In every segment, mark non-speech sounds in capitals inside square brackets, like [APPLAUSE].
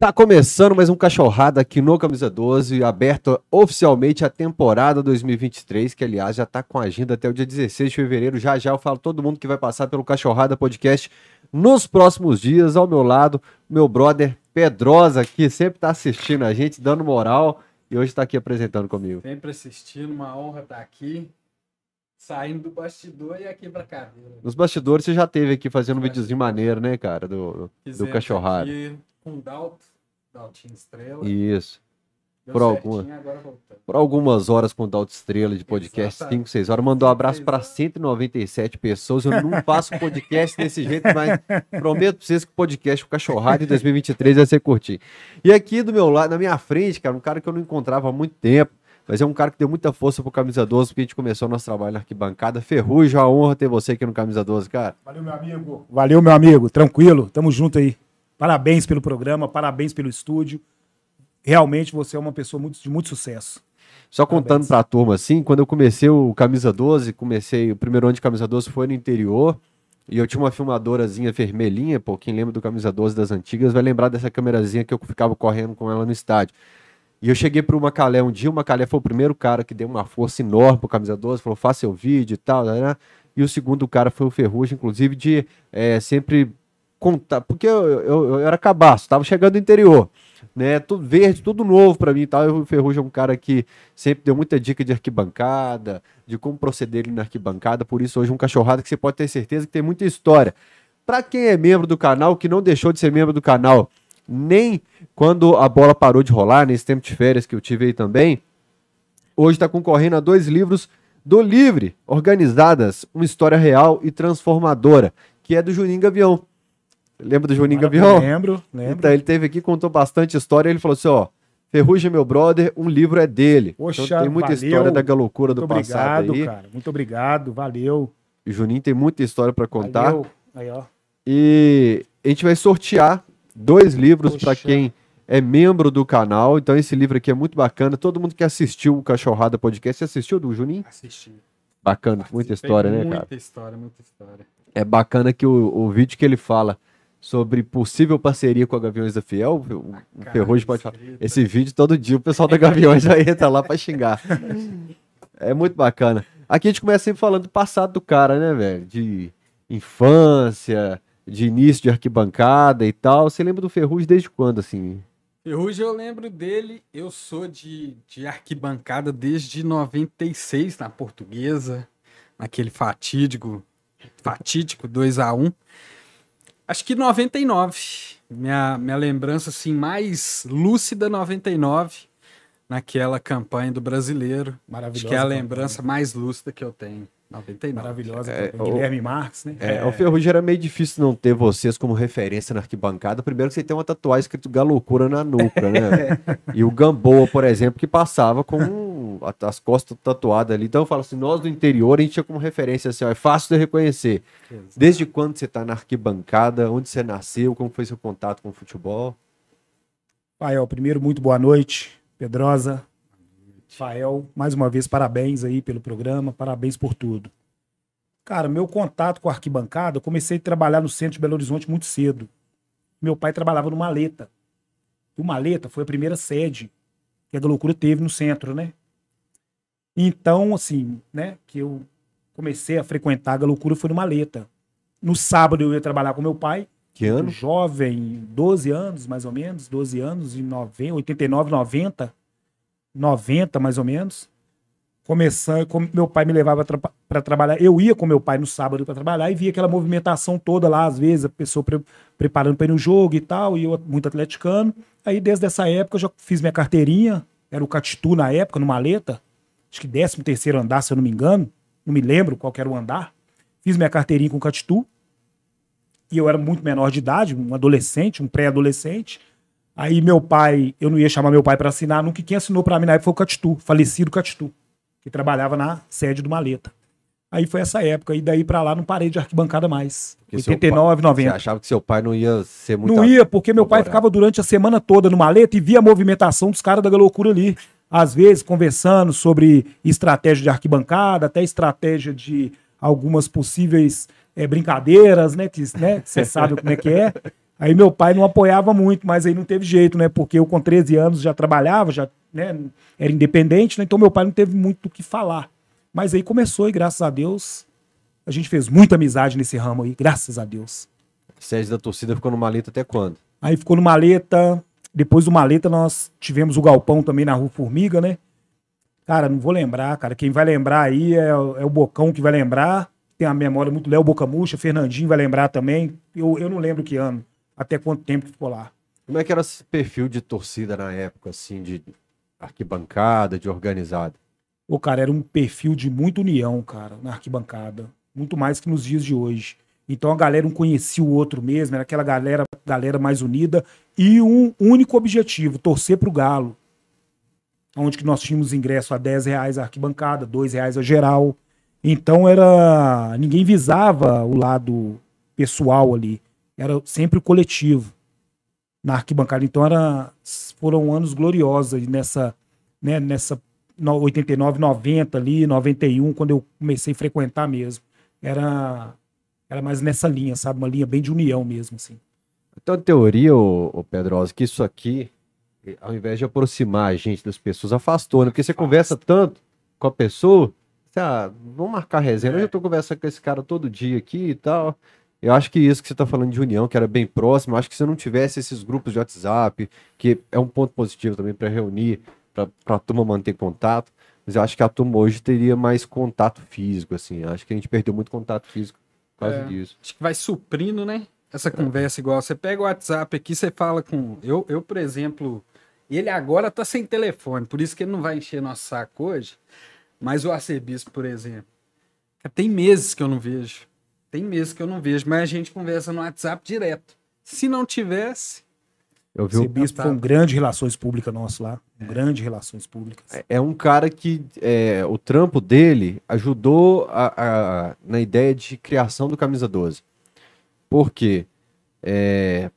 Tá começando mais um Cachorrada aqui no Camisa 12, aberto oficialmente a temporada 2023, que aliás já tá com agenda até o dia 16 de fevereiro. Já já eu falo todo mundo que vai passar pelo Cachorrada Podcast nos próximos dias. Ao meu lado, meu brother Pedrosa, que sempre tá assistindo a gente, dando moral, e hoje tá aqui apresentando comigo. Sempre assistindo, uma honra estar aqui, saindo do bastidor e aqui pra cadeira. Nos bastidores você já teve aqui fazendo um videozinho maneiro, né, cara, do, do Cachorrada. aqui Com o Dalto, Daltinho Estrela. Isso. Deu por certinho, alguma-. Por algumas horas com o Dalto Estrela de podcast, Exatamente. 5, 6 horas. Mandou um abraço para horas. 197 pessoas. Eu não faço podcast desse jeito, mas [LAUGHS] prometo pra vocês que o podcast o Cachorrada em 2023 vai ser curtir. E aqui do meu lado, na minha frente, cara, um cara que eu não encontrava há muito tempo, mas é um cara que deu muita força pro Camisa 12, porque a gente começou o nosso trabalho na arquibancada. Ferrugem, a honra ter você aqui no Camisa 12, cara. Valeu, meu amigo. Valeu, meu amigo. Tranquilo. Tamo junto aí. Parabéns pelo programa, parabéns pelo estúdio. Realmente você é uma pessoa muito- de muito sucesso. Só contando Parabéns. pra turma, assim, quando eu comecei o Camisa 12, comecei, o primeiro ano de Camisa 12 foi no interior, e eu tinha uma filmadorazinha vermelhinha, pô, quem lembra do Camisa 12 das antigas vai lembrar dessa câmerazinha que eu ficava correndo com ela no estádio. E eu cheguei pro Macalé um dia, o Macalé foi o primeiro cara que deu uma força enorme pro Camisa 12, falou, faça seu vídeo e tal, né? E o segundo cara foi o Ferrugem, inclusive, de eh, sempre contar, porque eu, eu, eu era cabaço, tava chegando do interior, né? Tudo verde, tudo novo pra mim e tal. O Ferrugem é um cara que sempre deu muita dica de arquibancada, de como proceder na arquibancada. Por isso, hoje, um cachorrada que você pode ter certeza que tem muita história. Pra quem é membro do canal, que não deixou de ser membro do canal, nem quando a bola parou de rolar, nesse tempo de férias que eu tive aí também, hoje está concorrendo a dois livros do Livre, organizadas, uma história real e transformadora, que é do Juninho Gavião. Lembra do Juninho Gavião? Lembro, lembro. Então, ele teve aqui, contou bastante história. Ele falou assim: ó, Ferrugem, é meu brother, um livro é dele. Poxa, então, tem muita valeu. história da loucura do passado obrigado, aí. cara. Muito obrigado. Valeu. O Juninho tem muita história para contar. Valeu. Aí, ó. E a gente vai sortear dois livros para quem é membro do canal. Então, esse livro aqui é muito bacana. Todo mundo que assistiu o Cachorrada Podcast, você assistiu do Juninho? Assisti. Bacana, muita Participei. história, né, cara? Muita história, muita história. É bacana que o, o vídeo que ele fala sobre possível parceria com a Gaviões da Fiel, o, o Cara, Ferrugem pode falar. Esse vídeo todo dia o pessoal da Gaviões vai entrar lá pra xingar. [LAUGHS] É muito bacana. Aqui a gente começa sempre falando do passado do cara, né, velho? De infância, de início de arquibancada e tal. Você lembra do Ferrugem desde quando, assim? Ferrugem, eu lembro dele, eu sou de, de arquibancada desde 96 na portuguesa, naquele fatídico, fatídico 2 a 1 Acho que 99. Minha, minha lembrança assim mais lúcida 99 naquela campanha do brasileiro. Acho Maravilhosa. que é a campanha. lembrança mais lúcida que eu tenho. 99. Maravilhosa. É, campanha. o- Guilherme Marques, né? É, O Ferrugem era meio difícil não ter vocês como referência na arquibancada. Primeiro que você tem uma tatuagem escrito Galoucura na nuca, né? [LAUGHS] e o Gamboa, por exemplo, que passava com as costas tatuadas ali. Então eu falo assim, nós do interior a gente tinha como referência assim, ó, é fácil de reconhecer. Desde quando você tá na arquibancada, onde você nasceu, como foi seu contato com o futebol? Fael, primeiro, muito boa noite. Pedrosa. Fael, mais uma vez, parabéns aí pelo programa, parabéns por tudo. Cara, meu contato com a arquibancada, eu comecei a trabalhar no centro de Belo Horizonte muito cedo. Meu pai trabalhava no Maleta. E o Maleta foi a primeira sede que a Loucura teve no centro, né? Então, assim, né, que eu comecei a frequentar a Loucura foi no Maleta. No sábado eu ia trabalhar com meu pai, Que ano? jovem, 12 anos mais ou menos, 12 anos, em 90, 89, 90, 90 mais ou menos. Começando, meu pai me levava para trabalhar, eu ia com meu pai no sábado para trabalhar e via aquela movimentação toda lá, às vezes, a pessoa pre- preparando para ir no jogo e tal, e eu muito atleticano. Aí, desde essa época, eu já fiz minha carteirinha, era o Catitu na época, no Maleta, acho que 13 terceiro andar, se eu não me engano, não me lembro qual era o andar. Fiz minha carteirinha com o Catitu, e eu era muito menor de idade, um adolescente, um pré-adolescente. Aí meu pai, eu não ia chamar meu pai para assinar, nunca quem assinou para mim na época foi o Catitu, falecido Catitu, que trabalhava na sede do Maleta. Aí foi essa época, e daí pra lá não parei de arquibancada mais. Porque seu 89, Você 90. achava que seu pai não ia ser muito. Não ia, porque meu pai ficava durante a semana toda no maleta e via a movimentação dos caras da loucura ali. Às vezes conversando sobre estratégia de arquibancada, até estratégia de algumas possíveis eh, brincadeiras, né? Que né, você sabe como é que é. Aí meu pai não apoiava muito, mas aí não teve jeito, né? Porque eu com 13 anos já trabalhava, já né, era independente, né? Então meu pai não teve muito o que falar. Mas aí começou e graças a Deus a gente fez muita amizade nesse ramo aí, graças a Deus. Sede da torcida ficou no Maleta até quando? Aí ficou no Maleta, depois do Maleta nós tivemos o Galpão também na Rua Formiga, né? Cara, não vou lembrar, cara. Quem vai lembrar aí é, é o Bocão que vai lembrar. Tem a memória muito Léo Bocamucha, Fernandinho vai lembrar também. Eu, eu não lembro que ano até quanto tempo que ficou lá. Como é que era esse perfil de torcida na época, assim, de arquibancada, de organizado? O cara era um perfil de muita união, cara, na arquibancada. Muito mais que nos dias de hoje. Então a galera um conhecia o outro mesmo, era aquela galera, galera mais unida e um único objetivo, torcer pro Galo. Onde que nós tínhamos ingresso a 10 reais a arquibancada, 2 reais a geral. Então era. ninguém visava o lado pessoal ali era sempre o coletivo na arquibancada. Então era, foram anos gloriosos nessa, né, nessa 89, 90 ali, 91, quando eu comecei a frequentar mesmo. Era, era mais nessa linha, sabe? Uma linha bem de união mesmo, assim. Então, a teoria, ô, ô Pedrosa, que isso aqui, ao invés de aproximar a gente das pessoas, afastou, né? Porque você conversa tanto com a pessoa, você, ah, vamos marcar resenha. É. Eu tô conversando com esse cara todo dia aqui e tal. Eu acho que isso que você está falando de união, que era bem próximo, acho que se não tivesse esses grupos de WhatsApp, que é um ponto positivo também para reunir, para a turma manter contato, mas eu acho que a turma hoje teria mais contato físico, assim. Acho que a gente perdeu muito contato físico causa é, disso. Acho que vai suprindo, né? Essa conversa igual. Você pega o WhatsApp aqui, você fala com. Eu, eu por exemplo, ele agora tá sem telefone, por isso que ele não vai encher nosso saco hoje. Mas o arcebispo, por exemplo, tem meses que eu não vejo. Tem meses que eu não vejo, mas a gente conversa no WhatsApp direto. Se não tivesse. Eu vi Esse bispo foi um grande relações públicas nosso lá. Um é. grande relações públicas. É, é um cara que é, o trampo dele ajudou a, a, na ideia de criação do Camisa 12. Por quê? É,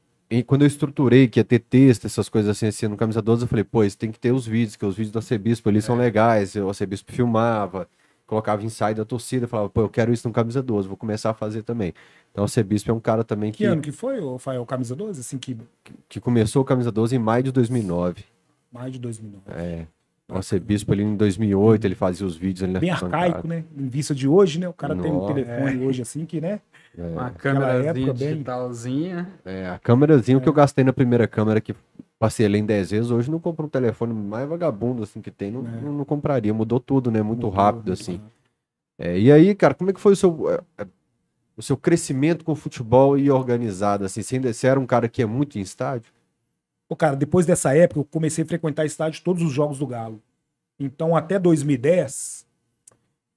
quando eu estruturei que ia ter texto, essas coisas assim, assim no Camisa 12, eu falei, pô, isso tem que ter os vídeos, que os vídeos do Arcebispo ali é. são legais, o Arcebispo filmava, colocava inside da torcida, falava, pô, eu quero isso no camisa 12, vou começar a fazer também. Então o Cebispo é um cara também que. Que ano que foi, o Fael, camisa 12? Assim que... que começou o camisa 12 em maio de 2009. Maio de 2009. É. O Cebispo ali em 2008, ele fazia os vídeos ali na Bem arcaico, né? Em vista de hoje, né? O cara Nossa, tem um telefone é. hoje assim que, né? É. Uma câmera digitalzinha. É, a câmerazinha é. que eu gastei na primeira câmera que passei ali em 10 vezes, hoje não compro um telefone mais vagabundo assim que tem, não, é. não, não, compraria, mudou tudo, né? Muito mudou, rápido assim. É, e aí, cara, como é que foi o seu, é, é, o seu crescimento com o futebol e organizado? Assim, você, ainda, você era um cara que é muito em estádio? Pô, cara, depois dessa época eu comecei a frequentar estádio todos os jogos do Galo. Então, até 2010,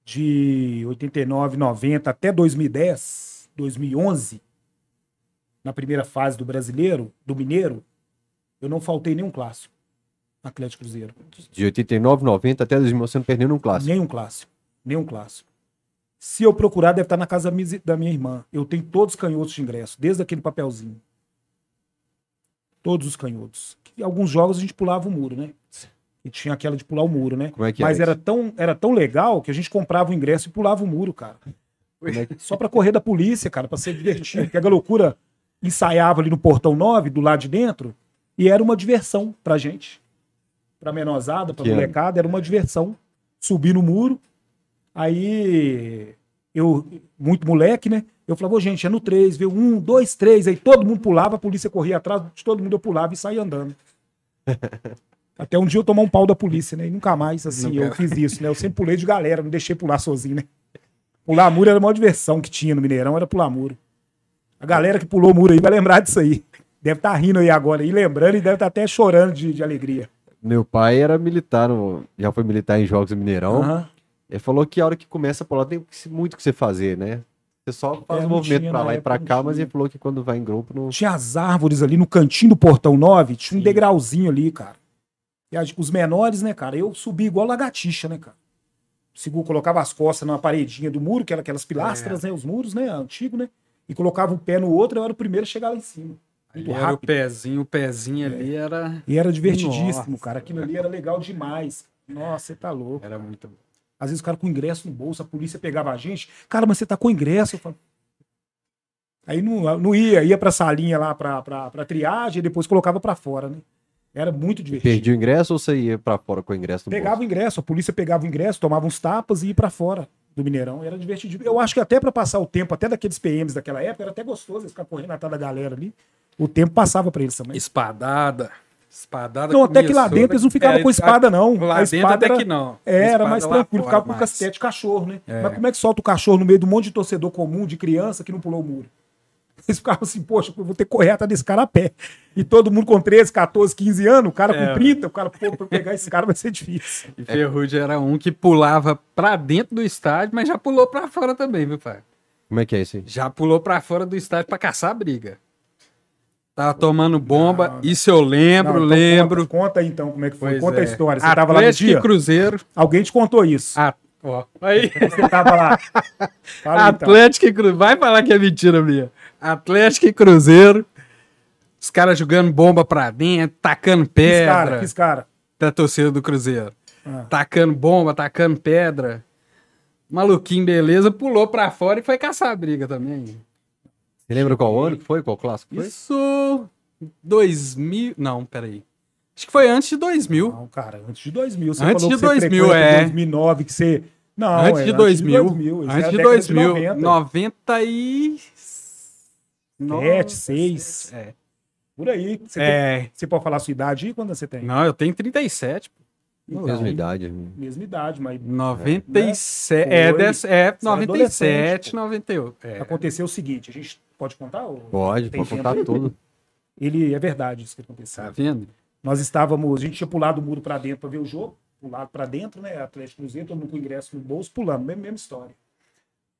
de 89, 90 até 2010, 2011, na primeira fase do brasileiro, do Mineiro, eu não faltei nenhum clássico. Atlético Cruzeiro. De 89, 90 até 2011 você não perdeu nenhum clássico? Nenhum clássico. Nenhum clássico. Se eu procurar, deve estar na casa da minha irmã. Eu tenho todos os canhotos de ingresso, desde aquele papelzinho. Todos os canhotos. E alguns jogos a gente pulava o muro, né? E tinha aquela de pular o muro, né? É Mas era tão, era tão legal que a gente comprava o ingresso e pulava o muro, cara. É que... Só para correr da polícia, cara, para ser divertido. Porque a loucura ensaiava ali no portão 9, do lado de dentro, e era uma diversão pra gente. Pra menosada, pra que molecada, era uma diversão. Subir no muro. Aí eu, muito moleque, né? Eu falava, gente, é no 3, viu? Um, dois, três. Aí todo mundo pulava, a polícia corria atrás, de todo mundo eu pulava e saía andando. [LAUGHS] Até um dia eu tomar um pau da polícia, né? E nunca mais, assim, nunca. eu fiz isso, né? Eu sempre pulei de galera, não deixei pular sozinho, né? Pular muro era a maior diversão que tinha no Mineirão, era pular muro. A galera que pulou muro aí vai lembrar disso aí. Deve estar tá rindo aí agora, e lembrando, e deve estar tá até chorando de, de alegria. Meu pai era militar, já foi militar em Jogos do Mineirão. Uhum. Ele falou que a hora que começa a pular tem muito o que você fazer, né? Você só faz é, um movimento para lá e para cá, mas ele falou que quando vai em grupo não. Tinha as árvores ali no cantinho do portão 9, tinha um Sim. degrauzinho ali, cara. E os menores, né, cara? Eu subi igual lagartixa, né, cara? Seguro, colocava as costas na paredinha do muro, que era aquelas pilastras, é. né? Os muros, né? Antigo, né? E colocava um pé no outro, eu era o primeiro a chegar lá em cima. Muito rápido. O pezinho, o pezinho é. ali era. E era divertidíssimo, Nossa. cara. Aquilo ali era legal demais. Nossa, você tá louco. Era muito bom. Às vezes o cara com ingresso no bolso, a polícia pegava a gente. Cara, mas você tá com ingresso? Eu falo, Aí não, não ia, ia pra salinha lá pra, pra, pra triagem e depois colocava pra fora, né? Era muito divertido. Perdi o ingresso ou você ia pra fora com o ingresso no Pegava o bolso? ingresso, a polícia pegava o ingresso, tomava uns tapas e ia pra fora do Mineirão. Era divertido. Eu acho que até pra passar o tempo, até daqueles PMs daquela época, era até gostoso eles ficar correndo atrás da galera ali. O tempo passava pra eles também. Espadada. Espadada Não, até que lá dentro eles não ficavam é, com espada, não. Lá dentro até era- que não. É, era mais tranquilo, fora ficava com mais. cacete de cachorro, né? É. Mas como é que solta o cachorro no meio de um monte de torcedor comum, de criança que não pulou o muro? [LAUGHS] Eles ficavam assim, poxa, eu vou ter que correr atrás desse cara a pé. E todo mundo com 13, 14, 15 anos, o cara É. com 30, o cara, pô, pra pegar esse cara vai ser difícil. E Ferrugem era um que pulava pra dentro do estádio, mas já pulou pra fora também, viu, pai? Como é que é isso aí? Já pulou pra fora do estádio pra caçar a briga. Tava tomando bomba, Não, isso eu lembro, Não, então lembro. Conta, conta aí então como é que foi. Pois conta a é. história. Você tava lá no Atlético dia? Cruzeiro. Alguém te contou isso. Ah, ó, aí. Você tava lá. [LAUGHS] Fala então. Atlético e Cruzeiro. Vai falar que é mentira minha. Atlético e Cruzeiro. Os caras jogando bomba pra dentro, tacando Que cara, pedra que cara. da torcida do Cruzeiro. Ah. Tacando bomba, tacando pedra. Maluquinho, beleza, pulou pra fora e foi caçar a briga também. Você lembra qual ano que foi? Qual clássico foi? Isso. 2000. Não, peraí. Acho que foi antes de 2000. Não, cara, antes de 2000. Você Antes falou de que você 2000, frequenta é. 2009, que você... Não, antes, é, de 2000, Isso Antes é a de década 2000. 90. 90 e. Sete, seis. É. Por aí. Você, tem- é. você pode falar a sua idade aí? Quando você tem? Não, eu tenho 37. pô. Então, Mesma idade. Mesma idade, mas 97. Né? É, dessa- é Você era 97, adolescente, pô. 98. É. aconteceu o seguinte. A gente pode contar? Pode, Tem pode contar aí? tudo. Ele é verdade isso que aconteceu. Tá vendo? Nós estávamos, a gente tinha pulado o muro para dentro para ver o jogo, pulado para dentro, né? Atlético Cruzeiro, todo mundo com o ingresso no bolso, pulando, mesma, mesma história.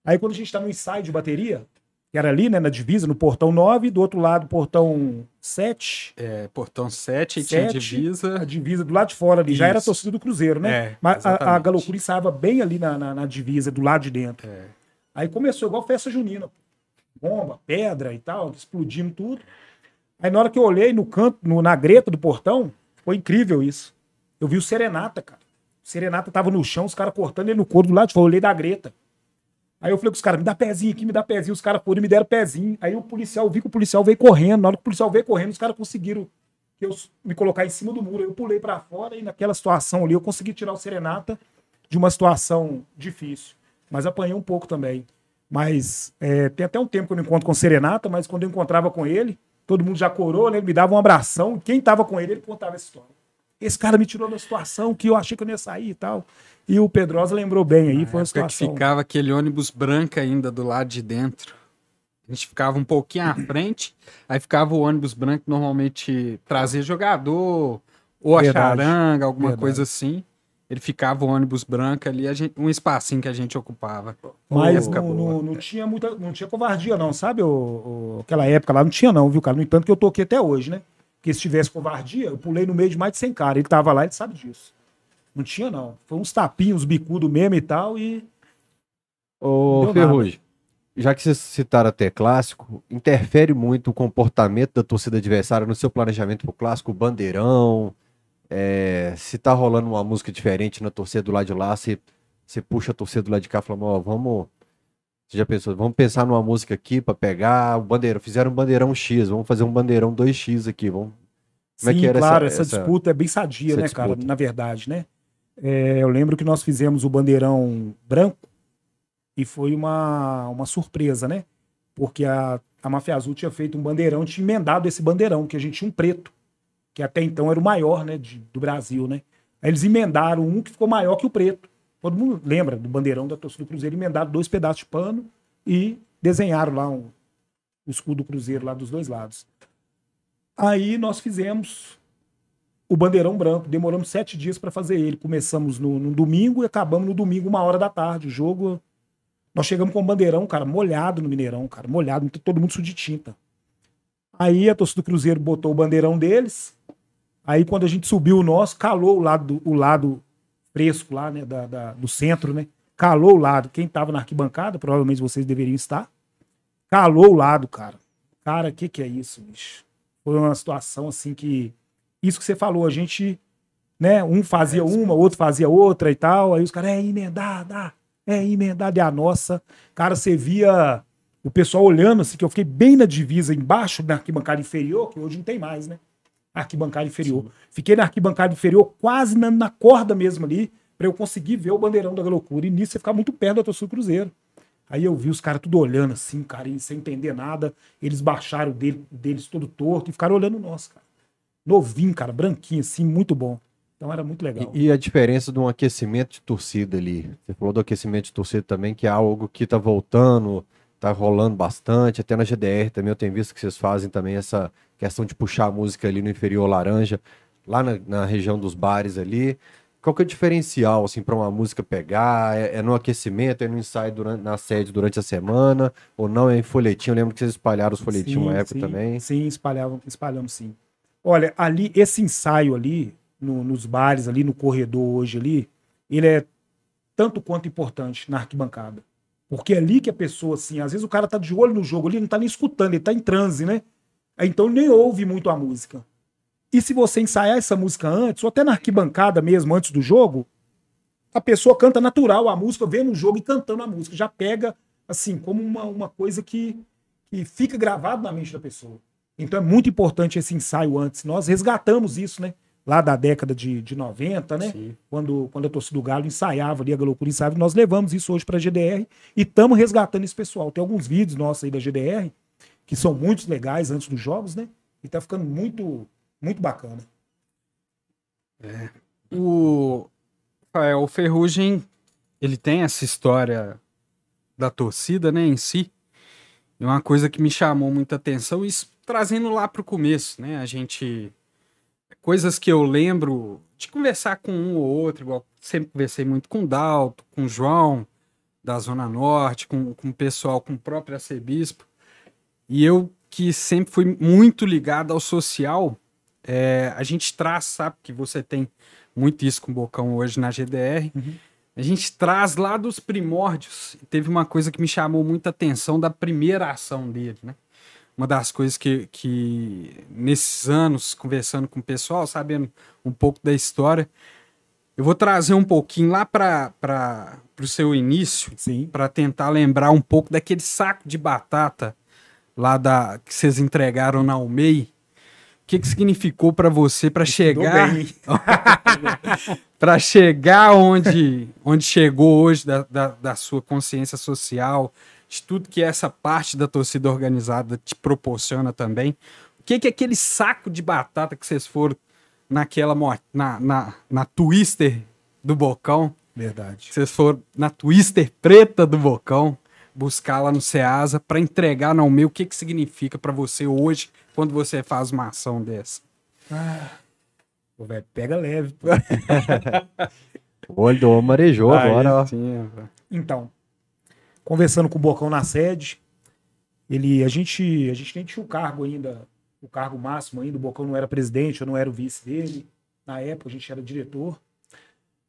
Aí quando a gente está no ensaio de bateria, que era ali, né, na divisa, no portão 9, do outro lado, portão 7, É, portão 7 e tinha Sete, divisa. a divisa do lado de fora ali, já era a Isso. torcida do Cruzeiro, né? É, Mas a, a. Galocura ensaiava bem ali na, na, na divisa, do lado de dentro. É. Aí começou igual festa junina. Bomba, pedra e tal, explodindo tudo. Aí na hora que eu olhei no canto, no- na greta do portão, foi incrível isso. Eu vi o Serenata, cara. O Serenata tava no chão, os caras cortando ele no couro do lado de fora. Eu olhei da greta. Aí eu falei com os caras, me dá pezinho aqui, me dá pezinho. Os caras foram e me deram pezinho. Aí o policial, vi que o policial veio correndo. Na hora que o policial veio correndo, os caras conseguiram eu me colocar em cima do muro. Eu pulei pra fora e naquela situação ali eu consegui tirar o Serenata de uma situação difícil. Mas apanhei um pouco também. Mas é, tem até um tempo que eu não encontro com o Serenata, mas quando eu encontrava com ele, todo mundo já corou, né? Ele me dava um abração. Quem tava com ele, ele contava essa história. Esse cara me tirou da situação que eu achei que eu não ia sair e tal. E o Pedrosa lembrou bem aí, foi uma época que situação. ficava aquele ônibus branco ainda do lado de dentro. A gente ficava um pouquinho à frente, aí ficava o ônibus branco, normalmente trazia jogador, ou a Verdade. charanga, alguma Verdade. coisa assim. Ele ficava o ônibus branco ali, a gente- um espacinho que a gente ocupava. Mas não, não, não tinha muita, não tinha covardia, não, sabe? O, o- aquela época lá não tinha, não, viu, cara? No entanto, que eu tô aqui até hoje, né? Porque se tivesse covardia, eu pulei no meio de mais de 100 caras. Ele tava lá, ele sabe disso. Não tinha, não. Foi uns tapinhos, uns bicudos mesmo e tal, e. Ô, Ferrugem, já que vocês citaram até clássico, interfere muito o comportamento da torcida adversária no seu planejamento pro clássico, bandeirão, é, se tá rolando uma música diferente na torcida do lado de lá, você, você puxa a torcida do lado de cá e fala, ó, vamos... Você já pensou, vamos pensar numa música aqui pra pegar o bandeirão, fizeram um bandeirão X, vamos fazer um bandeirão 2X aqui, vamos... Como é Sim, que era claro, essa- essa, disputa é bem sadia, né, cara? disputa? Na verdade, né? É, eu lembro que nós fizemos o bandeirão branco e foi uma, uma surpresa, né? Porque a, a Máfia Azul tinha feito um bandeirão, tinha emendado esse bandeirão, que a gente tinha um preto, que até então era o maior, né, de- do Brasil, né? Aí eles emendaram um que ficou maior que o preto. Todo mundo lembra do bandeirão da torcida do Cruzeiro, emendaram dois pedaços de pano e desenharam lá um, o escudo do Cruzeiro lá dos dois lados. Aí nós fizemos o bandeirão branco. Demoramos sete dias para fazer ele. Começamos no, no domingo e acabamos no domingo, uma hora da tarde. O jogo. Nós chegamos com o bandeirão, cara, molhado no Mineirão, cara, molhado, todo mundo sujo de tinta. Aí a torcida do Cruzeiro botou o bandeirão deles. Aí quando a gente subiu o nosso, calou o lado, do- o lado fresco lá, né, da, da- do centro, né? Calou o lado. Quem tava na arquibancada, provavelmente vocês deveriam estar. Calou o lado, cara. Cara, o que que é isso, bicho? Foi uma situação assim que isso que você falou, a gente, né, um fazia uma, outro fazia outra e tal, aí os caras, é emendar, dá, é emendar, e a nossa, cara, você via o pessoal olhando assim, que eu fiquei bem na divisa embaixo, na arquibancada inferior, que hoje não tem mais, né? Arquibancada inferior. Sim. Fiquei na arquibancada inferior, quase na, na corda mesmo ali, para eu conseguir ver o bandeirão da loucura. E nisso você ficar muito perto da torcida do Cruzeiro. Aí eu vi os caras tudo olhando assim, cara, sem entender nada. Eles baixaram dele, deles todo torto e ficaram olhando nosso, cara. Novinho, cara, branquinho, assim, muito bom. Então era muito legal. E, e, a diferença de um aquecimento de torcida ali? Você falou do aquecimento de torcida também, que é algo que tá voltando, tá rolando bastante. Até na GDR também eu tenho visto que vocês fazem também essa questão de puxar a música ali no inferior laranja, lá na, na região dos bares ali. Qual que é o diferencial, assim, para uma música pegar? É, é, no aquecimento, é no ensaio durante, na sede durante a semana? Ou não, é em folhetim? Eu lembro que vocês espalharam os folhetinhos uma época sim, também. Sim, espalhavam, espalhamos sim. Olha, ali, esse ensaio ali, no, nos bares ali, no corredor hoje ali, ele é tanto quanto importante na arquibancada. Porque é ali que a pessoa, assim, às vezes o cara tá de olho no jogo ali, não tá nem escutando, ele tá em transe, né? Então ele nem ouve muito a música. E se você ensaiar essa música antes, ou até na arquibancada mesmo, antes do jogo, a pessoa canta natural a música, vendo o jogo e cantando a música. Já pega, assim, como uma, uma coisa que, que fica gravado na mente da pessoa. Então é muito importante esse ensaio antes. Nós resgatamos isso, né? Lá da década de, de 90, né? Quando, quando a torcida do Galo ensaiava ali, a Galocura ensaiava, nós levamos isso hoje para a GDR e estamos resgatando esse pessoal. Tem alguns vídeos nossos aí da GDR que são muito legais antes dos jogos, né? E tá ficando muito muito bacana. É. O, é, o Ferrugem, ele tem essa história da torcida, né, em si. E uma coisa que me chamou muita atenção, isso trazendo lá para o começo, né? A gente. Coisas que eu lembro de conversar com um ou outro, igual sempre conversei muito com o Dalto, com o João, da Zona Norte, com, com o pessoal, com o próprio arcebispo. E eu, que sempre fui muito ligado ao social, é, a gente traz, sabe que você tem muito isso com o Bocão hoje na GDR. Uhum. A gente traz lá dos primórdios. Teve uma coisa que me chamou muita atenção da primeira ação dele, né? Uma das coisas que, que nesses anos, conversando com o pessoal, sabendo um pouco da história, eu vou trazer um pouquinho lá para o seu início, para tentar lembrar um pouco daquele saco de batata lá da que vocês entregaram na Almei, o que, que significou para você para chegar [LAUGHS] para chegar onde onde chegou hoje da, da, da, sua consciência social de tudo que essa parte da torcida organizada te proporciona também o que que é aquele saco de batata que vocês foram naquela na, na, na twister do bocão verdade vocês foram na twister preta do bocão buscar lá no Ceasa para entregar no meu o que que significa para você hoje quando você faz uma ação dessa? Ah, pô, velho, pega leve. [LAUGHS] [LAUGHS] o olho do homem marejou Aí, agora, ó. Sim, então, conversando com o Bocão na sede, ele, a gente, a gente nem tinha o cargo ainda, o cargo máximo ainda, o Bocão não era presidente, eu não era o vice dele. Na época a gente era diretor.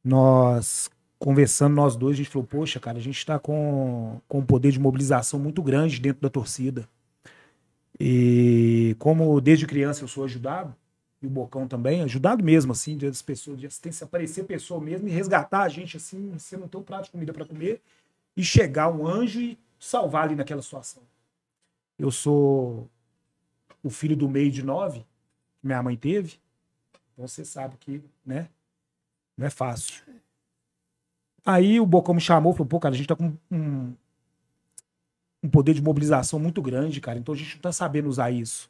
Nós conversando nós dois, a gente falou, poxa, cara, a gente está com, com um poder de mobilização muito grande dentro da torcida. E como desde criança eu sou ajudado, e o Bocão também, ajudado mesmo, assim, de as pessoas, de assistência, aparecer pessoa mesmo e resgatar a gente, assim, você não tem um prato de comida para comer, e chegar um anjo e salvar ali naquela situação. Eu sou o filho do meio de nove, que minha mãe teve, então você sabe que, né, não é fácil. Aí o Bocão me chamou, falou, pô, cara, a gente tá com um, um poder de mobilização muito grande, cara. Então a gente não tá sabendo usar isso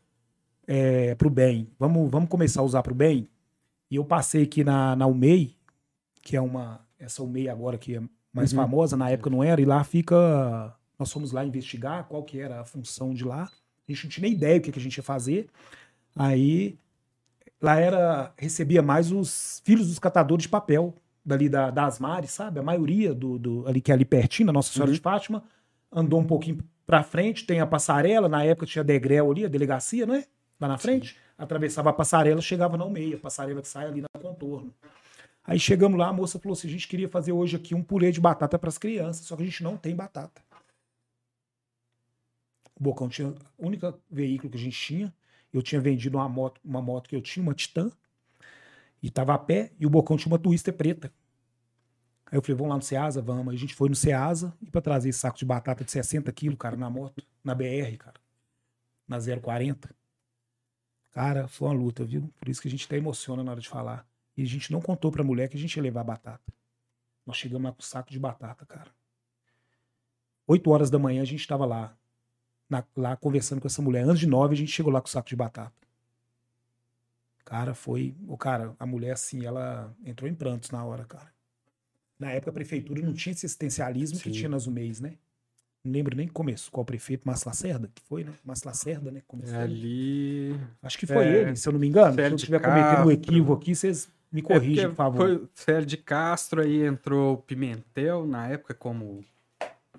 é, pro bem. Vamos, vamos começar a usar pro bem? E eu passei aqui na, na UMEI, que é uma. Essa UMEI agora que é mais uhum. famosa, na época não era, e lá fica. Nós fomos lá investigar qual que era a função de lá. A gente não tinha nem ideia do que, que a gente ia fazer. Aí lá era. recebia mais os filhos dos catadores de papel dali da, das mares, sabe? A maioria do, do ali que é ali pertinho, da Nossa Senhora uhum. de Fátima, andou um pouquinho para frente, tem a passarela, na época tinha a Degrel ali, a delegacia, né? Lá na frente, Sim. atravessava a passarela, chegava na meia, a passarela que sai ali no contorno. Aí chegamos lá, a moça falou assim: a gente queria fazer hoje aqui um purê de batata para as crianças, só que a gente não tem batata. O Bocão tinha o único veículo que a gente tinha. Eu tinha vendido uma moto, uma moto que eu tinha, uma Titan, e tava a pé, e o Bocão tinha uma Twister preta. Aí eu falei, vamos lá no Ceasa? Vamos. Aí a gente foi no Ceasa e para trazer esse saco de batata de 60 quilos, cara, na moto. na BR, cara. Na 040. Cara, foi uma luta, viu? Por isso que a gente até emociona na hora de falar. E a gente não contou pra mulher que a gente ia levar batata. Nós chegamos lá com saco de batata, cara. 8 horas da manhã a gente tava lá. na- lá conversando com essa mulher. Antes de 9 a gente chegou lá com saco de batata. Cara, foi. O cara, a mulher, assim, ela entrou em prantos na hora, cara. Na época a prefeitura não tinha esse assistencialismo que Sim. tinha nas UMEIs, né? Não lembro nem começo. Qual prefeito? Márcio Lacerda? Que foi, né? Márcio Lacerda, né? Começou. É ali. Acho que foi é, ele, se eu não me engano. Se eu estiver cometendo um equívoco aqui, vocês me É corrigem, porque por favor. Foi o Célio de Castro, aí entrou o Pimentel, na época, como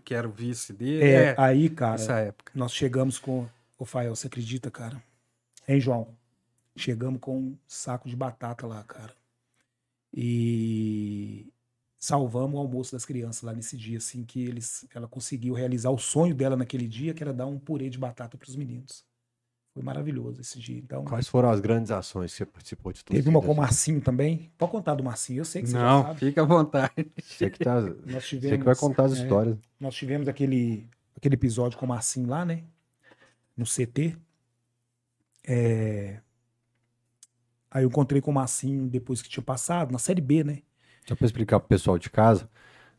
que era o vice dele. É, É, aí, cara, nós chegamos com. Ô, Fael, você acredita, cara? Hein, João? Chegamos com um saco de batata lá, cara. E salvamos o almoço das crianças lá nesse dia, assim, que eles, ela conseguiu realizar o sonho dela naquele dia, que era dar um purê de batata para os meninos. Foi maravilhoso esse dia. Então, Quais foram as grandes ações que você participou de tudo? teve uma com o Marcinho também. Pode contar do Marcinho, eu sei que você já Não, sabe. fica à vontade. Você que, tá, Nós você tivemos, que vai contar as é, histórias. nós tivemos aquele, aquele episódio com o Marcinho lá, né? No CT. É, Aí eu encontrei com o Marcinho depois que tinha passado, na Série B, né? Só para explicar pro pessoal de casa,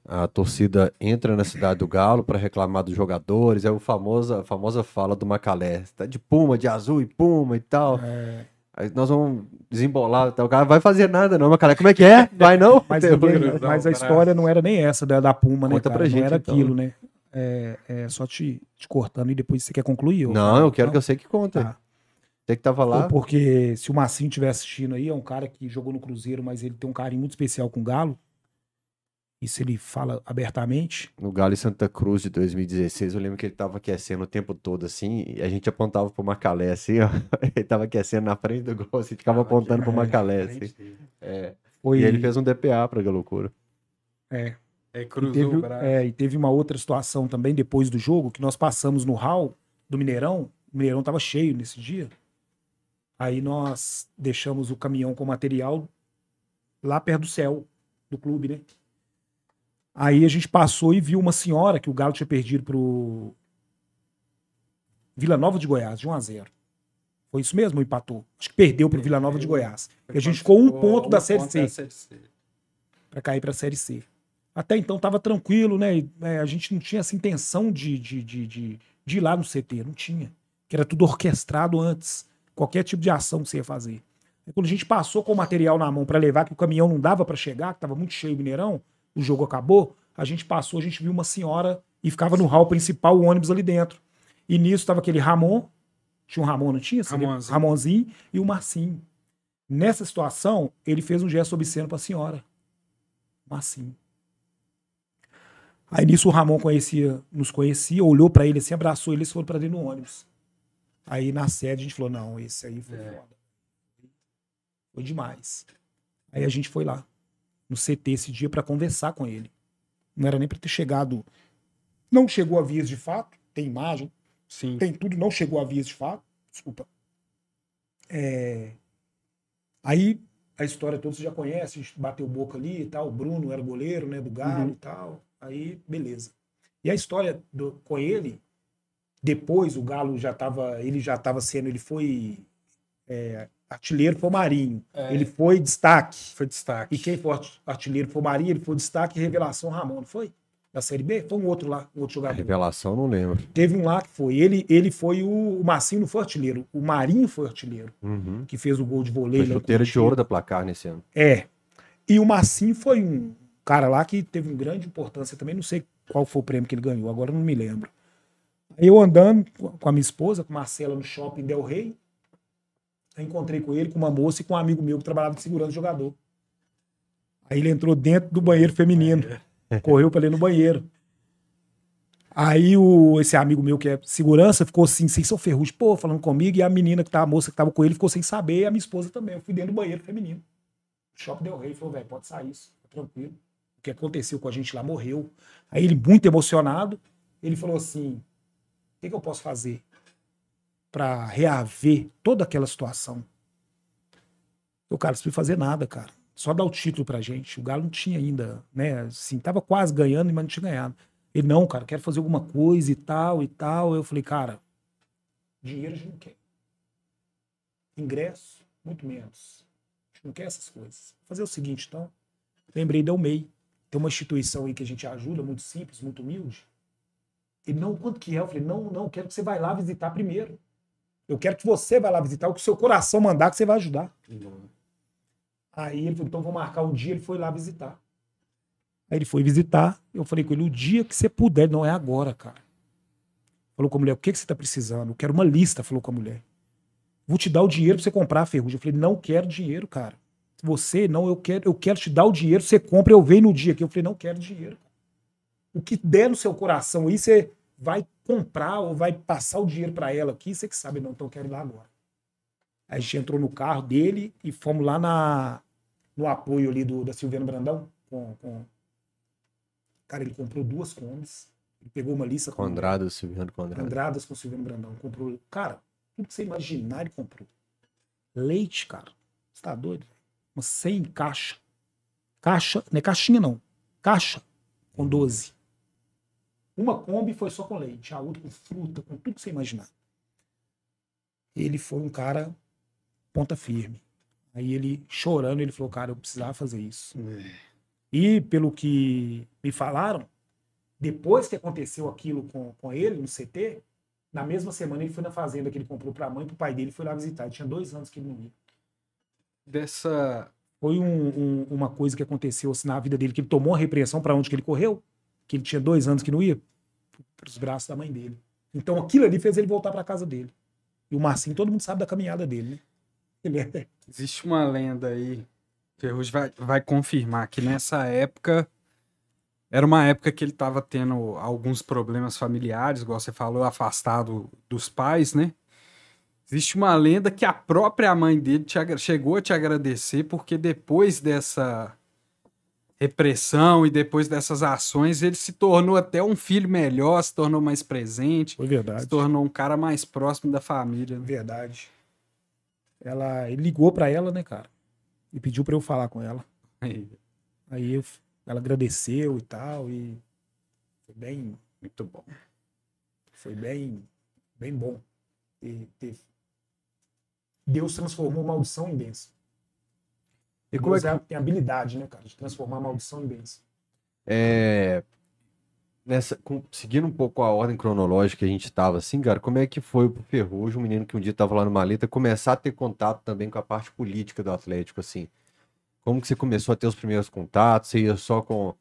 a torcida entra na cidade do Galo para reclamar dos jogadores, é o famosa, a famosa fala do Macalé, tá de puma, de azul e puma e tal. É, Aí nós vamos desembolar, tá? o cara não vai fazer nada não, Macalé, como é que é? [LAUGHS] Vai não? mas, ninguém- mas a história não era nem essa da, da Puma, né? Conta cara? pra gente, não era então, aquilo, né? É, é, só te, te cortando e depois você quer concluir? Não, eu quero que eu sei que conta. Tá. Você que tava lá, Porque se o Marcinho estiver assistindo aí, é um cara que jogou no Cruzeiro, mas ele tem um carinho muito especial com o Galo. Isso ele fala abertamente. no Galo em Santa Cruz de 2016, eu lembro que ele tava aquecendo o tempo todo assim, e a gente apontava pro Macalé assim, ó. [LAUGHS] Ele tava aquecendo na frente do gol, assim, ficava apontando pro Macalé assim. É. Foi, E ele fez um DPA pra loucura. é, Aí E cruzou teve, o braço. é, e teve uma outra situação também depois do jogo, que nós passamos no hall do Mineirão. O Mineirão tava cheio nesse dia. Aí nós deixamos o caminhão com material lá perto do céu do clube, né? Aí a gente passou e viu uma senhora que o Galo tinha perdido pro Vila Nova de Goiás, de 1 a 0 Foi isso mesmo, ou empatou? Acho que perdeu pro Vila Nova de Goiás. E a gente ficou um ponto da Série C para cair para a Série C. Até então estava tranquilo, né? É, a gente não tinha essa intenção de, de, de, de, de ir lá no CT, não tinha. Que era tudo orquestrado antes. Qualquer tipo de ação que você ia fazer. Aí, quando a gente passou com o material na mão para levar, que o caminhão não dava para chegar, que estava muito cheio o Mineirão, o jogo acabou, a gente passou, a gente viu uma senhora e ficava no hall principal, o ônibus ali dentro. E nisso estava aquele Ramon, tinha um Ramon, não tinha? Ramonzinho. Ramonzinho e o Marcinho. Nessa situação, ele fez um gesto obsceno para a senhora. Marcinho. Aí nisso o Ramon conhecia, nos conhecia, olhou pra ele assim, abraçou ele e eles foram pra dentro do ônibus. Aí na sede a gente falou: não, esse aí foi É. foda. Foi demais. Aí a gente foi lá, no CT esse dia, pra conversar com ele. Não era nem pra ter chegado. Não chegou a vias de fato, tem imagem, Sim. tem tudo, não chegou a vias de fato. Desculpa. É, Aí a história toda você já conhece, a gente bateu boca ali e tal. O Bruno era goleiro, né, do Galo Uhum. e tal. Aí, beleza. E a história do- com ele, depois o Galo já tava, ele já estava sendo, ele foi é, artilheiro, foi o Marinho. É. Ele foi destaque. Foi destaque. E quem foi art- artilheiro foi o Marinho, ele foi destaque e revelação Ramon, não foi? Da Série B? Foi um outro lá, um outro A jogador. revelação, não lembro. Teve um lá que foi. Ele, ele foi o, o Marcinho, não foi artilheiro. O Marinho foi artilheiro, Uhum. que fez o gol de voleio. Foi em chuteira de ouro da placar nesse ano. É. E o Marcinho foi um cara lá que teve uma grande importância também. Não sei qual foi o prêmio que ele ganhou, agora eu não me lembro. Aí eu andando com a minha esposa, com a Marcela, no shopping Del Rey. Aí encontrei com ele, com uma moça e com um amigo meu que trabalhava de segurança de jogador. Aí ele entrou dentro do banheiro feminino. Correu pra ali no banheiro. Aí o, esse amigo meu que é segurança ficou assim, sem seu ferrugem, pô, falando comigo, e a menina que tá, a moça que tava com ele ficou sem saber, e a minha esposa também. Eu fui dentro do banheiro feminino. O shopping deu rei, falou, velho, pode sair, isso, tá tranquilo. O que aconteceu com a gente lá morreu. Aí ele, muito emocionado, ele falou assim: o que, que eu posso fazer pra reaver toda aquela situação? Eu, cara, não fazer nada, cara. Só dar o título pra gente. O Galo não tinha ainda, né? Assim, tava quase ganhando, mas não tinha ganhado. Ele, não, cara, quero fazer alguma coisa e tal e tal. Eu falei, cara, dinheiro a gente não quer. Ingresso, muito menos. A gente não quer essas coisas. Vou fazer o seguinte, então. Lembrei da UMEI. Tem uma instituição aí que a gente ajuda, muito simples, muito humilde. Ele, não, quanto que é? Eu falei, não, não, quero que você vá lá visitar primeiro. Eu quero que você vá lá visitar, o que o seu coração mandar que você vai ajudar. Aí ele falou, então vou marcar um dia, ele foi lá visitar. Aí ele foi visitar, eu falei com ele, o dia que você puder, não é agora, cara. Falou com a mulher, o que, que você tá precisando? Eu quero uma lista, falou com a mulher. Vou te dar o dinheiro pra você comprar a ferrugem. Eu falei, não quero dinheiro, cara. Você, não, eu quero, eu quero te dar o dinheiro, você compra, eu venho no dia aqui. Eu falei, não quero dinheiro. O que der no seu coração aí, você vai comprar ou vai passar o dinheiro para ela aqui, você que sabe, não, então eu quero ir lá agora. Aí a gente entrou no carro dele e fomos lá na, no apoio ali do, da Silviana Brandão. Com, com... Cara, ele comprou duas combis. Ele pegou uma lista com Condrado, Silviano Condrado. Andradas com Silviano Brandão. Comprou. Cara, tudo que você imaginar ele comprou. Leite, cara. Você tá doido? Umas 100 caixa. Caixa, não é caixinha não. Caixa com 12. Uma Kombi foi só com leite, a outra com fruta, com tudo que você imaginar. Ele foi um cara ponta firme. Aí ele chorando, ele falou, cara, eu precisava fazer isso. E pelo que me falaram, depois que aconteceu aquilo com, com ele no CT, na mesma semana ele foi na fazenda que ele comprou pra mãe e pro pai dele, foi lá visitar. Ele tinha dois anos que ele não ia. Dessa. Foi um- um- uma coisa que aconteceu assim, na vida dele, que ele tomou uma repreensão pra onde que ele correu, que ele tinha dois anos que não ia, pros braços da mãe dele. Então aquilo ali fez ele voltar pra casa dele. E o Marcinho, todo mundo sabe da caminhada dele, né? Ele é Existe uma lenda aí, Ferrugem vai, vai confirmar que nessa época era uma época que ele estava tendo alguns problemas familiares, igual você falou, afastado dos pais, né? Existe uma lenda que a própria mãe dele te chegou a te agradecer porque depois dessa repressão e depois dessas ações ele se tornou até um filho melhor, se tornou mais presente, Foi se verdade. tornou um cara mais próximo da família. né? Verdade. Ela, ele ligou pra ela, né, cara? E pediu pra eu falar com ela. Aí, Aí eu- ela agradeceu e tal, e foi bem, Muito bom. foi bem, bem bom. ter- Deus transformou maldição em bênção. E como é Deus que tem habilidade, né, cara, de transformar maldição em bênção. É, nessa, seguindo um pouco a ordem cronológica que a gente tava, assim, cara, como é que foi pro Ferrugem, um menino que um dia tava lá no Maleta, começar a ter contato também com a parte política do Atlético, assim? Como que você começou a ter os primeiros contatos? Você ia só com...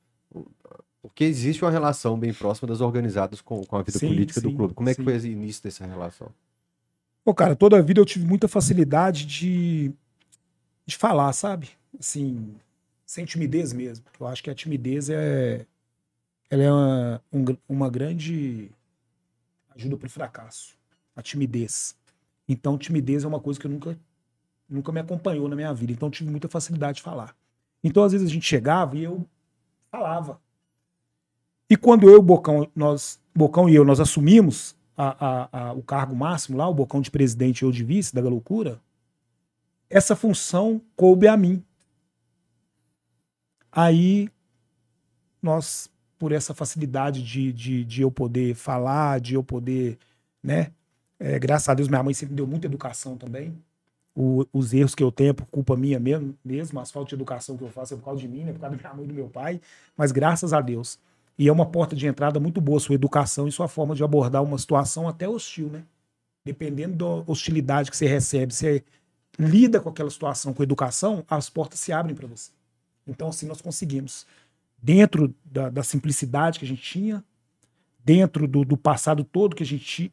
Porque existe uma relação bem próxima das organizadas com, com a vida Sim, política do sim, clube. Como é que sim. foi esse início dessa relação? Pô, cara, toda a vida eu tive muita facilidade de, de falar, sabe? Assim, sem timidez mesmo. Eu acho que a timidez é, ela é uma, um uma grande ajuda para o fracasso. A timidez. Então, timidez é uma coisa que eu nunca, nunca me acompanhou na minha vida. Então, tive muita facilidade de falar. Então, às vezes a gente chegava e eu falava. E quando eu Bocão, nós, Bocão e eu, nós assumimos a- a- a- o cargo máximo lá, o Bocão de presidente e eu de vice da Loucura, essa função coube a mim. Aí, nós, por essa facilidade de, de, de eu poder falar, de eu poder, né? é, graças a Deus, minha mãe sempre deu muita educação também. O- os erros que eu tenho é por culpa minha mesmo, mesmo, as faltas de educação que eu faço é por causa de mim, né? Por causa da minha mãe e do meu pai. Mas graças a Deus. E é uma porta de entrada muito boa, sua educação e sua forma de abordar uma situação até hostil, né? Dependendo da hostilidade que você recebe, você lida com aquela situação com educação, as portas se abrem para você. Então, assim, nós conseguimos. Dentro da, da simplicidade que a gente tinha, dentro do, do passado todo que a gente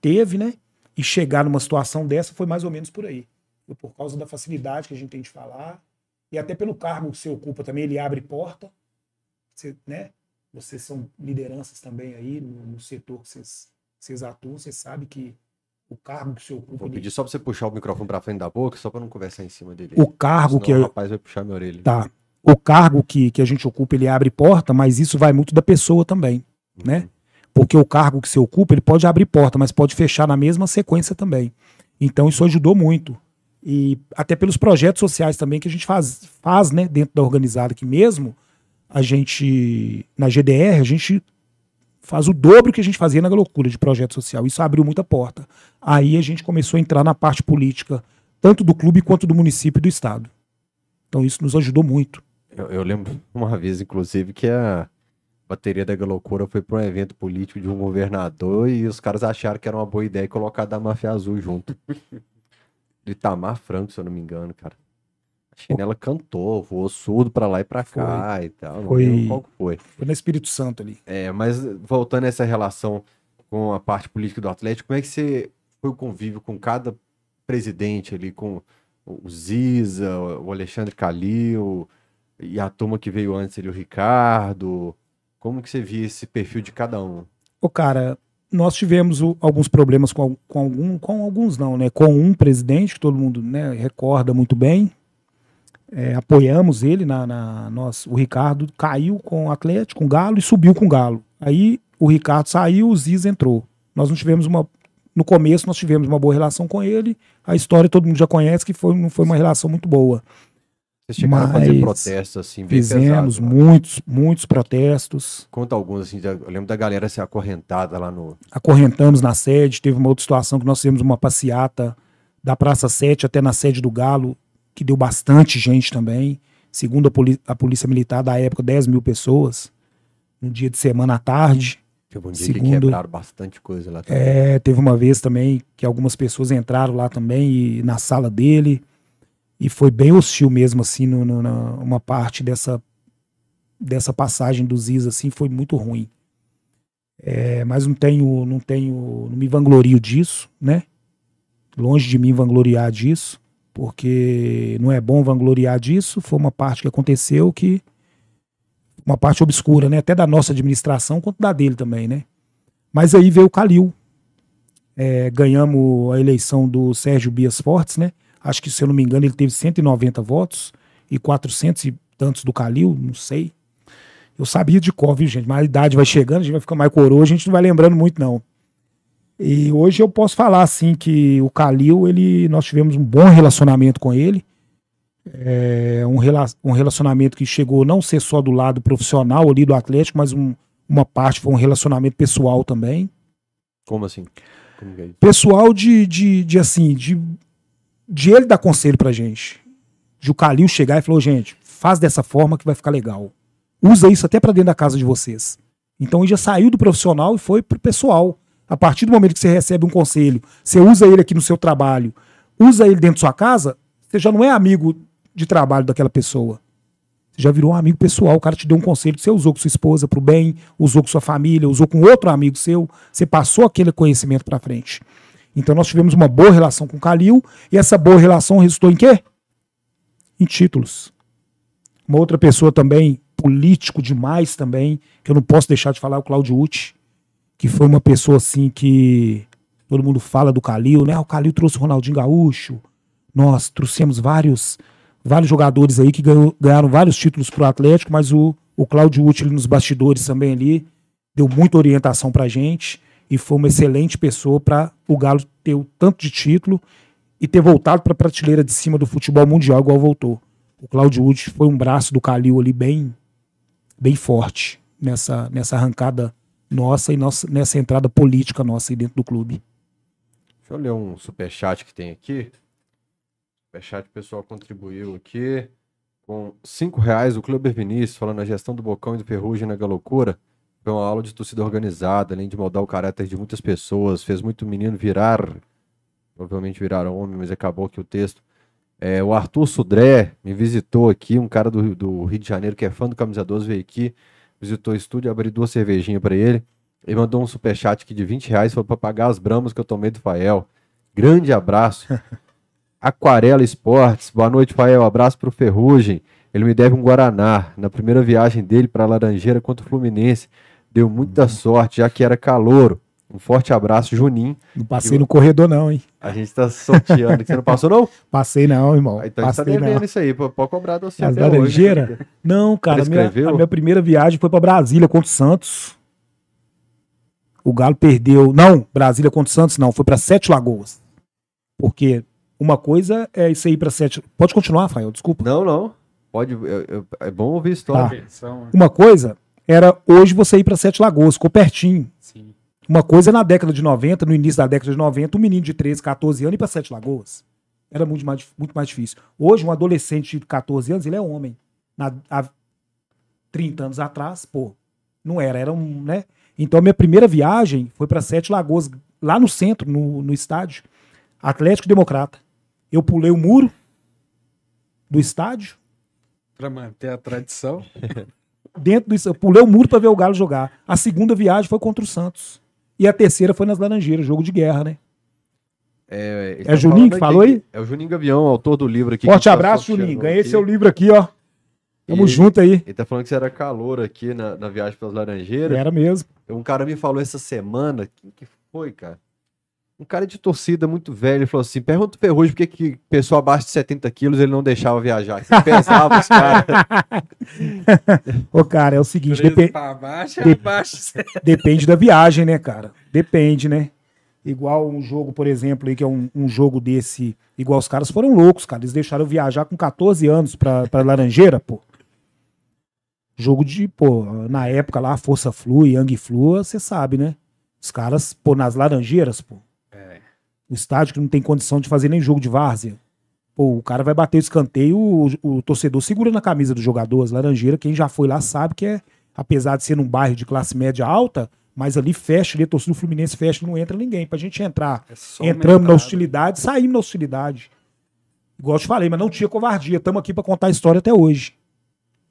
teve, né? E chegar numa situação dessa foi mais ou menos por aí. Foi por causa da facilidade que a gente tem de falar, e até pelo cargo que você ocupa também, ele abre porta. Você, né? Vocês são lideranças também aí no, no setor que vocês, vocês atuam, você sabe que o cargo que você ocupa. Vou ele- pedir só pra você puxar o microfone pra frente da boca, só pra não conversar em cima dele. o cargo Senão que o eu, rapaz vai puxar minha orelha. Tá. O cargo que, que a gente ocupa, ele abre porta, mas isso vai muito da pessoa também, né? Porque o cargo que você ocupa, ele pode abrir porta, mas pode fechar na mesma sequência também. Então isso ajudou muito. E até pelos projetos sociais também que a gente faz, faz né, dentro da organizada, que mesmo a gente, na GDR, a gente faz o dobro que a gente fazia na loucura de projeto social. Isso abriu muita porta. Aí a gente começou a entrar na parte política, tanto do clube quanto do município e do estado. Então isso nos ajudou muito. Eu, eu lembro [LAUGHS] uma vez, inclusive, que a bateria da Galocura foi para um evento político de um governador e os caras acharam que era uma boa ideia colocar da máfia azul junto. Do [LAUGHS] Itamar Franco, se eu não me engano, cara. A chinela cantou, voou surdo pra lá e pra cá e tal. Não Foi- qual que foi. Foi no Espírito Santo ali. É, mas voltando a essa relação com a parte política do Atlético, como é que você foi o convívio com cada presidente ali, com o Ziza, o Alexandre Calil e a turma que veio antes ali, o Ricardo? Como que você via esse perfil de cada um? Ô, cara, nós tivemos o- alguns problemas com, com algum, com alguns não, né? Com um presidente que todo mundo né, recorda muito bem. É, apoiamos ele na, na nós, o Ricardo caiu com o Atlético, com o Galo e subiu com o Galo. Aí o Ricardo saiu, o Ziz entrou. Nós não tivemos uma no começo nós tivemos uma boa relação com ele. A história todo mundo já conhece que foi, não foi uma relação muito boa. Vocês chegaram a fazer Mas protestos assim, Fizemos pesados, né? muitos, muitos protestos. Conta alguns, assim, eu lembro da galera ser acorrentada lá no. acorrentamos na sede. Teve uma outra situação que nós fizemos uma passeata da Praça 7 até na sede do Galo, que deu bastante gente também. Segundo a, poli- a Polícia Militar da época, 10 mil pessoas. No dia de semana à tarde. Teve um dia que Segundo- quebraram bastante coisa lá também. É, teve uma vez também que algumas pessoas entraram lá também e, na sala dele. E foi bem hostil mesmo, assim, no, no- na, uma parte dessa, dessa passagem dos Is, assim, foi muito ruim. É, mas não tenho, não tenho, não me vanglorio disso, né? Longe de mim vangloriar disso, porque não é bom vangloriar disso. Foi uma parte que aconteceu que uma parte obscura, né? Até da nossa administração quanto da dele também, né? Mas aí veio o Calil. É, ganhamos a eleição do Sérgio Bias Fortes, né? Acho que, se eu não me engano, ele teve 190 votos e 400 e tantos do Calil, não sei. Eu sabia de cor, viu, gente? Mas a idade vai chegando, a gente vai ficar mais coroa, a gente não vai lembrando muito, não. E hoje eu posso falar, assim, que o Calil, ele, nós tivemos um bom relacionamento com ele. É, um, rela- um relacionamento que chegou não ser só do lado profissional ali do Atlético, mas um- uma parte foi um relacionamento pessoal também Como assim? Como é pessoal de, de, de assim, de, de ele dar conselho pra gente. De o Calil chegar e falou, gente, faz dessa forma que vai ficar legal. Usa isso até pra dentro da casa de vocês. Então ele já saiu do profissional e foi pro pessoal. A partir do momento que você recebe um conselho, você usa ele aqui no seu trabalho, usa ele dentro da sua casa, você já não é amigo de trabalho daquela pessoa. Você já virou um amigo pessoal, o cara te deu um conselho você usou com sua esposa pro bem, usou com sua família, usou com outro amigo seu, você passou aquele conhecimento pra frente. Então nós tivemos uma boa relação com o Calil e essa boa relação resultou em quê? Em títulos. Uma outra pessoa também, político demais também, que eu não posso deixar de falar, é o Claudio Uti, que foi uma pessoa assim que todo mundo fala do Calil, né? O Calil trouxe o Ronaldinho Gaúcho, nós trouxemos vários vários jogadores aí que ganhou- ganharam vários títulos pro Atlético, mas o, o Claudio Uti nos bastidores também ali deu muita orientação pra gente e foi uma excelente pessoa para o Galo ter o tanto de título e ter voltado para a prateleira de cima do futebol mundial igual voltou. O Claudio Uti foi um braço do Calil ali bem bem forte nessa nessa arrancada nossa e nossa, nessa entrada política nossa aí dentro do clube. Deixa eu ler um superchat que tem aqui. Superchat, o pessoal contribuiu aqui com 5 reais. O Clube Vinícius, falando a gestão do Bocão e do Ferrugem na Galocura. Foi uma aula de torcida organizada, além de moldar o caráter de muitas pessoas. Fez muito menino virar, provavelmente virar homem, mas acabou aqui o texto. É, o Arthur Sudré me visitou aqui, um cara do, do Rio de Janeiro que é fã do Camisa 12, veio aqui, visitou o estúdio, abri duas cervejinhas pra ele. Ele mandou um superchat aqui de 20 reais, foi pra pagar as bramas que eu tomei do Fael. Grande abraço. [LAUGHS] Aquarela Esportes, boa noite, Fael. Abraço pro Ferrugem. Ele me deve um Guaraná. Na primeira viagem dele pra Laranjeira contra o Fluminense. Deu muita sorte, já que era calouro. Um forte abraço, Juninho. Não passei no corredor não, hein? A gente tá sorteando. Você não passou, não? [LAUGHS] Passei não, irmão. Ah, Então a gente tá Passei devendo isso aí. Pode cobrar do As até hoje. Laranjeiras? Não, cara, a minha, a minha primeira viagem foi pra Brasília contra o Santos. O Galo perdeu. Não, Brasília contra o Santos não, foi pra Sete Lagoas. Porque uma coisa é isso aí pra Sete. Pode continuar, Rafael, desculpa. Não, não. Pode. é bom ouvir história. Tá. Né? Uma coisa era hoje você ir para Sete Lagoas, ficou pertinho. Sim. Uma coisa é na década de 90, no início da década de 90, um menino de 13, 14 anos ir para Sete Lagoas. Era muito mais, muito mais difícil. Hoje, um adolescente de 14 anos, ele é homem. Na, há 30 anos atrás, pô, não era, era um, né? Então, a minha primeira viagem foi para Sete Lagoas, lá no centro, no, no estádio, Atlético Democrata. Eu pulei o muro do estádio, Pra manter a tradição. [LAUGHS] dentro disso, eu pulei o muro para ver o Galo jogar. A segunda viagem foi contra o Santos. E a terceira foi nas Laranjeiras, jogo de guerra, né? É, É Juninho que falou aí? É o Juninho Gavião, autor do livro aqui. Forte tá abraço, Juninho. Ganhei aqui. seu livro aqui, ó. Tamo E- junto aí. Ele tá falando que você era calor aqui na, na viagem pelas Laranjeiras. Era mesmo. Um cara me falou essa semana, quem que foi, cara? Um cara de torcida muito velho, falou assim, pergunta o Ferrugem por que que pessoa abaixo de 70 quilos ele não deixava viajar. Que pesava os caras. [LAUGHS] Ô, cara, é o seguinte, depe- pra baixo, de- abaixo. depende da viagem, né, cara? Depende, né? Igual um jogo, por exemplo, aí, que é um, um jogo desse. Igual os caras foram loucos, cara. Eles deixaram viajar com 14 anos pra, pra Laranjeira, pô. Jogo de, pô, na época lá, Força Flu, Yang Flu, você sabe, né? Os caras, pô, nas Laranjeiras, pô. O estádio que não tem condição de fazer nem jogo de várzea. Pô, o cara vai bater o escanteio, o, o torcedor segura na camisa do jogador. As Laranjeiras, quem já foi lá sabe que é, apesar de ser num bairro de classe média alta, mas ali fecha, ali a torcida do Fluminense fecha, não entra ninguém. Pra gente entrar, É só entramos na hostilidade, saímos na hostilidade. Igual eu te falei, mas não tinha covardia. Estamos aqui pra contar a história até hoje.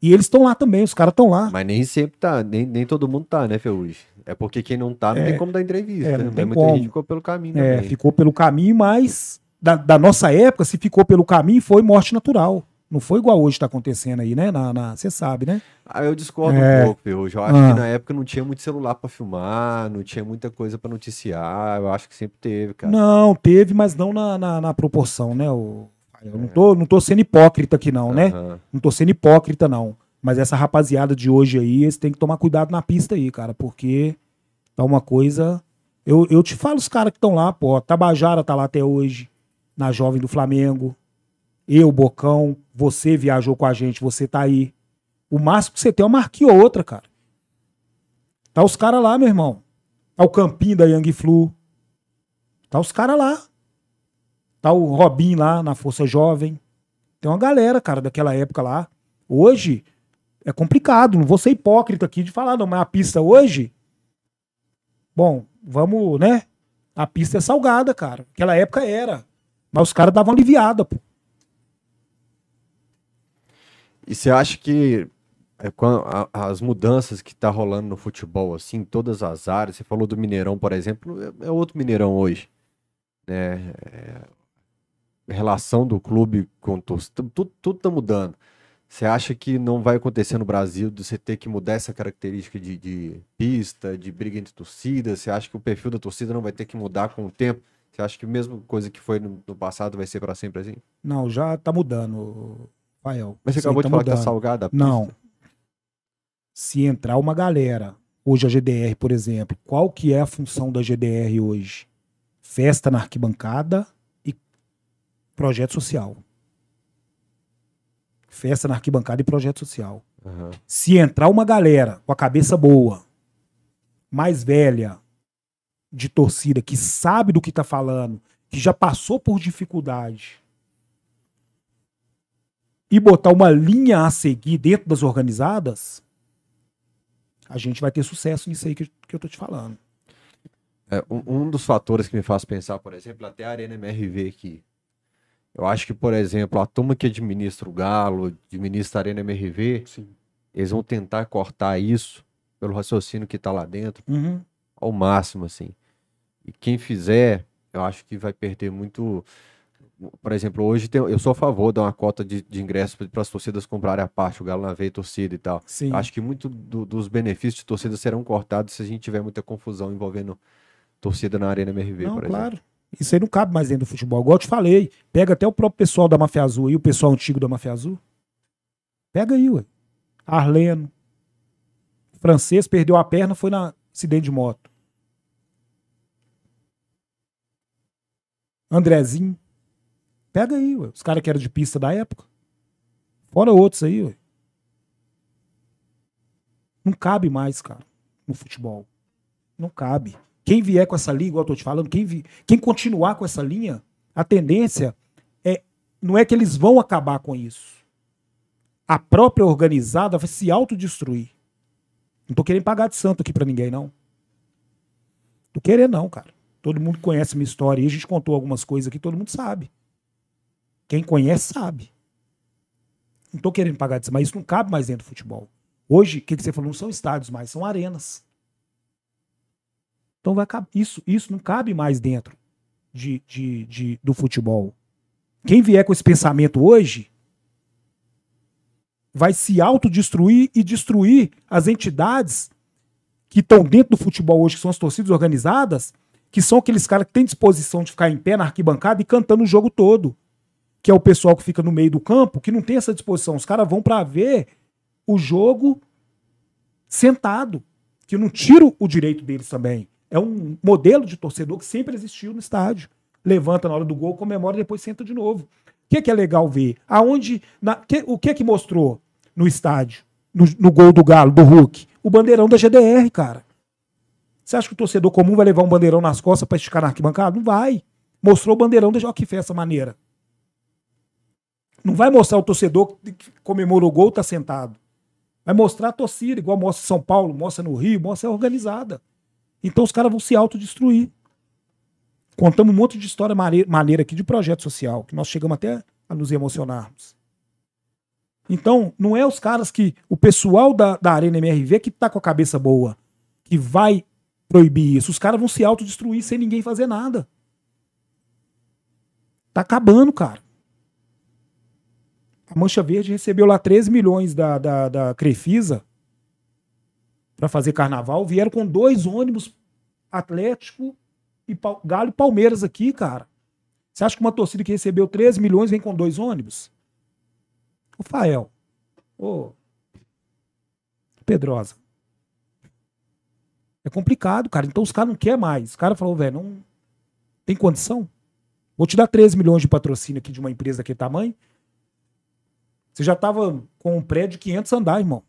E eles estão lá também, os caras estão lá. Mas nem sempre tá, nem, nem todo mundo tá, né, Ferrugem? É porque quem não tá não É. tem como dar entrevista, É, né? não Mas tem muita como. gente ficou pelo caminho É, também. ficou pelo caminho, mas da, da nossa época, se ficou pelo caminho, foi morte natural. Não foi igual hoje tá acontecendo aí, né? Você sabe, né? Ah, eu discordo É. um pouco. Eu acho Ah. que na época não tinha muito celular pra filmar, não tinha muita coisa pra noticiar. Eu acho que sempre teve, cara. Não, teve, mas não na, na, na proporção, né? Eu não tô, não tô sendo hipócrita aqui, não, né? Não tô sendo hipócrita, não. Mas essa rapaziada de hoje aí, eles têm que tomar cuidado na pista aí, cara, porque tá uma coisa. Eu, eu te falo os caras que estão lá, pô. Tabajara tá lá até hoje, na Jovem do Flamengo. Eu, Bocão, você viajou com a gente, você tá aí. O máximo que você tem é uma marquinha ou outra, cara. Tá os caras lá, meu irmão. Tá o Campinho da Young Flu. Tá os caras lá. Tá o Robin lá na Força Jovem. Tem uma galera, cara, daquela época lá. Hoje é complicado, não vou ser hipócrita aqui de falar, não, mas a pista hoje. Bom, vamos, né? A pista é salgada, cara. Aquela época era. Mas os caras davam aliviada, pô. E você acha que é, quan- a- as mudanças que tá rolando no futebol, assim, todas as áreas, você falou do Mineirão, por exemplo, é- é outro Mineirão hoje, né? É, relação do clube com torcida, tudo, tudo tá mudando. Você acha que não vai acontecer no Brasil de você ter que mudar essa característica de, de pista, de briga entre torcidas? Você acha que o perfil da torcida não vai ter que mudar com o tempo? Você acha que a mesma coisa que foi no, no passado vai ser para sempre assim? Não, já tá mudando, Rafael. Mas você aí acabou de tá falar que tá mudando. salgada a pista. Não. Se entrar uma galera, hoje a GDR, por exemplo, qual que é a função da GDR hoje? Festa na arquibancada e projeto social. Festa na arquibancada e projeto social. Aham. Se entrar uma galera com a cabeça boa, mais velha, de torcida, que sabe do que tá falando, que já passou por dificuldade, e botar uma linha a seguir dentro das organizadas, a gente vai ter sucesso nisso aí que, que eu tô te falando. É, um, um dos fatores que me faz pensar, por exemplo, até a Arena MRV aqui. Eu acho que, por exemplo, a turma que administra o Galo, administra a Arena MRV, Sim. eles vão tentar cortar isso pelo raciocínio que tá lá dentro Uhum. ao máximo, assim. E quem fizer, eu acho que vai perder muito. Por exemplo, hoje tem- eu sou a favor de uma cota de, de ingressos para as torcidas comprarem a parte, o Galo na veia torcida e tal. Sim. Acho que muito do- dos benefícios de torcida serão cortados se a gente tiver muita confusão envolvendo torcida na Arena MRV, Não, por exemplo. claro. Isso aí não cabe mais dentro do futebol. Igual eu te falei. Pega até o próprio pessoal da Mafia Azul aí, o pessoal antigo da Mafia Azul. Pega aí, ué. Arleno. Francês perdeu a perna, foi na acidente de moto. Andrezinho. Pega aí, ué. Os caras que eram de pista da época. Fora outros aí, ué. Não cabe mais, cara, no futebol. Não cabe. Quem vier com essa linha, igual eu tô te falando, quem, vi, quem continuar com essa linha, a tendência é não é que eles vão acabar com isso. A própria organizada vai se autodestruir. Não tô querendo pagar de santo aqui para ninguém, não. Tô querendo, não, cara. Todo mundo conhece minha história e a gente contou algumas coisas aqui, todo mundo sabe. Quem conhece sabe. Não tô querendo pagar santo, mas isso não cabe mais dentro do futebol. Hoje, o que, que você falou? Não são estádios mais, são arenas. Então vai isso, isso não cabe mais dentro de, de, de, do futebol. Quem vier com esse pensamento hoje vai se autodestruir e destruir as entidades que estão dentro do futebol hoje, que são as torcidas organizadas, que são aqueles caras que têm disposição de ficar em pé na arquibancada e cantando o jogo todo. Que é o pessoal que fica no meio do campo, que não tem essa disposição. Os caras vão para ver o jogo sentado, que não tira o direito deles também. É um modelo de torcedor que sempre existiu no estádio. Levanta na hora do gol, comemora e depois senta de novo. O que, que é legal ver? Aonde, na, que, o que que mostrou no estádio, no, no gol do Galo, do Hulk? O bandeirão da GDR, cara. Você acha que o torcedor comum vai levar um bandeirão nas costas para esticar na arquibancada? Não vai. Mostrou o bandeirão da que fez essa maneira. Não vai mostrar o torcedor que comemorou o gol, tá sentado. Vai mostrar a torcida, igual mostra em São Paulo, mostra no Rio, mostra organizada. Então os caras vão se autodestruir. Contamos um monte de história maneira aqui de projeto social, que nós chegamos até a nos emocionarmos. Então, não é os caras que. O pessoal da, da Arena MRV que tá com a cabeça boa, que vai proibir isso. Os caras vão se autodestruir sem ninguém fazer nada. Tá acabando, cara. A Mancha Verde recebeu lá 13 milhões da, da, da Crefisa para fazer carnaval, vieram com dois ônibus Atlético e Galo e Palmeiras aqui, cara. Você acha que uma torcida que recebeu 13 milhões vem com dois ônibus? O Fael. Ô. Pedrosa. É complicado, cara. Então os caras não querem mais. Os caras falaram, velho, não tem condição. Vou te dar 13 milhões de patrocínio aqui de uma empresa daquele tamanho. Você já tava com um prédio de 500 andares, irmão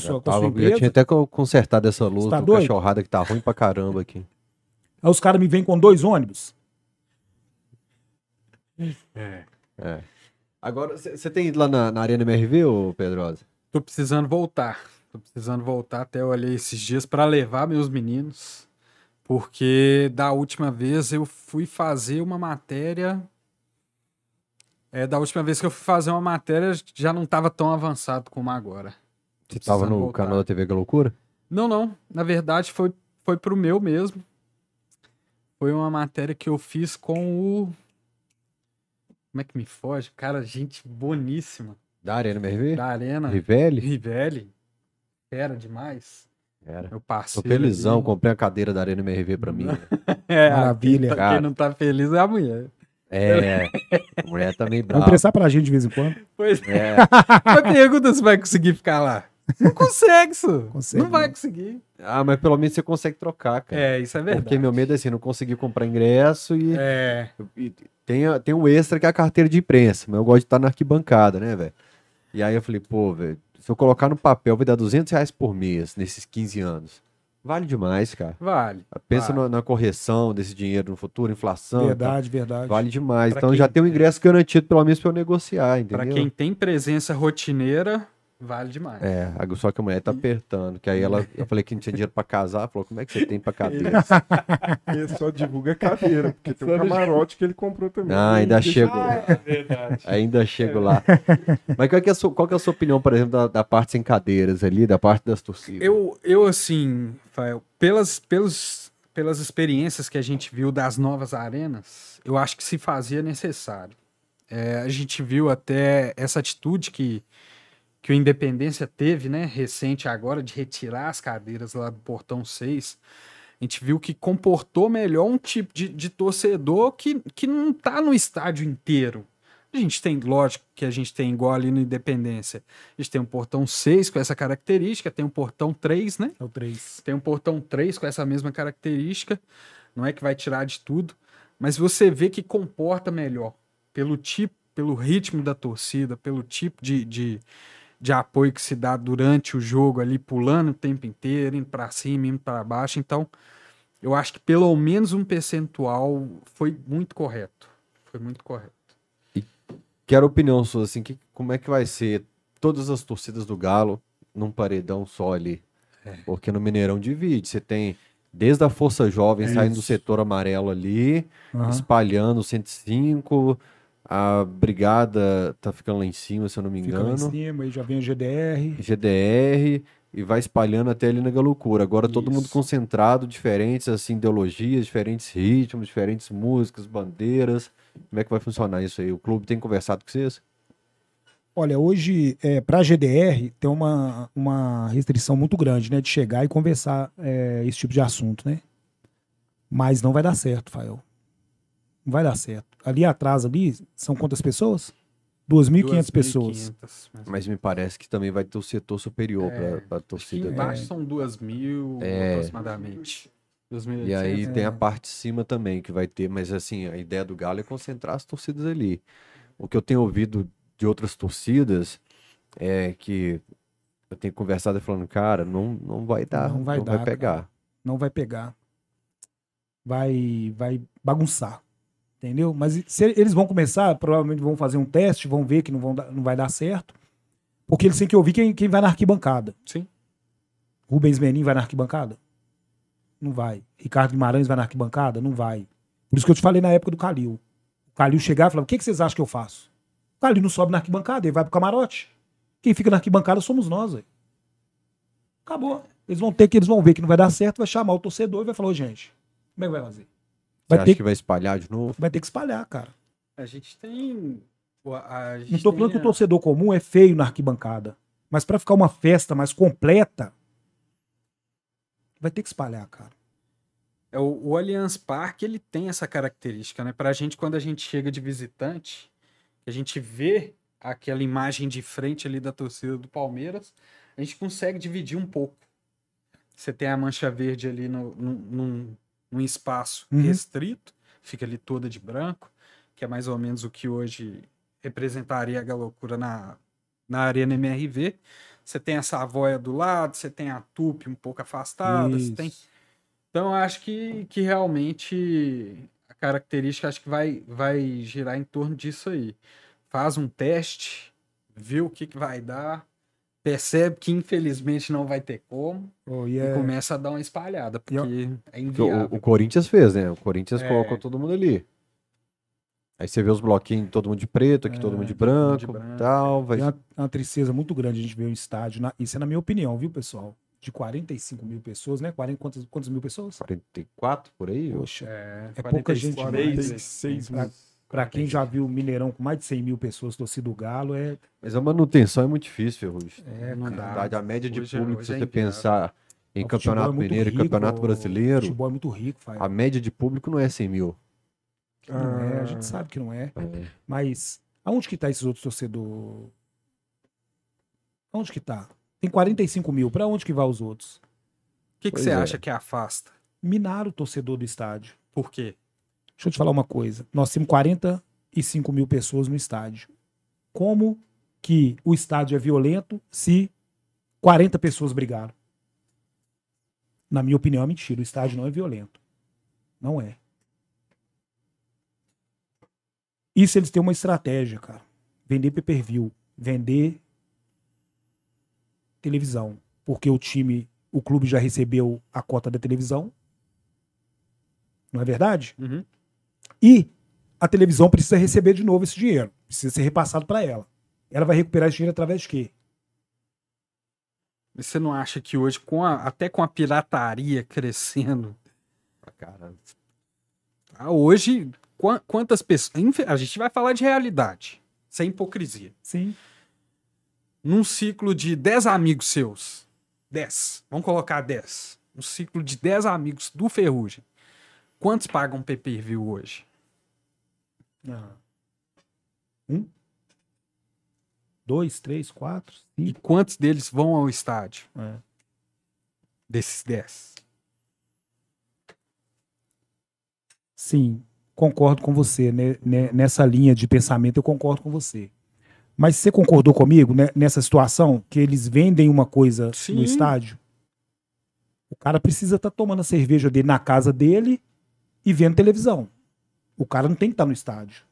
com, sua, com sua empresa. Eu tinha até consertado essa luz tá do doido? cachorrada que tá ruim pra caramba aqui. Aí os caras me vêm com dois ônibus. É. é. Agora, você tem ido lá na, na Arena MRV, ô Pedrosa? Tô precisando voltar. Tô precisando voltar. Até olhei esses dias para levar meus meninos. Porque da última vez eu fui fazer uma matéria. É, da última vez que eu fui fazer uma matéria já não estava tão avançado como agora. Você tava no voltar. canal da TV Loucura? Não, não. Na verdade, foi, foi pro meu mesmo. Foi uma matéria que eu fiz com o. Como é que me foge? Cara, gente boníssima. Da Arena MRV? Da Arena. Rivelli? Rivelli. Era demais. Era. Meu parceiro. Tô felizão, ali. comprei a cadeira da Arena MRV pra mim. [LAUGHS] é, Maravilha. Quem, quem não tá feliz é a mulher. É, a mulher tá meio brava. Vamos prestar pra gente de vez em quando. Pois é. [LAUGHS] Mas pergunta se vai conseguir ficar lá. Não consegue, isso. Consegue, não vai conseguir. Ah, mas pelo menos você consegue trocar, cara. É, isso é verdade. Porque meu medo é assim, não conseguir comprar ingresso e. É. E tem, tem um extra que é a carteira de imprensa, mas eu gosto de estar na arquibancada, né, velho? E aí eu falei, pô, velho, se eu colocar no papel, vai dar 200 reais por mês nesses 15 anos. Vale demais, cara. Vale. Pensa vale. Na, na, correção desse dinheiro no futuro, inflação. Verdade, verdade. Vale demais. Pra então quem... já tem um ingresso garantido, pelo menos, para eu negociar, entendeu? Para quem tem presença rotineira, Vale demais. É, só que a mulher tá apertando. Que aí ela, eu falei que não tinha dinheiro pra casar. Falou, como é que você tem pra cadeira? [LAUGHS] Ele só divulga cadeira, porque tem um camarote que ele comprou também. Ah, ainda chego. Ah, é verdade. Ainda chego é. lá. [LAUGHS] Mas qual que, é a sua, qual que é a sua opinião, por exemplo, da, da, parte sem cadeiras ali, da parte das torcidas? Eu, eu assim, Fael, pelas, pelos, pelas experiências que a gente viu das novas arenas, eu acho que se fazia necessário. É, a gente viu até essa atitude que que o Independência teve, né, recente agora, de retirar as cadeiras lá do portão 6, a gente viu que comportou melhor um tipo de, de torcedor que, que não tá no estádio inteiro. A gente tem, lógico que a gente tem igual ali no Independência. A gente tem um portão 6 com essa característica, tem um portão 3, né? É o 3. Tem um portão 3 com essa mesma característica. Não é que vai tirar de tudo, mas você vê que comporta melhor pelo tipo, pelo ritmo da torcida, pelo tipo de, de de apoio que se dá durante o jogo ali, pulando o tempo inteiro, indo para cima, indo para baixo. Então, eu acho que pelo menos um percentual foi muito correto. Foi muito correto. Quero a opinião sua, assim, que, como é que vai ser todas as torcidas do Galo num paredão só ali? Porque no Mineirão divide, você tem desde a Força Jovem É saindo do setor amarelo ali, Aham. espalhando o 105, a Brigada tá ficando lá em cima, se eu não me Fica lá em engano, cima, aí já vem o GDR. GDR, e vai espalhando até ali na Galoucura. Agora todo mundo Isso. concentrado, diferentes assim, ideologias, diferentes ritmos, diferentes músicas, bandeiras. Como é que vai funcionar isso aí? O clube tem conversado com vocês? Olha, hoje, é, para a GDR, tem uma, uma restrição muito grande, né? De chegar e conversar é, esse tipo de assunto, né? Mas não vai dar certo, Fael. Não vai dar certo. Ali atrás, ali, são quantas pessoas? 2.500 pessoas. 2.500, mas- Mas me parece que também vai ter o setor superior É, para a torcida. embaixo são duas mil É. aproximadamente. 2.800. E aí tem É. a parte de cima também que vai ter, mas assim, a ideia do Galo é concentrar as torcidas ali. O que eu tenho ouvido de outras torcidas é que eu tenho conversado e falando, cara, não, não vai dar, Não não vai vai, dar, pegar. Não vai pegar. Vai, vai bagunçar. Entendeu? Mas se eles vão começar, provavelmente vão fazer um teste, vão ver que não, vão dar- não vai dar certo. Porque eles têm que ouvir quem, quem vai na arquibancada. Sim. Rubens Menin vai na arquibancada? Não vai. Ricardo Guimarães vai na arquibancada? Não vai. Por isso que eu te falei na época do Calil. O Calil chegava e falava: o que, que vocês acham que eu faço? O Calil não sobe na arquibancada, ele vai pro camarote. Quem fica na arquibancada somos nós, velho. Acabou. Eles vão ter que, eles vão ver que não vai dar certo, vai chamar o torcedor e vai falar, gente, como é que vai fazer? Você Vai acha ter, que vai espalhar de novo? vai ter que espalhar, cara. A gente tem. a- gente Não tô tem falando que o torcedor comum é feio na arquibancada. Mas pra ficar uma festa mais completa, vai ter que espalhar, cara. É, o, o Allianz Parque ele tem essa característica, né? Pra gente, quando a gente chega de visitante, a gente vê aquela imagem de frente ali da torcida do Palmeiras, a gente consegue dividir um pouco. Você tem a mancha verde ali no, num, num- num espaço Uhum. restrito, fica ali toda de branco, que é mais ou menos o que hoje representaria a galocura na, na Arena MRV. Você tem a Savoia do lado, você tem a Tupi um pouco afastada, você tem então, acho que, que realmente a característica acho que vai, vai girar em torno disso aí. Faz um teste, vê o que, que vai dar, percebe que infelizmente não vai ter como Oh, e e é- começa a dar uma espalhada, porque é Porque inviável. O, o Corinthians fez, né? O Corinthians É. colocou todo mundo ali. Aí você vê os bloquinhos, todo mundo de preto, aqui todo mundo de É, todo mundo de branco, branco, tal. Vai... É uma, uma tristeza muito grande a gente ver um estádio. na- isso é na minha opinião, viu, pessoal? De 45 mil pessoas, né? 40, quantas, quantas mil pessoas? 44 por aí? Poxa, É, É pouca gente 46, demais. 46 pra, mil. Pra quem já viu o Mineirão com mais de 100 mil pessoas torcida do Galo, é. Mas a manutenção é muito difícil, Ferrugem. é dá. verdade, a média de Hoje é- público, hoje se é você inviável. pensar em o futebol Campeonato é Mineiro e rico, Campeonato o Brasileiro, futebol é muito rico, Fael. a média de público não é 100 mil. Não é, a Ah. gente sabe que não é. Mas aonde que tá esses outros torcedores? Aonde que tá? Tem 45 mil. Pra onde que vai os outros? O que, que você é. acha que afasta? Minaram o torcedor do estádio. Por quê? Deixa eu te falar uma coisa. Nós temos 45 mil pessoas no estádio. Como que o estádio é violento se 40 pessoas brigaram? Na minha opinião, é mentira. O estádio não é violento. Não é. Isso eles têm uma estratégia, cara. Vender pay-per-view. Vender televisão. Porque o time, o clube já recebeu a cota da televisão. Não é verdade? Uhum. E a televisão precisa receber de novo esse dinheiro. Precisa ser repassado para ela. Ela vai recuperar esse dinheiro através de quê? Mas Você não acha que hoje, com a- até com a pirataria crescendo, Cara, Ah, hoje, qua- quantas pessoas. A gente vai falar de realidade, sem hipocrisia. Sim. Num ciclo de 10 amigos seus, 10, vamos colocar 10. Um ciclo de 10 amigos do Ferrugem. Quantos pagam pay-per-view hoje? Um, dois, três, quatro, E cinco. quantos deles vão ao estádio? É. Desses 10. Sim, concordo com você. né? Nessa linha de pensamento, eu concordo com você. Mas você concordou comigo né, nessa situação que eles vendem uma coisa Sim. no estádio? O cara precisa estar tomando a cerveja dele na casa dele e vendo televisão. O cara não tem que estar no estádio.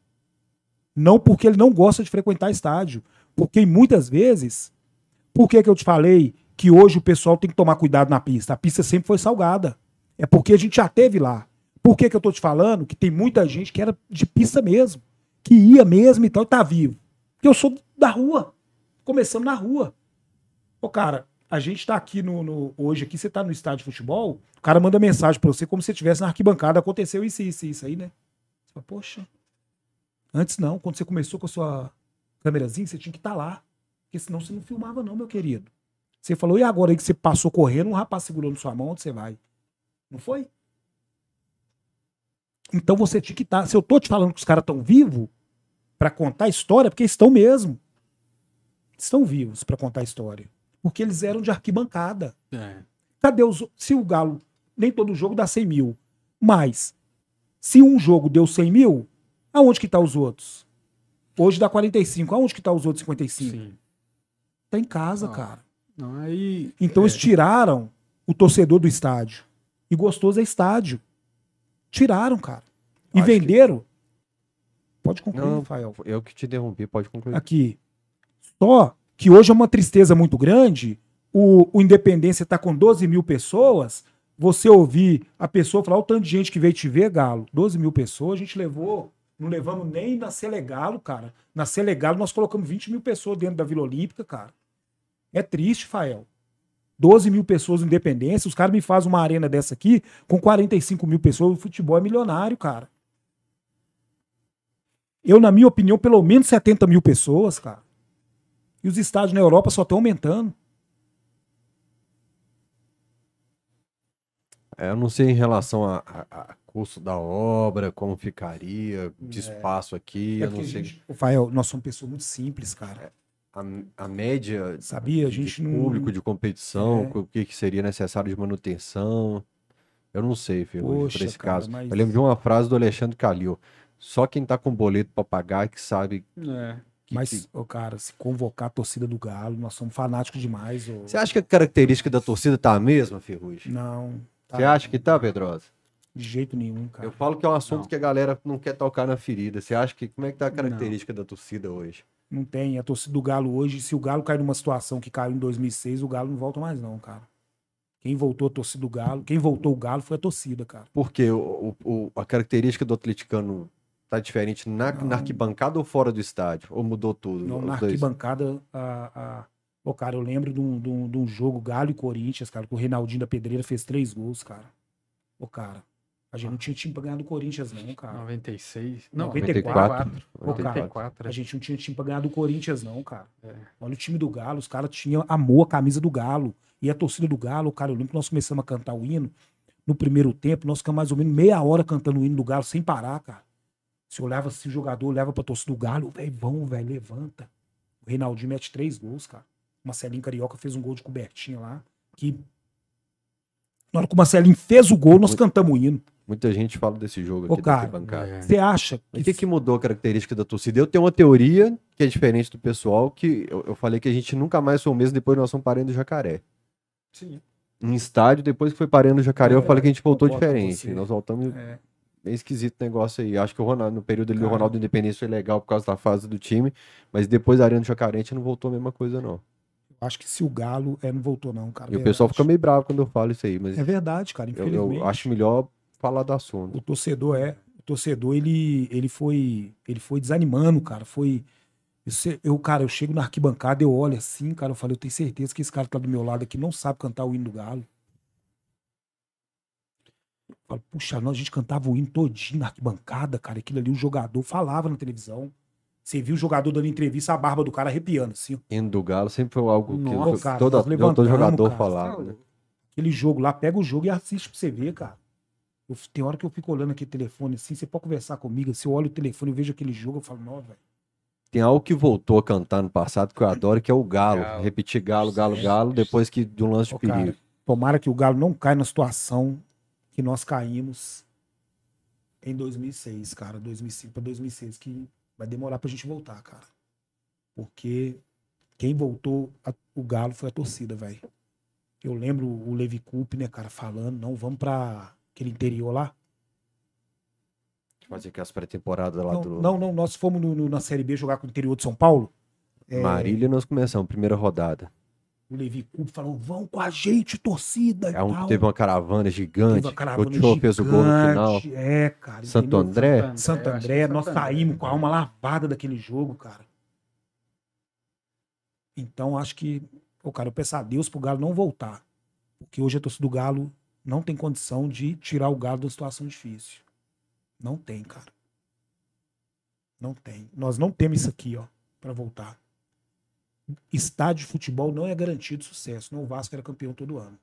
Não porque ele não gosta de frequentar estádio. Porque muitas vezes, por que, que eu te falei que hoje o pessoal tem que tomar cuidado na pista? A pista sempre foi salgada. É porque a gente já teve lá. Por que, que eu tô te falando que tem muita gente que era de pista mesmo, que ia mesmo e tal, e tá vivo? Porque eu sou da rua. Começando na rua. Ô, cara, a gente tá aqui no, no- Hoje aqui, você tá no estádio de futebol, o cara manda mensagem pra você como se você estivesse na arquibancada, aconteceu isso, isso, isso aí, né? Poxa. Antes não, quando você começou com a sua câmerazinha, você tinha que estar lá. Porque senão você não filmava, não, meu querido. Você falou, e agora aí que você passou correndo, um rapaz segurou na sua mão, onde você vai? Não foi? Então você tinha que estar. Se eu tô te falando que os caras estão vivos pra contar a história, porque estão mesmo. Estão vivos pra contar a história. Porque eles eram de arquibancada. É. Cadê os. Se o Galo. Nem todo jogo dá 100 mil. Mas, se um jogo deu 100 mil, aonde que tá os outros? Hoje dá 45. Aonde que tá os outros 55? Sim. Tá em casa, Ah. cara. Não, aí. Então é, eles tiraram o torcedor do estádio. E gostoso é estádio. Tiraram, cara. E Acho que- venderam. Pode concluir, Não, Rafael. Eu que te interrompi, pode concluir. Aqui. Só que hoje é uma tristeza muito grande. O, o Independência tá com 12 mil pessoas. Você ouvir a pessoa falar o tanto de gente que veio te ver, Galo. 12 mil pessoas, a gente levou. Não levamos nem na Selegalo, cara. Na Selegalo nós colocamos 20 mil pessoas dentro da Vila Olímpica, cara. É triste, Fael. 12 mil pessoas no Independência. Os caras me fazem uma arena dessa aqui com 45 mil pessoas. O futebol é milionário, cara. Eu, na minha opinião, pelo menos 70 mil pessoas, cara. E os estádios na Europa só estão aumentando. Eu não sei em relação a, a- a custo da obra, como ficaria, de espaço aqui, É eu não sei. gente, ô, Fael, nós somos pessoas muito simples, cara. A, a média Sabia? A de gente não. público, de competição, É. o que, que seria necessário de manutenção. Eu não sei, Poxa, para esse cara, caso. mas- Eu lembro de uma frase do Alexandre Calil. Só quem tá com boleto para pagar é que sabe É. que, Mas, que- ô, cara, se convocar a torcida do Galo, nós somos fanáticos demais. ô. Você acha que a característica da torcida tá a mesma, Ferrugem? Não. Tá, Você acha que tá, Pedrosa? De jeito nenhum, cara. Eu falo que é um assunto Não. que a galera não quer tocar na ferida. Você acha que como é que tá a característica da torcida hoje? Não tem. A torcida do Galo hoje, se o Galo cair numa situação que caiu em 2006, o Galo não volta mais, não, cara. Quem voltou a torcida do Galo, quem voltou o Galo foi a torcida, cara. Porque o, o- o- a característica do atleticano tá diferente na, Não. na arquibancada ou fora do estádio? Ou mudou tudo? Não, na dois? arquibancada, a, a... Ô, cara, eu lembro de um, de, um, de um jogo Galo e Corinthians, cara, que o Reinaldinho da Pedreira fez três gols, cara. Ô, cara, a gente não tinha time pra ganhar do Corinthians, não, cara. 96. Não, 94. 94. Ô, cara, 94. A gente não tinha time pra ganhar do Corinthians, não, cara. É. Olha o time do Galo, os caras tinham amor a camisa do Galo. E a torcida do Galo, cara, eu lembro que nós começamos a cantar o hino. No primeiro tempo, nós ficamos mais ou menos meia hora cantando o hino do Galo sem parar, cara. Se olhava, se o jogador olhava pra torcida do Galo, velho, vão, velho, levanta. O Reinaldinho mete três gols, cara. Marcelinho Carioca fez um gol de cobertinha lá. Que. Na hora que o Marcelinho fez o gol, nós cantamos o hino. Muita gente fala desse jogo aqui da cara, arquibancada. É. Você acha O que, que mudou a característica da torcida? Eu tenho uma teoria que é diferente do pessoal, que eu, eu falei que a gente nunca mais foi o mesmo depois que nós fomos parando do jacaré. Sim. Em estádio, depois que foi parando do jacaré, eu É, falei que a gente voltou diferente. Nós voltamos É. bem esquisito o negócio aí. Acho que o Ronaldo, no período ali, o Cara. Ronaldo Independência foi legal por causa da fase do time, mas depois da Arena do Jacaré a gente não voltou a mesma coisa, não. Acho que se o Galo. É, não voltou, não, cara. E o pessoal Verdade. fica meio bravo quando eu falo isso aí, mas É verdade, cara. eu, Infelizmente. eu acho melhor falar do assunto. O torcedor é. O torcedor, ele, ele foi. Ele foi desanimando, cara. Foi. Eu, eu, cara, eu chego na arquibancada, eu olho assim, cara, eu falei, eu tenho certeza que esse cara que tá do meu lado aqui não sabe cantar o hino do Galo. Eu falo, puxa, nós, a gente cantava o hino todinho na arquibancada, cara. Aquilo ali, o jogador falava na televisão. Você viu o jogador dando entrevista, a barba do cara arrepiando, assim. Hino do Galo sempre foi algo que Nossa, cara, todo, nós todo levantamos, jogador cara. falava, né? Aquele jogo lá, pega o jogo e assiste pra você ver, cara. Eu- tem hora que eu fico olhando aquele telefone assim, você pode conversar comigo. Se eu olho o telefone e vejo aquele jogo, eu falo, não, velho. Tem algo que voltou a cantar no passado que eu adoro, que é o Galo. Galo. Repetir Galo, Galo, Galo, depois que de um lance de Ô, cara, perigo. tomara que o Galo não caia na situação que nós caímos em 2006, cara. 2005 pra 2006, que vai demorar pra gente voltar, cara. Porque quem voltou a- o Galo foi a torcida, velho. Eu lembro o Levi Coupe, né, cara, falando, não, vamos pra aquele interior lá. Fazer aquelas pré-temporadas lá Não, do não, não, nós fomos no- no- na Série B jogar com o interior de São Paulo. É, Marília, nós começamos, primeira rodada. O Levi Coupe falou, vão com a gente, torcida É um, teve uma caravana gigante. Teve uma caravana o Tio fez o gol no final. É, cara. Santo entendeu? André. Santo André, é nós Santo André. saímos com a alma lavada daquele jogo, cara. Então, acho que, pô, cara, eu peço a Deus pro Galo não voltar. Porque hoje a torcida do Galo não tem condição de tirar o Galo da situação difícil. Não tem, cara. Não tem. Nós não temos isso aqui, ó, pra voltar. Estádio de futebol não é garantido sucesso. Não, o Vasco era campeão todo ano.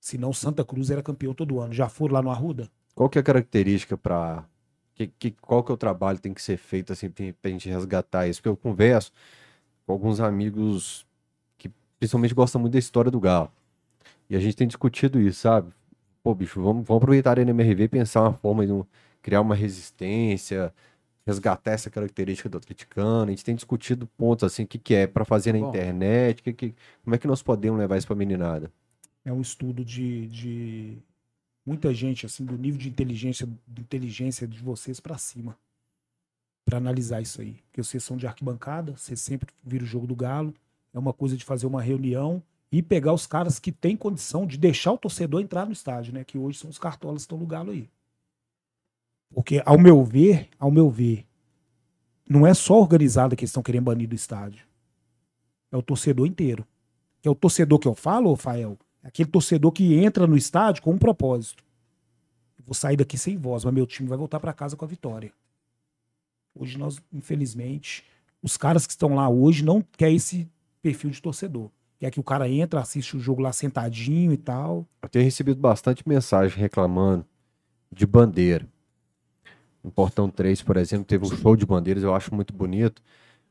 Senão Santa Cruz era campeão todo ano. Já foram lá no Arruda? Qual que é a característica para que, que, qual que é o trabalho que tem que ser feito assim pra gente resgatar isso? Porque eu converso com alguns amigos que principalmente gostam muito da história do Galo. E a gente tem discutido isso, sabe? Pô, bicho, vamos, vamos aproveitar a NMRV e pensar uma forma de um- criar uma resistência, resgatar essa característica do atleticano. A gente tem discutido pontos assim, o que, que é para fazer na Bom. internet, que, que, como é que nós podemos levar isso pra meninada? é um estudo de, de muita gente, assim, do nível de inteligência, de inteligência de vocês pra cima, Pra analisar isso aí. Porque vocês são de arquibancada, vocês sempre viram o jogo do Galo, é uma coisa de fazer uma reunião e pegar os caras que têm condição de deixar o torcedor entrar no estádio, né? Que hoje são os cartolas que estão no Galo aí. Porque, ao meu ver, ao meu ver, não é só organizada que eles estão querendo banir do estádio. É o torcedor inteiro. Que é o torcedor que eu falo, Rafael, é aquele torcedor que entra no estádio com um propósito. Vou sair daqui sem voz, mas meu time vai voltar para casa com a vitória. Hoje nós, infelizmente, os caras que estão lá hoje não querem esse perfil de torcedor. Quer que o cara entra, assiste o jogo lá sentadinho e tal. Eu tenho recebido bastante mensagem reclamando de bandeira. No Portão 3, por exemplo, teve um show de bandeiras, eu acho muito bonito,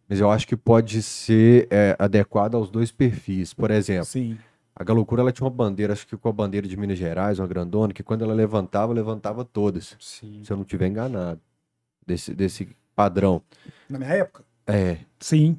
mas eu acho que pode ser é, adequado aos dois perfis. Por exemplo, Sim. a Galocura ela tinha uma bandeira, acho que com a bandeira de Minas Gerais, uma grandona, que quando ela levantava, levantava todas, Sim. se eu não estiver enganado, desse, desse padrão. Na minha época? É, Sim.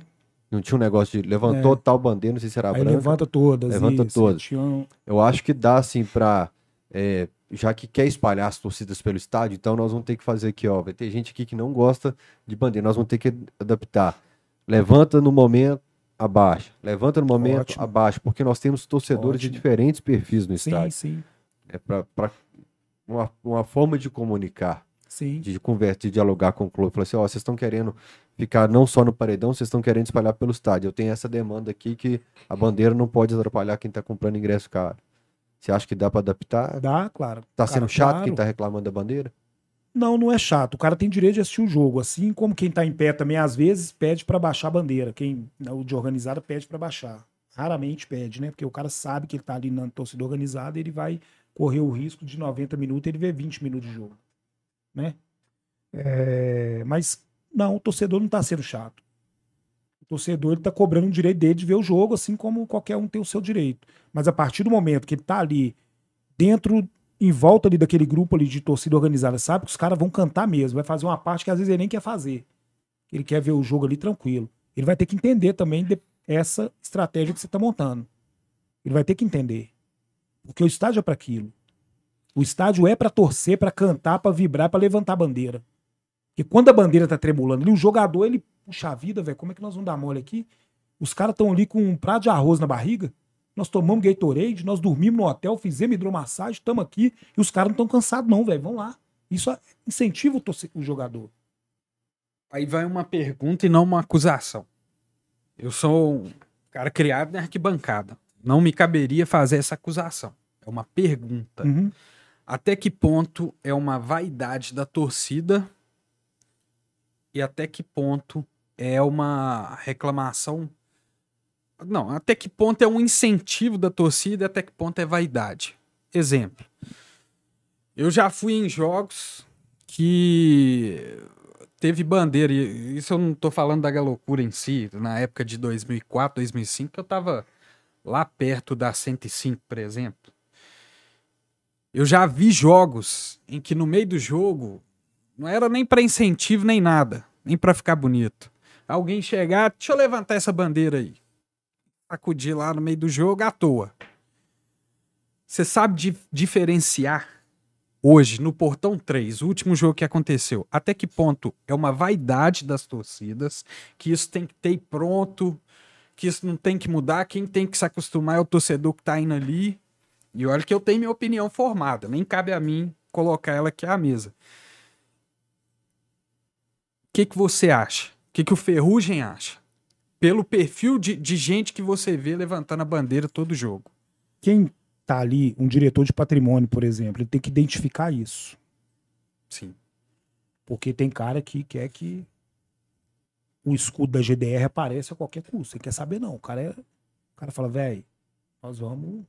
não tinha um negócio de levantou tal bandeira, não sei se era Aí branca. levanta todas. Levanta isso. todas. Um- Eu acho que dá assim pra. É, já que quer espalhar as torcidas pelo estádio, então nós vamos ter que fazer aqui, ó. Vai ter gente aqui que não gosta de bandeira, nós vamos ter que adaptar. Levanta no momento, abaixa. Levanta no momento, Ótimo. abaixa. Porque nós temos torcedores de Ótimo. diferentes perfis no Sim, estádio. sim. É pra, pra uma, uma forma de comunicar, Sim. de conversar, de dialogar com o clube. Falar assim, ó, vocês estão querendo ficar não só no paredão, vocês estão querendo espalhar pelo estádio. Eu tenho essa demanda aqui que a bandeira não pode atrapalhar quem tá comprando ingresso caro. Você acha que dá pra adaptar? Dá, claro. Tá Cara, sendo chato claro. quem tá reclamando da bandeira? Não, não é chato. O cara tem direito de assistir o jogo. Assim como quem tá em pé também, às vezes, pede pra baixar a bandeira. Quem, né, o de organizada, pede pra baixar. Raramente pede, né? Porque o cara sabe que ele tá ali na torcida organizada e ele vai correr o risco de 90 minutos ele ver 20 minutos de jogo. Né? É, mas, não, o torcedor não tá sendo chato. Torcedor ele tá cobrando o direito dele de ver o jogo, assim como qualquer um tem o seu direito. Mas a partir do momento que ele tá ali dentro em volta ali daquele grupo ali de torcida organizada, sabe que os caras vão cantar mesmo, vai fazer uma parte que às vezes ele nem quer fazer. Ele quer ver o jogo ali tranquilo. Ele vai ter que entender também essa estratégia que você está montando. Ele vai ter que entender. Porque o estádio é para aquilo. O estádio é para torcer, para cantar, para vibrar, para levantar a bandeira. E quando a bandeira tá tremulando o jogador, ele, puxa vida, velho, como é que nós vamos dar mole aqui? Os caras estão ali com um prato de arroz na barriga. Nós tomamos Gatorade, nós dormimos no hotel, fizemos hidromassagem, estamos aqui e os caras não estão cansados, não, velho. Vão lá. Isso incentiva o, o jogador. Aí vai uma pergunta e não uma acusação. Eu sou um cara criado na arquibancada. Não me caberia fazer essa acusação. É uma pergunta. Uhum. Até que ponto é uma vaidade da torcida e até que ponto é uma reclamação. Não, até que ponto é um incentivo da torcida até que ponto é vaidade. Exemplo. Eu já fui em jogos que teve bandeira, e isso eu não tô falando da loucura em si, na época de 2004, 2005, que eu tava lá perto da 105, por exemplo. Eu já vi jogos em que no meio do jogo não era nem para incentivo nem nada, nem para ficar bonito. Alguém chegar, deixa eu levantar essa bandeira aí. Sacudir lá no meio do jogo à toa. Você sabe di- diferenciar hoje, no Portão 3, o último jogo que aconteceu, até que ponto é uma vaidade das torcidas, que isso tem que ter pronto, que isso não tem que mudar, quem tem que se acostumar é o torcedor que tá indo ali. E olha que eu tenho minha opinião formada, nem cabe a mim colocar ela aqui à mesa. O que, que você acha? O que, que o Ferrugem acha? Pelo perfil de, de gente que você vê levantando a bandeira todo jogo. Quem tá ali, um diretor de patrimônio, por exemplo, ele tem que identificar isso. Sim. Porque tem cara que quer que o escudo da GDR apareça a qualquer custo. Você quer saber, não. O cara, é... o cara fala, velho, nós vamos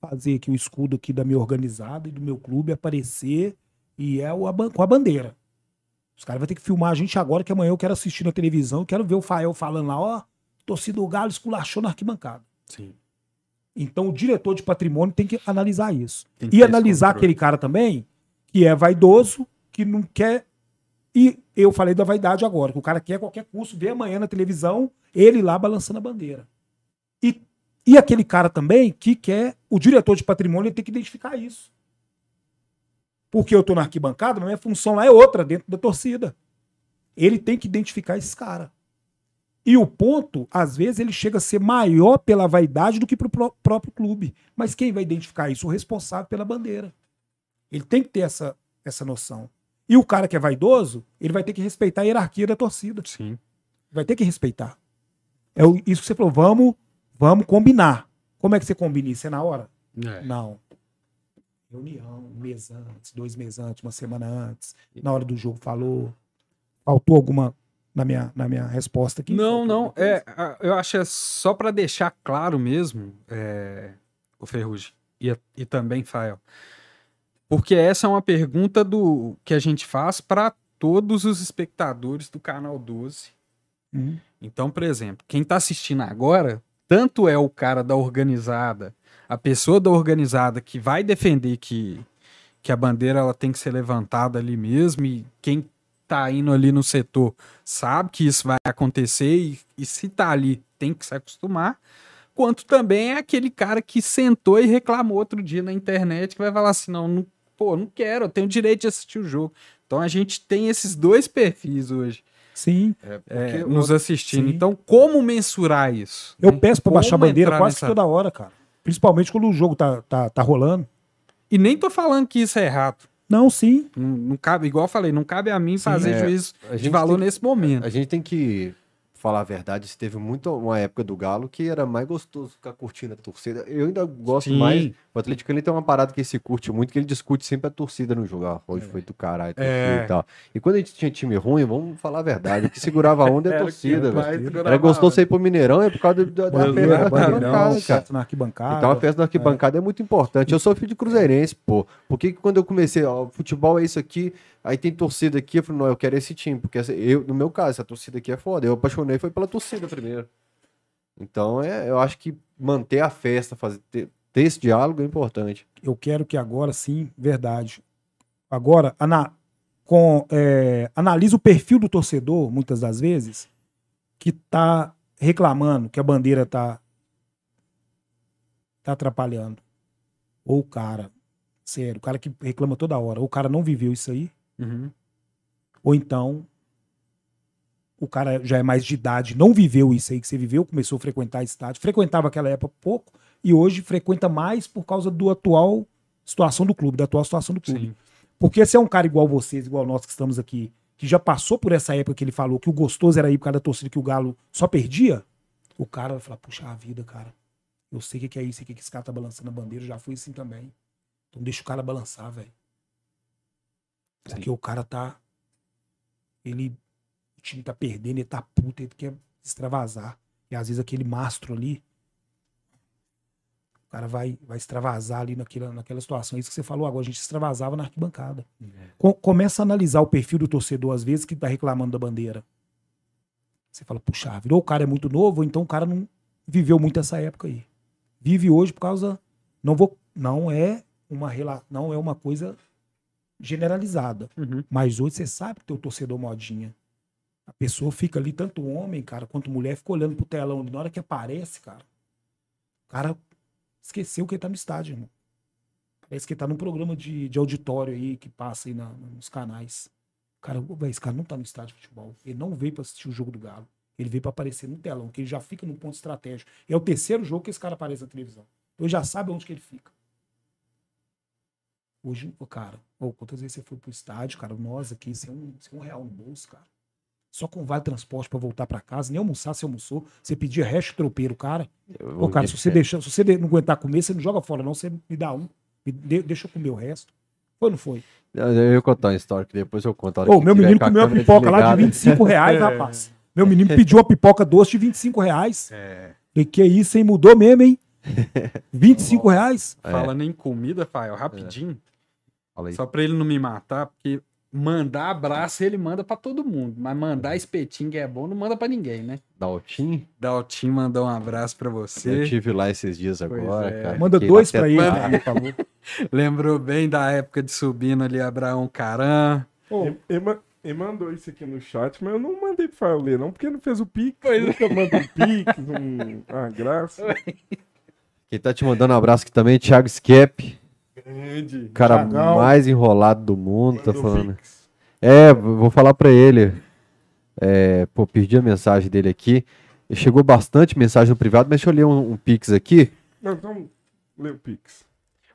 fazer aqui o escudo aqui da minha organizada e do meu clube aparecer e é o, a com a bandeira. Os caras vão ter que filmar a gente agora, que amanhã eu quero assistir na televisão, quero ver o Fael falando lá, ó, torcida do Galo esculachou na arquibancada. Sim. Então o diretor de patrimônio tem que analisar isso. Que E analisar aquele cara também que é vaidoso, que não quer. E eu falei da vaidade agora, que o cara quer qualquer custo ver amanhã na televisão ele lá balançando a bandeira. E, e aquele cara também que quer. O diretor de patrimônio tem que identificar isso. Porque eu tô na arquibancada, mas minha função lá é outra dentro da torcida. Ele tem que identificar esse cara. E o ponto, às vezes, ele chega a ser maior pela vaidade do que pro pró- próprio clube. Mas quem vai identificar isso? O responsável pela bandeira. Ele tem que ter essa, essa noção. E o cara que é vaidoso, ele vai ter que respeitar a hierarquia da torcida. Sim. Vai ter que respeitar. É o- isso que você falou, vamos, vamos combinar. Como é que você combina isso? É na hora? É. Não. Reunião, um mês antes, dois meses antes, uma semana antes. Na hora do jogo falou. Faltou alguma na minha, na minha resposta aqui? Não, não. É, eu acho é só para deixar claro mesmo, é, o Ferrugem e, e também Fael. Porque essa é uma pergunta do que a gente faz para todos os espectadores do canal 12. Uhum. Então, por exemplo, quem está assistindo agora, tanto é o cara da organizada, a pessoa da organizada que vai defender que, que a bandeira ela tem que ser levantada ali mesmo, e quem tá indo ali no setor sabe que isso vai acontecer, e, e se tá ali tem que se acostumar, quanto também é aquele cara que sentou e reclamou outro dia na internet, que vai falar assim, não, não pô, não quero, eu tenho direito de assistir o jogo. Então a gente tem esses dois perfis hoje Sim. é, porque nos assistindo. Sim. Então, como mensurar isso? Eu né? peço pra baixar a bandeira quase nessa- toda hora, cara. Principalmente quando o jogo tá, tá, tá rolando. E nem tô falando que isso é errado. Não, sim. Não, não cabe, igual eu falei, não cabe a mim fazer É, juízo de valor tem- nesse momento. A gente tem que falar a verdade. Teve muito uma época do Galo que era mais gostoso ficar curtindo a torcida. Eu ainda gosto Sim. mais. O Atlético ele tem uma parada que ele se curte muito, que ele discute sempre a torcida no jogo. Ah, hoje foi do caralho, É. e tal. E quando a gente tinha time ruim, vamos falar a verdade. O que segurava a onda é a [LAUGHS] torcida, velho. Era gostoso onda. você ir pro Mineirão, é por causa da, da Bandeira, da arquibancada, cara. festa na arquibancada. Então a festa da arquibancada é. muito importante. Eu sou filho de cruzeirense, pô. Por que que quando eu comecei, ó, futebol é isso aqui, aí tem torcida aqui, eu falei, não, eu quero esse time, porque essa- eu, no meu caso, essa torcida aqui é foda. Eu apaixonei foi pela torcida primeiro. Então, é, eu acho que manter a festa, fazer, ter, ter esse diálogo é importante. Eu quero que agora sim, verdade. Agora, ana, com, é, analisa o perfil do torcedor, muitas das vezes, que tá reclamando que a bandeira tá, tá atrapalhando. Ou o cara, sério, o cara que reclama toda hora, ou o cara não viveu isso aí, Uhum. ou então o cara já é mais de idade, não viveu isso aí que você viveu, começou a frequentar estádio, frequentava aquela época pouco e hoje frequenta mais por causa do atual situação do clube, da atual situação do clube. Sim. Porque se é um cara igual vocês, igual nós que estamos aqui, que já passou por essa época que ele falou que o gostoso era ir por causa da torcida que o Galo só perdia, o cara vai falar, puxa a vida, cara. Eu sei o que que é isso, sei o que que esse cara tá balançando a bandeira, já fui assim também. Então deixa o cara balançar, velho. Porque o cara tá. Ele. O time tá perdendo, ele tá puto, ele quer extravasar. E às vezes aquele mastro ali. O cara vai, vai extravasar ali naquela, naquela situação. É isso que você falou agora, a gente extravasava na arquibancada. Co- começa a analisar o perfil do torcedor, às vezes, que tá reclamando da bandeira. Você fala, puxa, vida, ou o cara é muito novo, ou então o cara não viveu muito essa época aí. Vive hoje por causa. Não vou. Não é uma rela- não é uma coisa generalizada. Uhum. Mas hoje você sabe que tem o torcedor modinha. A pessoa fica ali, tanto homem, cara, quanto mulher, fica olhando pro telão. Na hora que aparece, cara, o cara esqueceu que ele tá no estádio, irmão. Parece que ele tá num programa de, de auditório aí que passa aí na- nos canais. O cara, "Ô, véi, esse cara não tá no estádio de futebol. Ele não veio pra assistir o jogo do Galo. Ele veio pra aparecer no telão, que ele já fica no ponto estratégico. É o terceiro jogo que esse cara aparece na televisão. Então ele já sabe onde que ele fica. Hoje, cara, ô, quantas vezes você foi pro estádio, cara? Nós aqui, sem um, sem um real no bolso, cara. Só com vale transporte pra voltar pra casa, nem almoçar, você almoçou. Você pedia resto tropeiro, cara. Ô, cara, se você, deixar, se você não aguentar comer, você não joga fora, não. Você me dá um. Me de- deixa eu comer o resto. Foi ou não foi? Eu ia contar uma história que depois eu conto. que meu menino comeu uma pipoca lá de desligada. 25 reais, [LAUGHS] rapaz. Meu menino pediu uma pipoca doce de 25 reais. É. Falei, que isso, hein? Mudou mesmo, hein? [LAUGHS] 25 reais? Falando em comida, Fael, rapidinho. Fala aí. Só pra ele não me matar, porque mandar abraço ele manda pra todo mundo. Mas mandar espetinho que é bom, não manda pra ninguém, né? Daltim, Daltim mandou um abraço pra eu você. tive lá esses dias Pois agora, é. cara. Manda dois pra ele, cara. [LAUGHS] Lembrou bem da época de subindo ali Abraão Caram. Ele, ele ele mandou isso aqui no chat, mas eu não mandei pro Fael ler, não, porque ele não fez o Pix. Pois é. Nunca manda um Pix, [LAUGHS] um... ah, graça. Quem tá te mandando um abraço aqui também é Thiago Skep, O cara Thiagão. mais enrolado do mundo, tá falando. Pix. É, vou falar pra ele. É, pô, perdi a mensagem dele aqui. Chegou bastante mensagem no privado, mas deixa eu ler um, um pix aqui. Não, então, lê o Pix.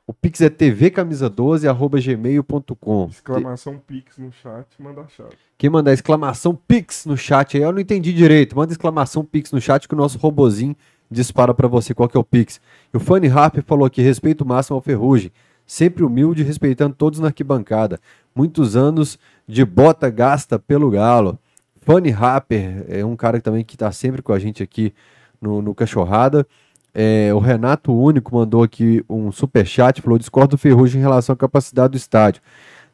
O pix é tvcamisa12, arroba gmail.com. Exclamação Pix no chat, manda a chave. Quem mandar exclamação Pix no chat aí, eu não entendi direito. Manda exclamação Pix no chat que o nosso robozinho dispara pra você qual que é o Pix. E o Fanny Harper falou aqui, respeito máximo ao Ferrugem. Sempre humilde, respeitando todos na arquibancada. Muitos anos de bota gasta pelo Galo. Fanny Harper é um cara também que tá sempre com a gente aqui no, no Cachorrada. É, o Renato Único mandou aqui um superchat, falou, discordo do Ferrugem em relação à capacidade do estádio.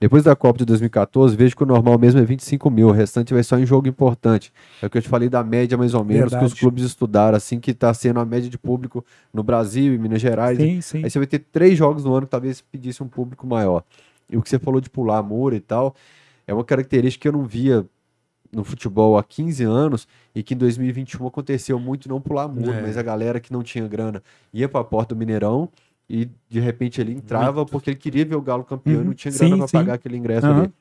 Depois da Copa de 2014, vejo que o normal mesmo é 25 mil, o restante vai só em jogo importante. É o que eu te falei da média, mais ou menos, que Verdade. os clubes estudaram, assim, que está sendo a média de público no Brasil e Minas Gerais. Sim, sim. Aí você vai ter três jogos no ano que talvez pedisse um público maior. E o que você falou de pular muro e tal, é uma característica que eu não via no futebol há 15 anos e que em 2021 aconteceu muito não pular muro, É. mas a galera que não tinha grana ia para a porta do Mineirão e de repente ele entrava porque ele queria ver o Galo campeão e Uhum. não tinha grana para pagar aquele ingresso Aham. ali.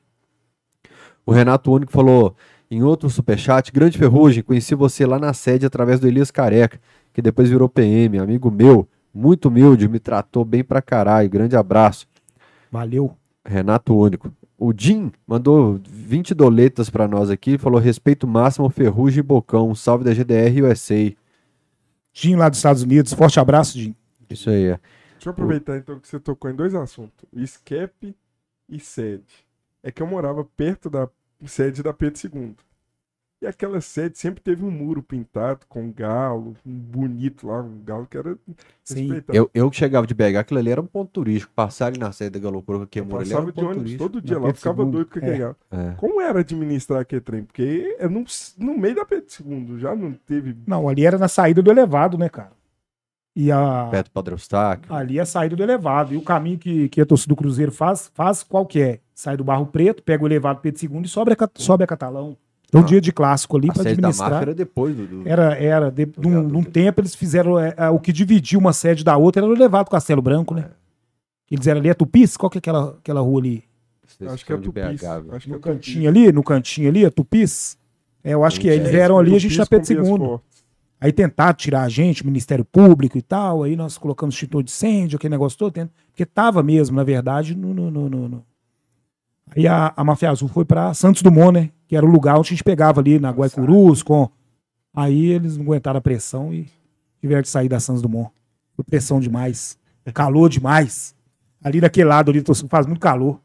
O Renato Único falou em outro superchat, grande ferrugem, conheci você lá na sede através do Elias Careca, que depois virou PM, amigo meu, muito humilde, me tratou bem pra caralho, grande abraço. Valeu. Renato Único. O Jim mandou 20 doletas pra nós aqui, falou respeito máximo ao Ferrugem e Bocão, salve da GDR e USA. Jim lá dos Estados Unidos. Forte abraço, Jim. Isso aí, é. Deixa eu aproveitar então que você tocou em dois assuntos: escape e sede. É que eu morava perto da sede da Pedro II. E aquela sede sempre teve um muro pintado com um galo, um bonito lá, um galo que era Sim. respeitado. Eu, eu que chegava de BH, aquilo ali era um ponto turístico. Passar ali na sede da Galopura, que é Eu muro ali, era um de ponto ônibus turístico. todo dia lá, Pedro ficava II. doido com aquele É. galo. É. Como era administrar aquele trem? Porque é no, no meio da Pedro II, já não teve. Não, ali era na saída do elevado, né, cara? E a, Perto do Padre Eustáquio. ali é a saída do elevado. E o caminho que, que a torcida do Cruzeiro faz, faz qual que é? Sai do Barro Preto, pega o elevado Pedro II e sobe a, sobe a Catalão. Então, Ah. dia de clássico ali A para da administrar. era depois do... do- Era, era. De, num, Obrigado, num Deus. tempo eles fizeram é, é, o que dividia uma sede da outra era o elevado Castelo Branco, né? Eles eram ali, é Tupis? Qual que é aquela, aquela rua ali? Acho que é Tupis. BH. Acho que é No Tupis. cantinho ali, no cantinho ali, é Tupis? É, eu acho que é. Eles É, vieram ali, a gente na Pedro II. Aí tentaram tirar a gente, Ministério Público e tal, aí nós colocamos extintor de incêndio, aquele negócio todo, tendo- porque tava mesmo, na verdade, no. no, no, no- Aí a, a Máfia Azul foi pra Santos Dumont, né? Que era o lugar onde a gente pegava ali na Guaicurus, com. Aí eles não aguentaram a pressão e tiveram que sair da Santos Dumont. Foi pressão demais. Calor demais. Ali daquele lado ali faz muito calor.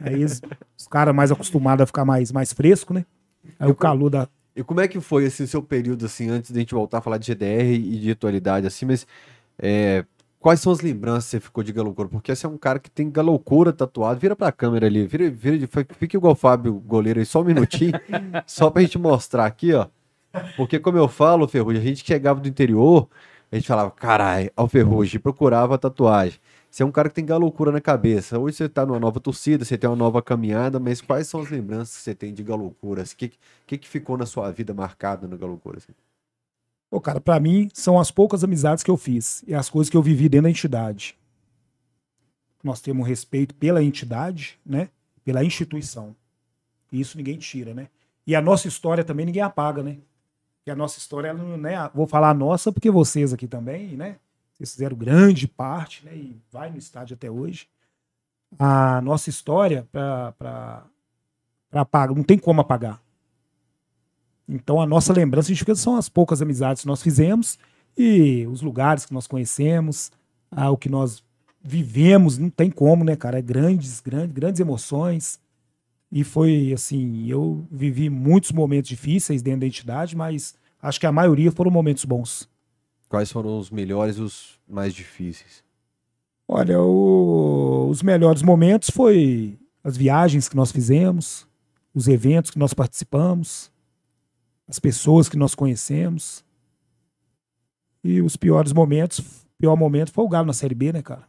Aí eles- os caras mais acostumados a ficar mais, mais fresco, né? Aí o calor da, E como é que foi esse seu período, assim, antes de a gente voltar a falar de GDR e de atualidade, assim, mas é, quais são as lembranças que você ficou de Galoucura? Porque você é um cara que tem Galoucura tatuado, vira pra câmera ali, vira, vira de, fica igual o Fábio Goleiro aí, só um minutinho, [LAUGHS] só pra gente mostrar aqui, ó. Porque como eu falo, Ferrugem, a gente chegava do interior, a gente falava, caralho, ao Ferrugem, procurava tatuagem. Você é um cara que tem galocura na cabeça. Hoje você tá numa nova torcida, você tem uma nova caminhada, mas quais são as lembranças que você tem de galocura? O que, que, que ficou na sua vida marcado no galocura? Assim? Pô, cara, pra mim, são as poucas amizades que eu fiz e as coisas que eu vivi dentro da entidade. Nós temos respeito pela entidade, né? Pela instituição. E isso ninguém tira, né? E a nossa história também ninguém apaga, né? E a nossa história, ela não é. Vou falar a nossa porque vocês aqui também, né? Vocês fizeram grande parte, né? E vai no estádio até hoje. A nossa história, para apagar, não tem como apagar. Então a nossa lembrança de são as poucas amizades que nós fizemos e os lugares que nós conhecemos, ah, o que nós vivemos, não tem como, né, cara? É grandes, grandes, grandes emoções. E foi assim, eu vivi muitos momentos difíceis dentro da entidade, mas acho que a maioria foram momentos bons. Quais foram os melhores e os mais difíceis? Olha, o, os melhores momentos foi as viagens que nós fizemos, os eventos que nós participamos, as pessoas que nós conhecemos. E os piores momentos, pior momento foi o Galo na Série B, né, cara?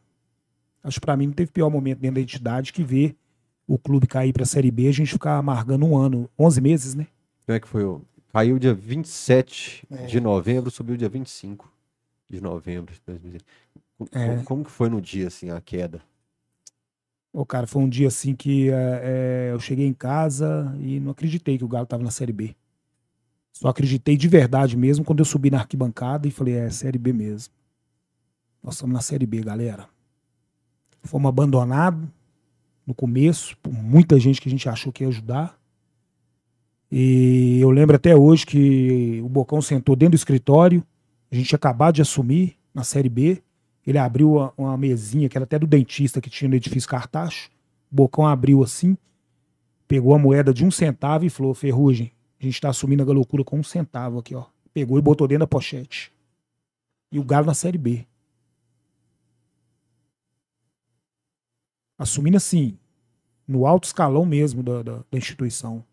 Acho que pra mim não teve pior momento dentro da entidade que ver o clube cair pra Série B, a gente ficar amargando um ano, 11 meses, né? Como é que foi o Caiu dia 27 é. de novembro, subiu dia 25 de novembro de 2020. É. Como, como, que foi no dia, assim, a queda? Ô, cara, foi um dia assim que é, é, eu cheguei em casa e não acreditei que o Galo tava na Série B. Só acreditei de verdade mesmo quando eu subi na arquibancada e falei, é Série B mesmo. Nós estamos na Série B, galera. Fomos abandonados no começo por muita gente que a gente achou que ia ajudar. E eu lembro até hoje que o Bocão sentou dentro do escritório, a gente tinha acabado de assumir na Série B. Ele abriu uma, uma mesinha, que era até do dentista que tinha no edifício Cartacho. O Bocão abriu assim, pegou a moeda de um centavo e falou: Ferrugem, a gente está assumindo a loucura com um centavo aqui, ó. Pegou e botou dentro da pochete. E o Galo na Série B. Assumindo assim, no alto escalão mesmo da, da, da instituição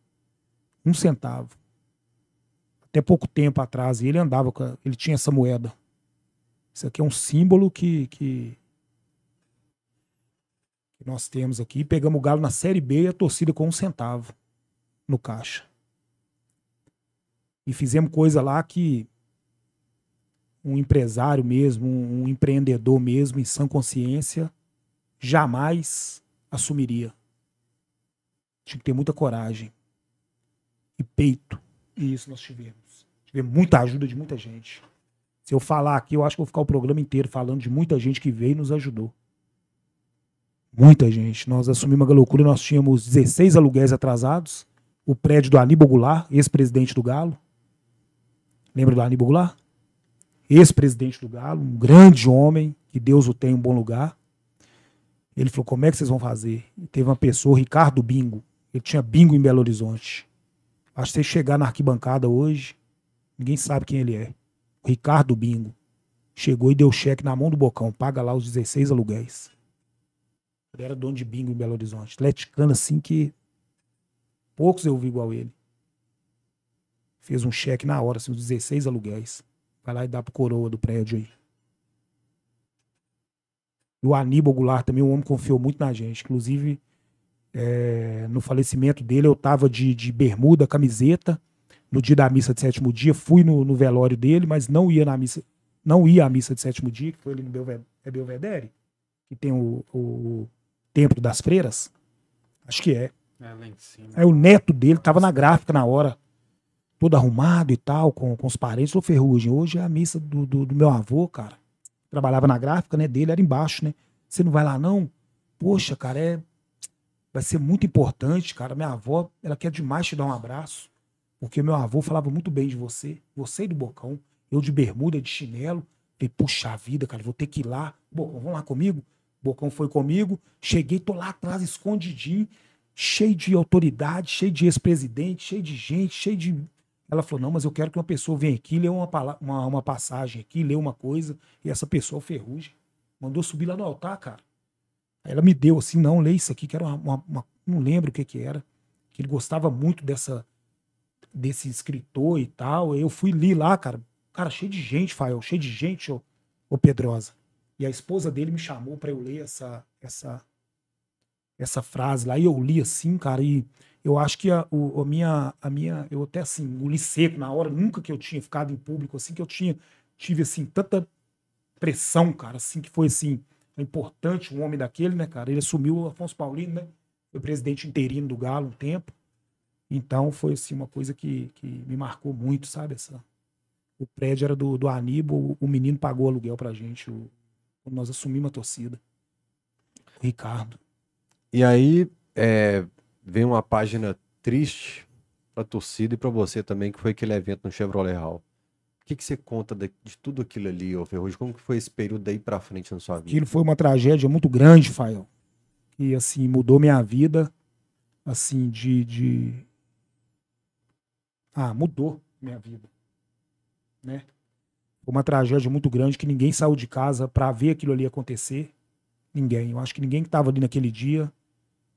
um centavo. Até pouco tempo atrás, ele andava. A, ele tinha essa moeda. Isso aqui é um símbolo que, que, que nós temos aqui. Pegamos o Galo na Série B e a torcida com um centavo no caixa. E fizemos coisa lá que um empresário mesmo, um empreendedor mesmo, em sã consciência, jamais assumiria. Tinha que ter muita coragem e peito. E isso nós tivemos. Tivemos muita ajuda de muita gente. Se eu falar aqui, eu acho que vou ficar o programa inteiro falando de muita gente que veio e nos ajudou. Muita gente. Nós assumimos a loucura, nós tínhamos 16 aluguéis atrasados. O prédio do Aníbal Goulart, ex-presidente do Galo. Lembra do Aníbal Goulart? Ex-presidente do Galo, um grande homem, que Deus o tenha um bom lugar. Ele falou: como é que vocês vão fazer? E teve uma pessoa, Ricardo Bingo. Ele tinha bingo em Belo Horizonte. Que você chegar na arquibancada hoje, ninguém sabe quem ele é. O Ricardo Bingo. Chegou e deu cheque na mão do Bocão. Paga lá os 16 aluguéis. Ele era dono de bingo em Belo Horizonte. Atleticano assim que poucos eu vi igual ele. Fez um cheque na hora, assim, os 16 aluguéis. Vai lá e dá pro coroa do prédio aí. E o Aníbal Goulart também, o homem confiou muito na gente. Inclusive, é, no falecimento dele, eu tava de, de bermuda, camiseta, no dia da missa de sétimo dia, fui no, no, velório dele, mas não ia na missa, não ia à missa de sétimo dia, que foi ali no Belvedere, é Belvedere, que tem o, o, Templo das Freiras. Acho que é. É lá em cima. Aí o neto dele tava na gráfica na hora, todo arrumado e tal, com, com os parentes. Falou, Ferrugem, hoje é a missa do, do, do meu avô, cara. Trabalhava na gráfica, né, dele, era embaixo, né? Você não vai lá, não? Poxa, cara, é vai ser muito importante, cara. Minha avó, ela quer demais te dar um abraço, porque meu avô falava muito bem de você, você e do Bocão, eu de bermuda, de chinelo. Falei, puxa vida, cara, vou ter que ir lá. Bocão, vamos lá comigo? Bocão foi comigo, cheguei, tô lá atrás, escondidinho, cheio de autoridade, cheio de ex-presidente, cheio de gente, cheio de. Ela falou: não, mas eu quero que uma pessoa venha aqui, lê uma, uma, uma passagem aqui, lê uma coisa, e essa pessoa, ferrugem, mandou subir lá no altar, cara. Aí ela me deu assim, não, lê isso aqui, que era uma, uma, uma, não lembro o que que era, que ele gostava muito dessa desse escritor e tal. Eu fui li lá, cara, cara cheio de gente, Fael, cheio de gente, ô, ô Pedrosa. E a esposa dele me chamou para eu ler essa, essa, essa frase lá. E eu li assim, cara, e eu acho que a, o, a, minha, a minha. Eu até assim, engoli seco na hora, nunca que eu tinha ficado em público, assim, que eu tinha. Tive assim, tanta pressão, cara, assim, que foi assim. Importante um homem daquele, né, cara? Ele assumiu o Afonso Paulino, né? Foi presidente interino do Galo um tempo. Então foi assim, uma coisa que, que me marcou muito, sabe? Essa, o prédio era do, do Aníbal, o, menino pagou aluguel pra gente, quando nós assumimos a torcida. O Ricardo. E aí é, vem uma página triste pra torcida e pra você também, que foi aquele evento no Chevrolet Hall. O que, que você conta de, de tudo aquilo ali, ô Ferrugem? Como que foi esse período daí pra frente na sua vida? Aquilo foi uma tragédia muito grande, Fael. E assim, mudou minha vida. Assim, de. de... Ah, mudou minha vida. Né? Foi uma tragédia muito grande que ninguém saiu de casa para ver aquilo ali acontecer. Ninguém. Eu acho que ninguém que estava ali naquele dia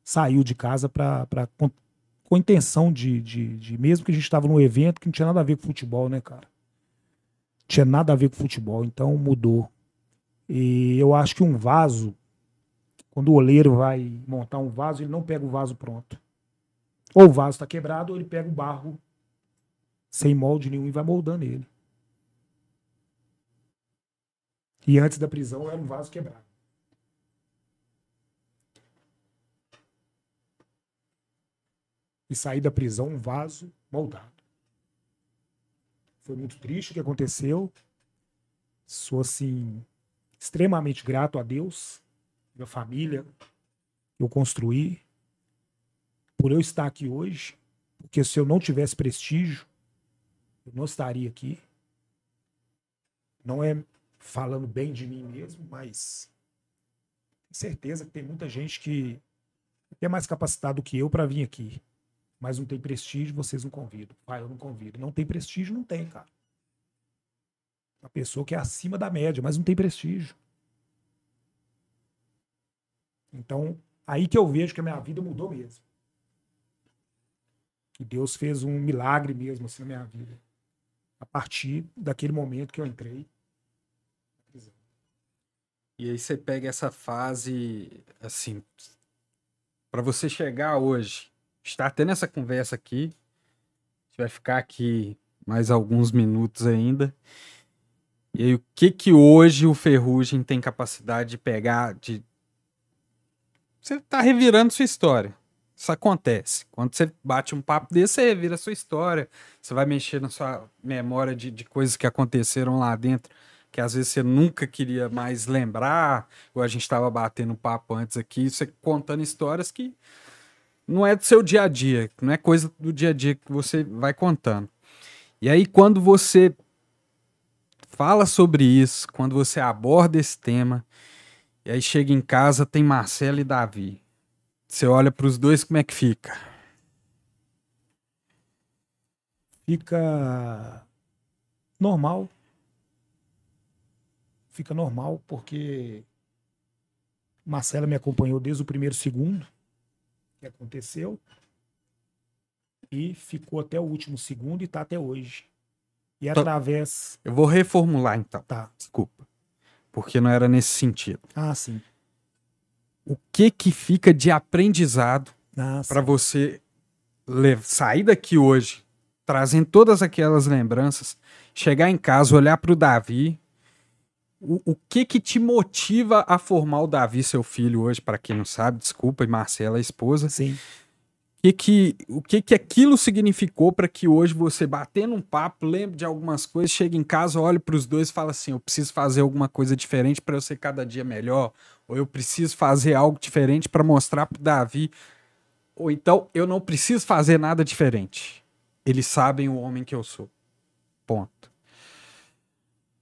saiu de casa pra, pra, com, com a intenção de, de, de. Mesmo que a gente estava num evento que não tinha nada a ver com futebol, né, cara? Tinha nada a ver com futebol, então mudou. E eu acho que um vaso, quando o oleiro vai montar um vaso, ele não pega o vaso pronto. Ou o vaso está quebrado, ou ele pega o barro sem molde nenhum e vai moldando ele. E antes da prisão era um vaso quebrado. E sair da prisão um vaso moldado. Foi muito triste o que aconteceu. Sou assim extremamente grato a Deus, minha família, eu construí por eu estar aqui hoje, porque se eu não tivesse prestígio, eu não estaria aqui. Não é falando bem de mim mesmo, mas tenho certeza que tem muita gente que é mais capacitado que eu para vir aqui. Mas não tem prestígio, vocês não convidam. Pai, eu não convido. Não tem prestígio, não tem, cara. Uma pessoa que é acima da média, mas não tem prestígio. Então, aí que eu vejo que a minha vida mudou mesmo. Que Deus fez um milagre mesmo assim na minha vida. A partir daquele momento que eu entrei. E aí você pega essa fase, assim, para você chegar hoje, estar tendo essa conversa aqui, a gente vai ficar aqui mais alguns minutos ainda. E aí, o que que hoje o Ferrugem tem capacidade de pegar, de... Você tá revirando sua história. Isso acontece. Quando você bate um papo desse, você revira sua história. Você vai mexer na sua memória de, de coisas que aconteceram lá dentro que às vezes você nunca queria mais lembrar, ou a gente estava batendo papo antes aqui, você contando histórias que não é do seu dia a dia, não é coisa do dia a dia que você vai contando. E aí, quando você fala sobre isso, quando você aborda esse tema, e aí chega em casa, tem Marcelo e Davi. Você olha para os dois, como é que fica? Fica normal fica normal, porque Marcela me acompanhou desde o primeiro segundo que aconteceu e ficou até o último segundo e está até hoje. E Tá. através. Eu vou reformular então. Tá. Desculpa. Porque não era nesse sentido. Ah, sim. O que que fica de aprendizado Ah, para você le- sair daqui hoje, trazendo todas aquelas lembranças, chegar em casa, olhar para o Davi. O, o que que te motiva a formar o Davi, seu filho, hoje, para quem não sabe, desculpa, e Marcela, a esposa. Sim. O que que, o que que aquilo significou para que hoje você, batendo um papo, lembre de algumas coisas, chega em casa, olhe para os dois e fala assim: eu preciso fazer alguma coisa diferente para eu ser cada dia melhor, ou eu preciso fazer algo diferente para mostrar para Davi, ou então eu não preciso fazer nada diferente. Eles sabem o homem que eu sou. Ponto.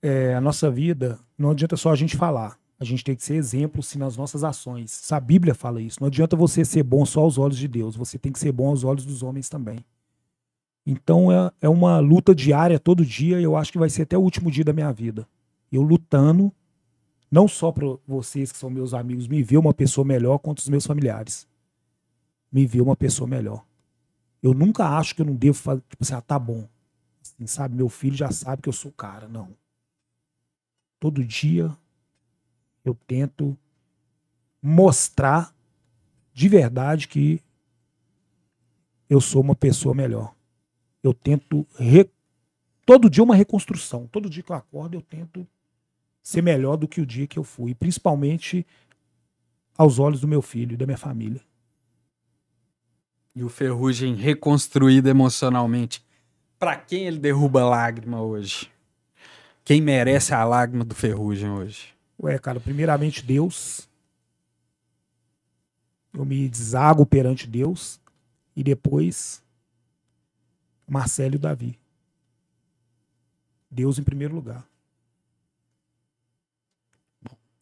É, a nossa vida não adianta só a gente falar. A gente tem que ser exemplo sim, nas nossas ações. A Bíblia fala isso. Não adianta você ser bom só aos olhos de Deus. Você tem que ser bom aos olhos dos homens também. Então é, é uma luta diária todo dia. E eu acho que vai ser até o último dia da minha vida. Eu lutando, não só para vocês que são meus amigos, me ver uma pessoa melhor, quanto os meus familiares. Me ver uma pessoa melhor. Eu nunca acho que eu não devo fazer. Tipo assim, ah, tá bom. Assim, sabe? Meu filho já sabe que eu sou cara. Não todo dia Eu tento mostrar de verdade que eu sou uma pessoa melhor. Eu tento re... todo dia uma reconstrução. Todo dia que eu acordo eu tento ser melhor do que o dia que eu fui, principalmente aos olhos do meu filho e da minha família. E o Ferrugem reconstruído emocionalmente. Pra quem ele derruba lágrima hoje? Quem merece a lágrima do Ferrugem hoje? Ué, cara, primeiramente Deus. Eu me desago perante Deus. E depois Marcelo e o Davi. Deus em primeiro lugar.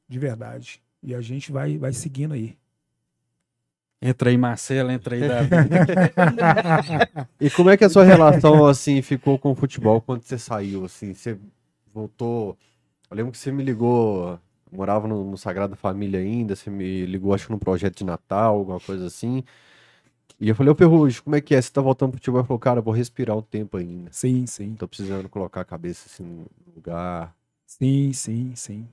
De verdade. E a gente vai, vai seguindo aí. Entra aí, Marcelo, entra aí, Davi. [LAUGHS] E como é que a sua relação, assim, ficou com o futebol quando você saiu, assim? Você voltou... Eu lembro que você me ligou, morava no, no Sagrada Família ainda, você me ligou, acho que num projeto de Natal, alguma coisa assim. E eu falei, ô Ferrugem, como é que é? Você tá voltando pro futebol? Ele falou, cara, vou respirar um tempo ainda. Sim, sim. Tô precisando colocar a cabeça, assim, no lugar. Sim, sim, sim.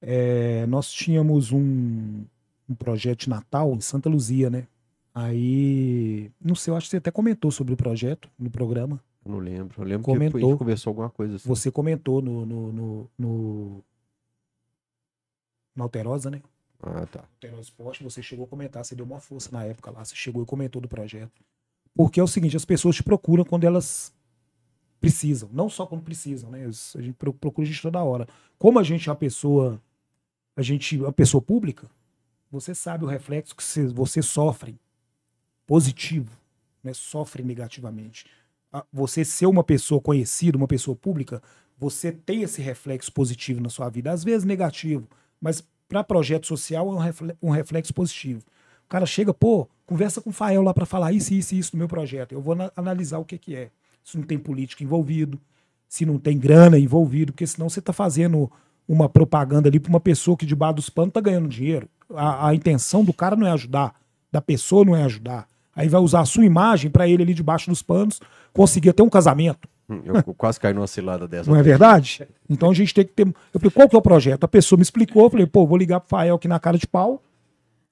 É, nós tínhamos um, um projeto de Natal em Santa Luzia, né? Aí, não sei, eu acho que você até comentou sobre o projeto no programa. Eu não lembro. Eu lembro que a Comentou. gente conversou alguma coisa assim. Você comentou no, no, no, no, na Alterosa, né? Ah, tá. Alterosa Esporte, você chegou a comentar, você deu uma força na época lá, você chegou e comentou do projeto. Porque é o seguinte, as pessoas te procuram quando elas precisam, não só quando precisam, né? A gente pro- procura a gente toda hora. Como a gente é uma pessoa, a gente é uma pessoa pública, você sabe o reflexo que você, você sofre positivo, né? Sofre negativamente. Você ser uma pessoa conhecida, uma pessoa pública, você tem esse reflexo positivo na sua vida, às vezes negativo, mas para projeto social é um refle- reflexo positivo. O cara chega, pô, conversa com o Fael lá para falar isso, isso e isso no meu projeto. Eu vou na- analisar o que, que é. Se não tem político envolvido, se não tem grana envolvido, porque senão você está fazendo uma propaganda ali para uma pessoa que debaixo dos panos tá ganhando dinheiro. A, a intenção do cara não é ajudar, da pessoa não é ajudar. Aí vai usar a sua imagem para ele ali debaixo dos panos conseguir ter um casamento. Hum, Eu [LAUGHS] quase caí numa cilada dessa. Não é verdade? Então a gente tem que ter. Eu falei, qual que é o projeto? A pessoa me explicou, eu falei, pô, vou ligar pro Fael aqui na cara de pau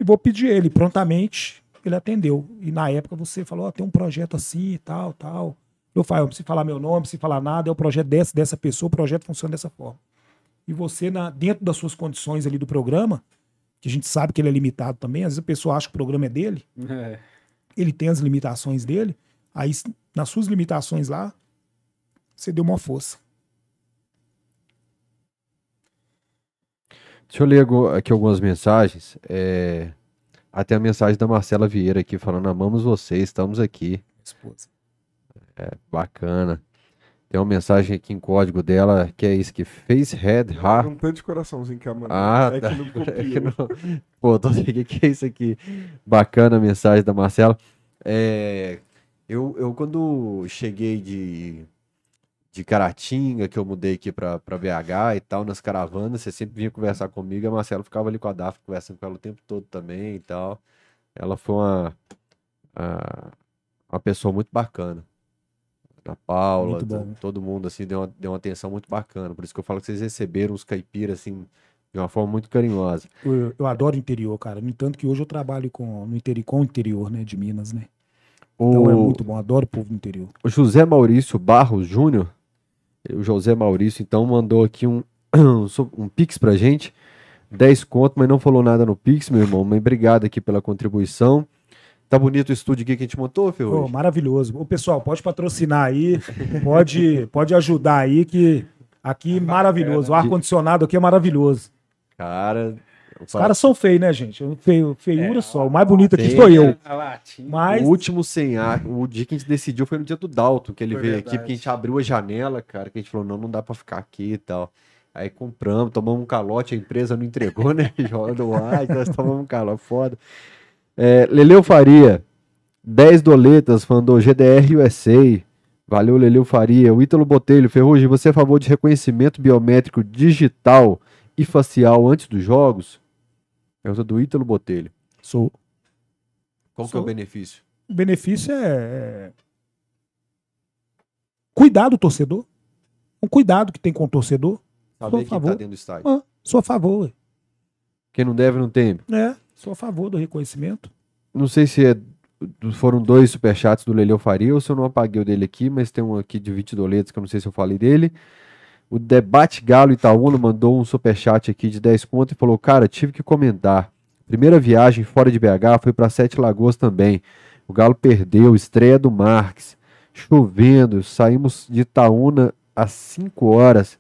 e vou pedir ele. Prontamente ele atendeu. E na época você falou, ó, tem um projeto assim e tal, tal. Eu falei, não precisa falar meu nome, não precisa falar nada, é o projeto dessa, dessa pessoa, o projeto funciona dessa forma. E você, na, dentro das suas condições ali do programa, que a gente sabe que ele é limitado também, às vezes a pessoa acha que o programa é dele, É. ele tem as limitações dele, aí nas suas limitações lá, você deu uma força. Deixa eu ler aqui algumas mensagens. É, Até a mensagem da Marcela Vieira aqui falando: amamos vocês, estamos aqui. Esposa. Bacana. Tem uma mensagem aqui em código dela que é isso: que fez head ha. Um tanto de coraçãozinho que a. Ah, é tá. que não [LAUGHS] É que não- Pô, tô o que é isso aqui? Bacana a mensagem da Marcela. É, eu, eu, quando cheguei de, de Caratinga, que eu mudei aqui pra, pra BH e tal, nas caravanas, você sempre vinha conversar comigo, a Marcela ficava ali com a Daphne, conversando com ela o tempo todo também e tal. Ela foi uma, a- uma pessoa muito bacana. A Paula, bom. todo mundo, assim, deu uma, deu uma atenção muito bacana. Por isso que eu falo que vocês receberam os caipiras, assim, de uma forma muito carinhosa. Eu, eu adoro o interior, cara. No entanto que hoje eu trabalho com, no interior, com o interior, né, de Minas, né? Então é O- muito bom, adoro o povo do interior. O José Maurício Barros Júnior, o José Maurício, então, mandou aqui um, [CLEARS THROAT] um Pix pra gente. 10 conto, mas não falou nada no Pix, meu irmão. Mas obrigado aqui pela contribuição. Tá bonito o estúdio aqui que a gente montou, Pô, Ferrugem? maravilhoso. O pessoal, pode patrocinar aí, pode, pode ajudar aí, que aqui maravilhoso. O ar-condicionado aqui é maravilhoso. Cara, Os caras são feios, né, gente? Feio, feiura É, só. O mais bonito aqui sou eu. Mas o último sem ar, o dia que a gente decidiu foi no dia do Dalton, que ele Foi veio verdade. aqui, porque a gente abriu a janela, cara, que a gente falou, não, não dá pra ficar aqui e tal. Aí compramos, tomamos um calote, a empresa não entregou, né? [LAUGHS] Joga no ar, nós tomamos um calote, foda. É, Leleu Faria, 10 doletas, mandou GDR USA. Valeu, Leleu Faria. O Ítalo Botelho, Ferrugem, você é a favor de reconhecimento biométrico digital e facial antes dos jogos? Pergunta do Ítalo Botelho. sou. Qual que é o Sou. benefício? O benefício é, é cuidar do torcedor. Um cuidado que tem com o torcedor. Saber Sou a quem tá favor. dentro do estádio. Ah, sou a favor. ué. Quem não deve, não teme. É, sou a favor do reconhecimento. Não sei se é- foram dois superchats do Leleu Faria ou se eu não apaguei o dele aqui, mas tem um aqui de 20 doletas que eu não sei se eu falei dele. O Debate Galo Itaúna mandou um superchat aqui de 10 conto e falou: Cara, tive que comentar. Primeira viagem fora de BH foi para Sete Lagoas também. O Galo perdeu, estreia do Marques. Chovendo, saímos de Itaúna às 5 horas.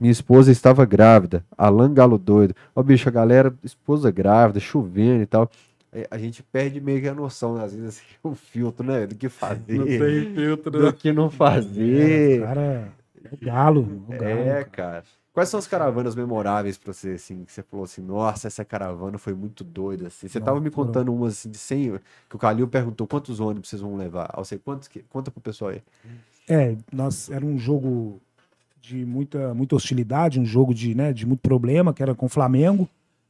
Minha esposa estava grávida. Alan Galo doido. Ó, bicho, a galera, esposa grávida, chovendo e tal. É, A gente perde meio que a noção, né? às vezes, assim, [LAUGHS] o filtro, né? Do que fazer. Não tem filtro. Do que não É, fazer. o cara é o galo. É, o galo, É, cara. Quais são as caravanas memoráveis pra você, assim, que você falou assim, nossa, essa caravana foi muito doida, assim. Você Não, tava me foram- contando umas, assim, de 100, que o Calil perguntou quantos ônibus vocês vão levar. Ah, você, quantos que... Conta pro pessoal aí. É, nós, era um jogo de muita, muita hostilidade, um jogo de, né, de muito problema, que era com o Flamengo.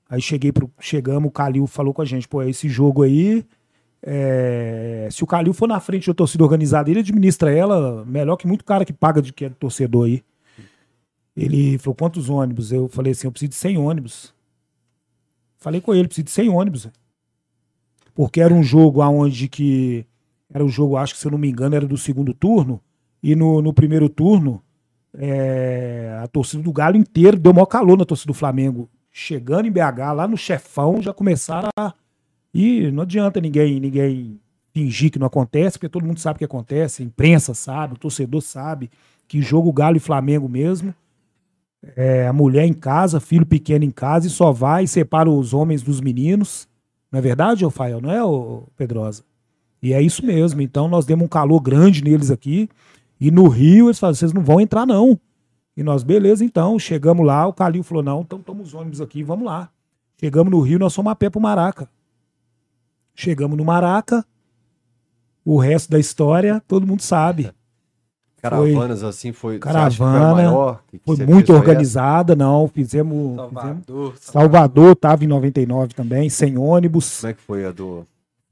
Aí cheguei pro, chegamos, o Calil falou com a gente, pô, esse jogo aí, é, se o Calil for na frente da torcida organizada, ele administra ela melhor que muito cara que paga de que é torcedor aí. Ele falou, quantos ônibus? Eu falei assim, eu preciso de 100 ônibus. Falei com ele, preciso de 100 ônibus. Porque era um jogo aonde que... Era um jogo, acho que se eu não me engano, era do segundo turno. E no, no primeiro turno, é, a torcida do Galo inteiro deu maior calor na torcida do Flamengo. Chegando em BH, lá no chefão, já começaram a. E não adianta ninguém, ninguém fingir que não acontece, porque todo mundo sabe o que acontece, a imprensa sabe, o torcedor sabe que jogo Galo e Flamengo mesmo. É, a mulher em casa, filho pequeno em casa, e só vai e separa os homens dos meninos. Não é verdade, Rafael? Não é, Pedrosa? E é isso mesmo. Então nós demos um calor grande neles aqui. E no Rio eles falaram: vocês não vão entrar, não. E nós, beleza, então. Chegamos lá, o Calil falou: não, então toma os ônibus aqui, vamos lá. Chegamos no Rio, nós fomos a pé pro Maraca. Chegamos no Maraca. O resto da história, todo mundo sabe. Caravanas, assim, foi... que foi Caravana, maior que- que Foi muito? Foi essa? organizada, não. Fizemos. fizemos- Salvador. Salvador tava em 99 também, sem ônibus. Como é que foi a do...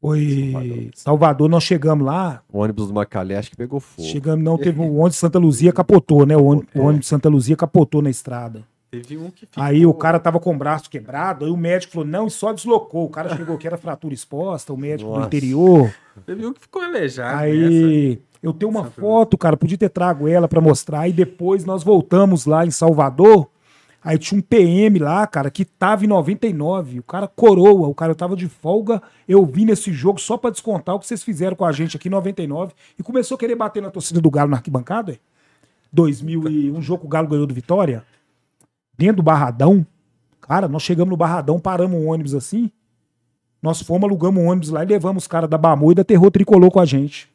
Foi. Salvador. Salvador, nós chegamos lá, O ônibus do Macalé, acho que pegou fogo. Chegamos, não, teve um ônibus de Santa Luzia capotou, né? O ônibus, o ônibus de Santa Luzia capotou na estrada. Teve um que ficou... Aí o cara tava com o braço quebrado, aí o médico falou, não, e só deslocou. O cara chegou que era fratura exposta, o médico do Nossa. interior. Teve um que ficou aleijado. nessa. Aí eu tenho uma Santa foto, cara, podia ter trago ela pra mostrar. Aí depois nós voltamos lá em Salvador. Aí tinha um PM lá, cara, que tava em 99. O cara coroa, o cara tava de folga. Eu vim nesse jogo só pra descontar o que vocês fizeram com a gente aqui em 99. E começou a querer bater na torcida do Galo na arquibancada. é? 2000 e um jogo que o Galo ganhou do Vitória. Dentro do Barradão. Cara, nós chegamos no Barradão, paramos um ônibus assim. Nós fomos, alugamos um ônibus lá e levamos os caras da Bamu e da Terror Tricolor com a gente.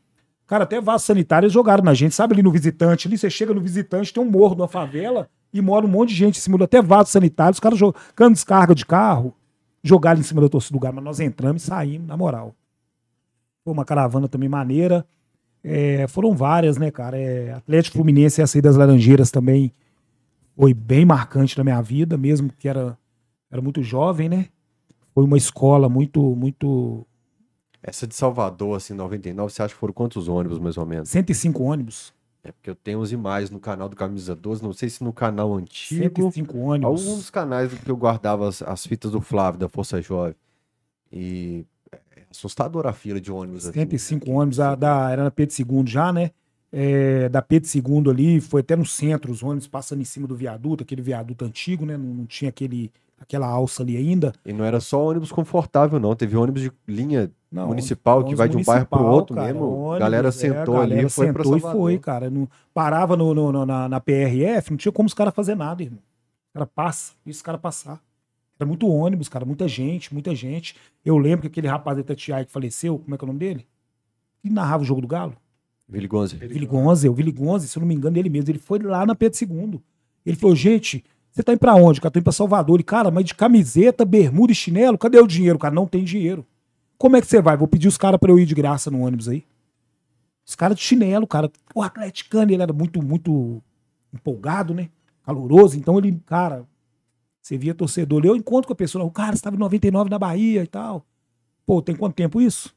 Cara, até vasos sanitários jogaram na gente. Sabe ali no visitante? Ali você chega no visitante, tem um morro numa favela e mora um monte de gente em cima do até vasos sanitários. Os caras jogando descarga de carro, jogaram em cima da torcida do lugar. Mas nós entramos e saímos, na moral. Foi uma caravana também maneira. É, foram várias, né, cara? É, Atlético Fluminense e a saída das Laranjeiras também foi bem marcante na minha vida, mesmo que era, era muito jovem, né? Foi uma escola muito, muito. Essa de Salvador, assim, 99, você acha que foram quantos ônibus, mais ou menos? 105 ônibus. É porque eu tenho as imagens no canal do Camisa 12, não sei se no canal antigo... 105 ônibus. Alguns canais que eu guardava as, as fitas do Flávio, da Força Jovem. E é assustadora a fila de ônibus. assim. 105 ônibus, a da, era na Pedro II já, né? É, da Pedro II ali, foi até no centro, os ônibus passando em cima do viaduto, aquele viaduto antigo, né? Não, não tinha aquele, aquela alça ali ainda. E não era só ônibus confortável, não. Teve ônibus de linha Não, municipal que vai de um bairro pro municipal, outro cara, mesmo. ônibus, galera é, sentou ali galera e foi pra sentou e foi, cara. Não, parava no, no- na, na PRF, não tinha como os caras fazer nada, irmão. O cara passa, e os caras passar. Era muito ônibus, cara, muita gente, muita gente. Eu lembro que aquele rapaz da Itatiaia que faleceu, como é que é o nome dele? Que narrava o jogo do Galo. Vili Gonze. Vili Gonze, o Vili Gonze, se eu não me engano, ele mesmo, ele foi lá na Pedro II. Ele falou, gente, você tá indo pra onde? Cara, tô indo pra Salvador. Ele, cara, mas de camiseta, bermuda e chinelo, cadê o dinheiro? Cara, não tem dinheiro. Como é que você vai? Vou pedir os caras pra eu ir de graça no ônibus aí. Os caras de chinelo, cara. O atleticano, ele era muito, muito empolgado, né? Caloroso. Então ele, cara, você via torcedor. Eu encontro com a pessoa, o cara, você tava em 99 na Bahia e tal. Pô, tem quanto tempo isso?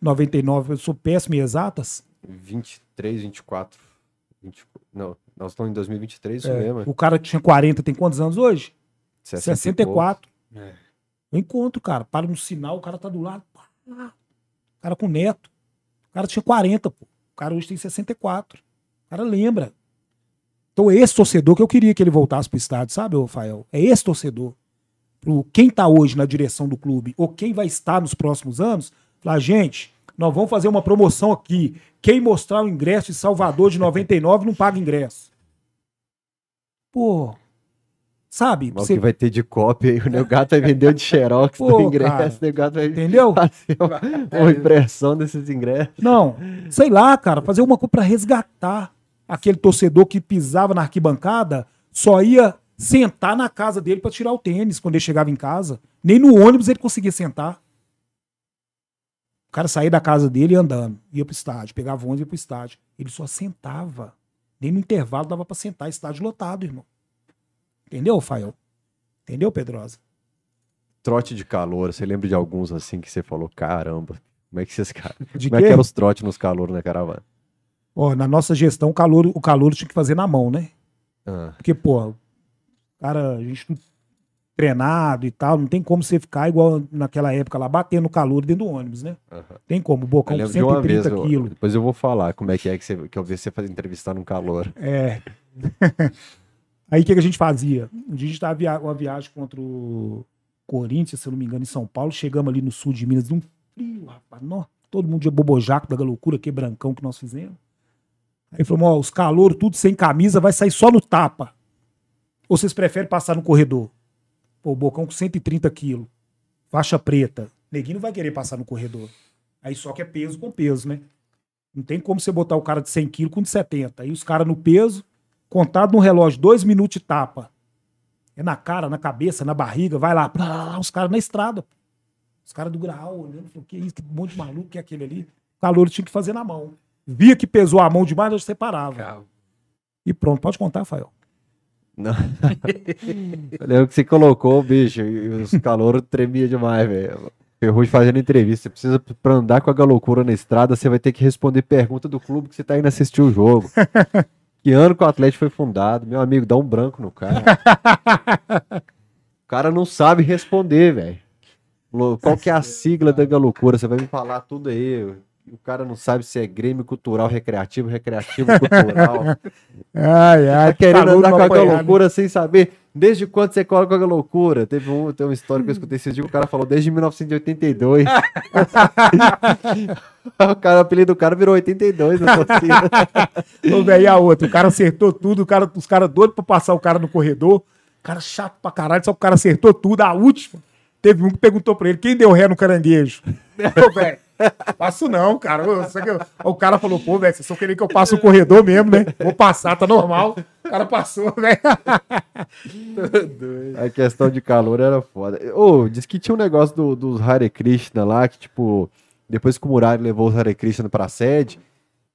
99, eu sou péssimo em exatas. 23, 24. 20, não, nós estamos em 2023, isso É, mesmo. o cara que tinha 40 tem quantos anos hoje? 60 e 64. É. Eu encontro, cara. Para no sinal, o cara tá do lado. O cara com neto. O cara tinha 40, pô. O cara hoje tem 64. O cara lembra. Então, é esse torcedor que eu queria que ele voltasse pro estádio, sabe, Rafael? É esse torcedor. Pro quem tá hoje na direção do clube, ou quem vai estar nos próximos anos, falar, gente, nós vamos fazer uma promoção aqui. Quem mostrar o ingresso de Salvador de 99 não paga ingresso. Pô. Sabe? Mas o Você- que vai ter de cópia aí, o Negato vai vender o de xerox Pô, do [LAUGHS] ingresso, cara. o Negato vai Entendeu? fazer uma, uma impressão desses ingressos. Não, sei lá, cara, fazer uma coisa pra resgatar aquele torcedor que pisava na arquibancada, só ia sentar na casa dele pra tirar o tênis quando ele chegava em casa. Nem no ônibus ele conseguia sentar. O cara saía da casa dele andando, ia pro estádio, pegava o ônibus e ia pro estádio. Ele só sentava. Nem no intervalo dava pra sentar, estádio lotado, irmão. Entendeu, Fael? Entendeu, Pedrosa? Trote de calor, você lembra de alguns assim que você falou, caramba, como é que esses caras. [LAUGHS] De Como é que eram os trotes nos calor na caravana? Ó, na nossa gestão, o calor, o calor tinha que fazer na mão, né? Ah, Porque, pô, cara, a gente não- treinado e tal, não tem como você ficar igual naquela época lá, batendo no calor dentro do ônibus, né? Tem como, o bocão com lembro de uma vez, 130 eu- quilos. depois eu vou falar como é que é que, você, que eu vi você fazer entrevistar num calor. É. [LAUGHS] Aí o que, que a gente fazia? Um dia a gente tava via uma viagem contra o Corinthians, se eu não me engano, em São Paulo. Chegamos ali no sul de Minas, num frio, rapaz. Nó, todo mundo de bobojaco da loucura, que brancão que nós fizemos. Aí falou: ó, os calouros, tudo sem camisa, vai sair só no tapa. Ou vocês preferem passar no corredor? Pô, o bocão com 130 quilos, faixa preta. Neguinho não vai querer passar no corredor. Aí só que é peso com peso, né? Não tem como você botar o cara de 100 quilos com de 70. Aí os caras no peso, contado no relógio, dois minutos de tapa. É na cara, na cabeça, na barriga, vai lá. plá, os caras na estrada. pô. Os caras do grau olhando, falou, que isso, que monte de maluco que é aquele ali. O calor tinha que fazer na mão. Via que pesou a mão demais, nós separava. E pronto, pode contar, Rafael. Não. [LAUGHS] eu lembro que você colocou, bicho, e os calouros tremia demais, velho. Ferrugem fazendo entrevista. Você precisa, pra andar com a loucura na estrada, você vai ter que responder pergunta do clube que você tá indo assistir o jogo. [LAUGHS] que ano que o Atlético foi fundado? Meu amigo, dá um branco no cara. o cara não sabe responder, velho. Qual que é a sigla da Galocura? Você vai me falar tudo aí. O cara não sabe se é Grêmio Cultural Recreativo, Recreativo Cultural. [LAUGHS] Ai, Tá querendo andar com a loucura sem saber desde quando você cola com a loucura. Teve um, tem uma história que eu escutei esses dias, o cara falou desde 1982. [LAUGHS] o cara, o apelido do cara virou 82 na torcida. Ô, velho, e a outra? O cara acertou tudo, o cara, os caras doidos pra passar o cara no corredor. O cara chato pra caralho, só que o cara acertou tudo. A última, teve um que perguntou pra ele, quem deu ré no caranguejo? [LAUGHS] Ô, velho, passo não, cara. Eu- O cara falou, pô, velho, vocês só querem que eu passe o corredor mesmo, né? Vou passar, tá normal. O cara passou, velho. [LAUGHS] A questão de calor era foda. Ô, diz que tinha um negócio do- dos Hare Krishna lá, que tipo, depois que o Murari levou os Hare Krishna pra sede,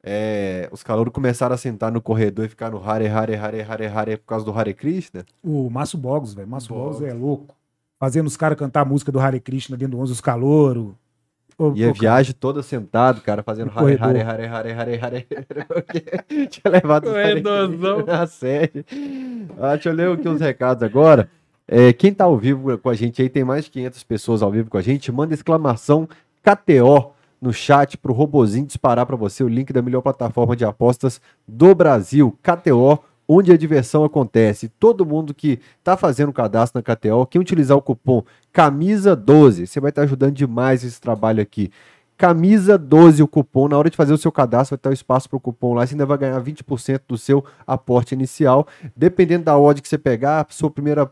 é, os calouros começaram a sentar no corredor e ficar no Hare Hare Hare Hare Hare por causa do Hare Krishna. O Márcio Bogos, velho. Márcio Bogos é louco. Fazendo os caras cantar a música do Hare Krishna dentro do 11 os calouros. Ô, E a viagem toda sentado, cara, fazendo Hare. Hare Hare Hare Hare Hare. Tinha levado os [LAUGHS] na sede. Ah, deixa eu ler aqui os recados agora. É, quem tá ao vivo com a gente aí, tem mais de 500 pessoas ao vivo com a gente, manda exclamação KTO no chat pro robozinho disparar pra você o link da melhor plataforma de apostas do Brasil, KTO, onde a diversão acontece. Todo mundo que tá fazendo cadastro na KTO, quem utilizar o cupom camisa12, você vai estar ajudando demais esse trabalho aqui. Camisa 12 o cupom, na hora de fazer o seu cadastro vai ter um espaço para o cupom lá, você ainda vai ganhar 20% do seu aporte inicial. Dependendo da odd que você pegar, a sua primeira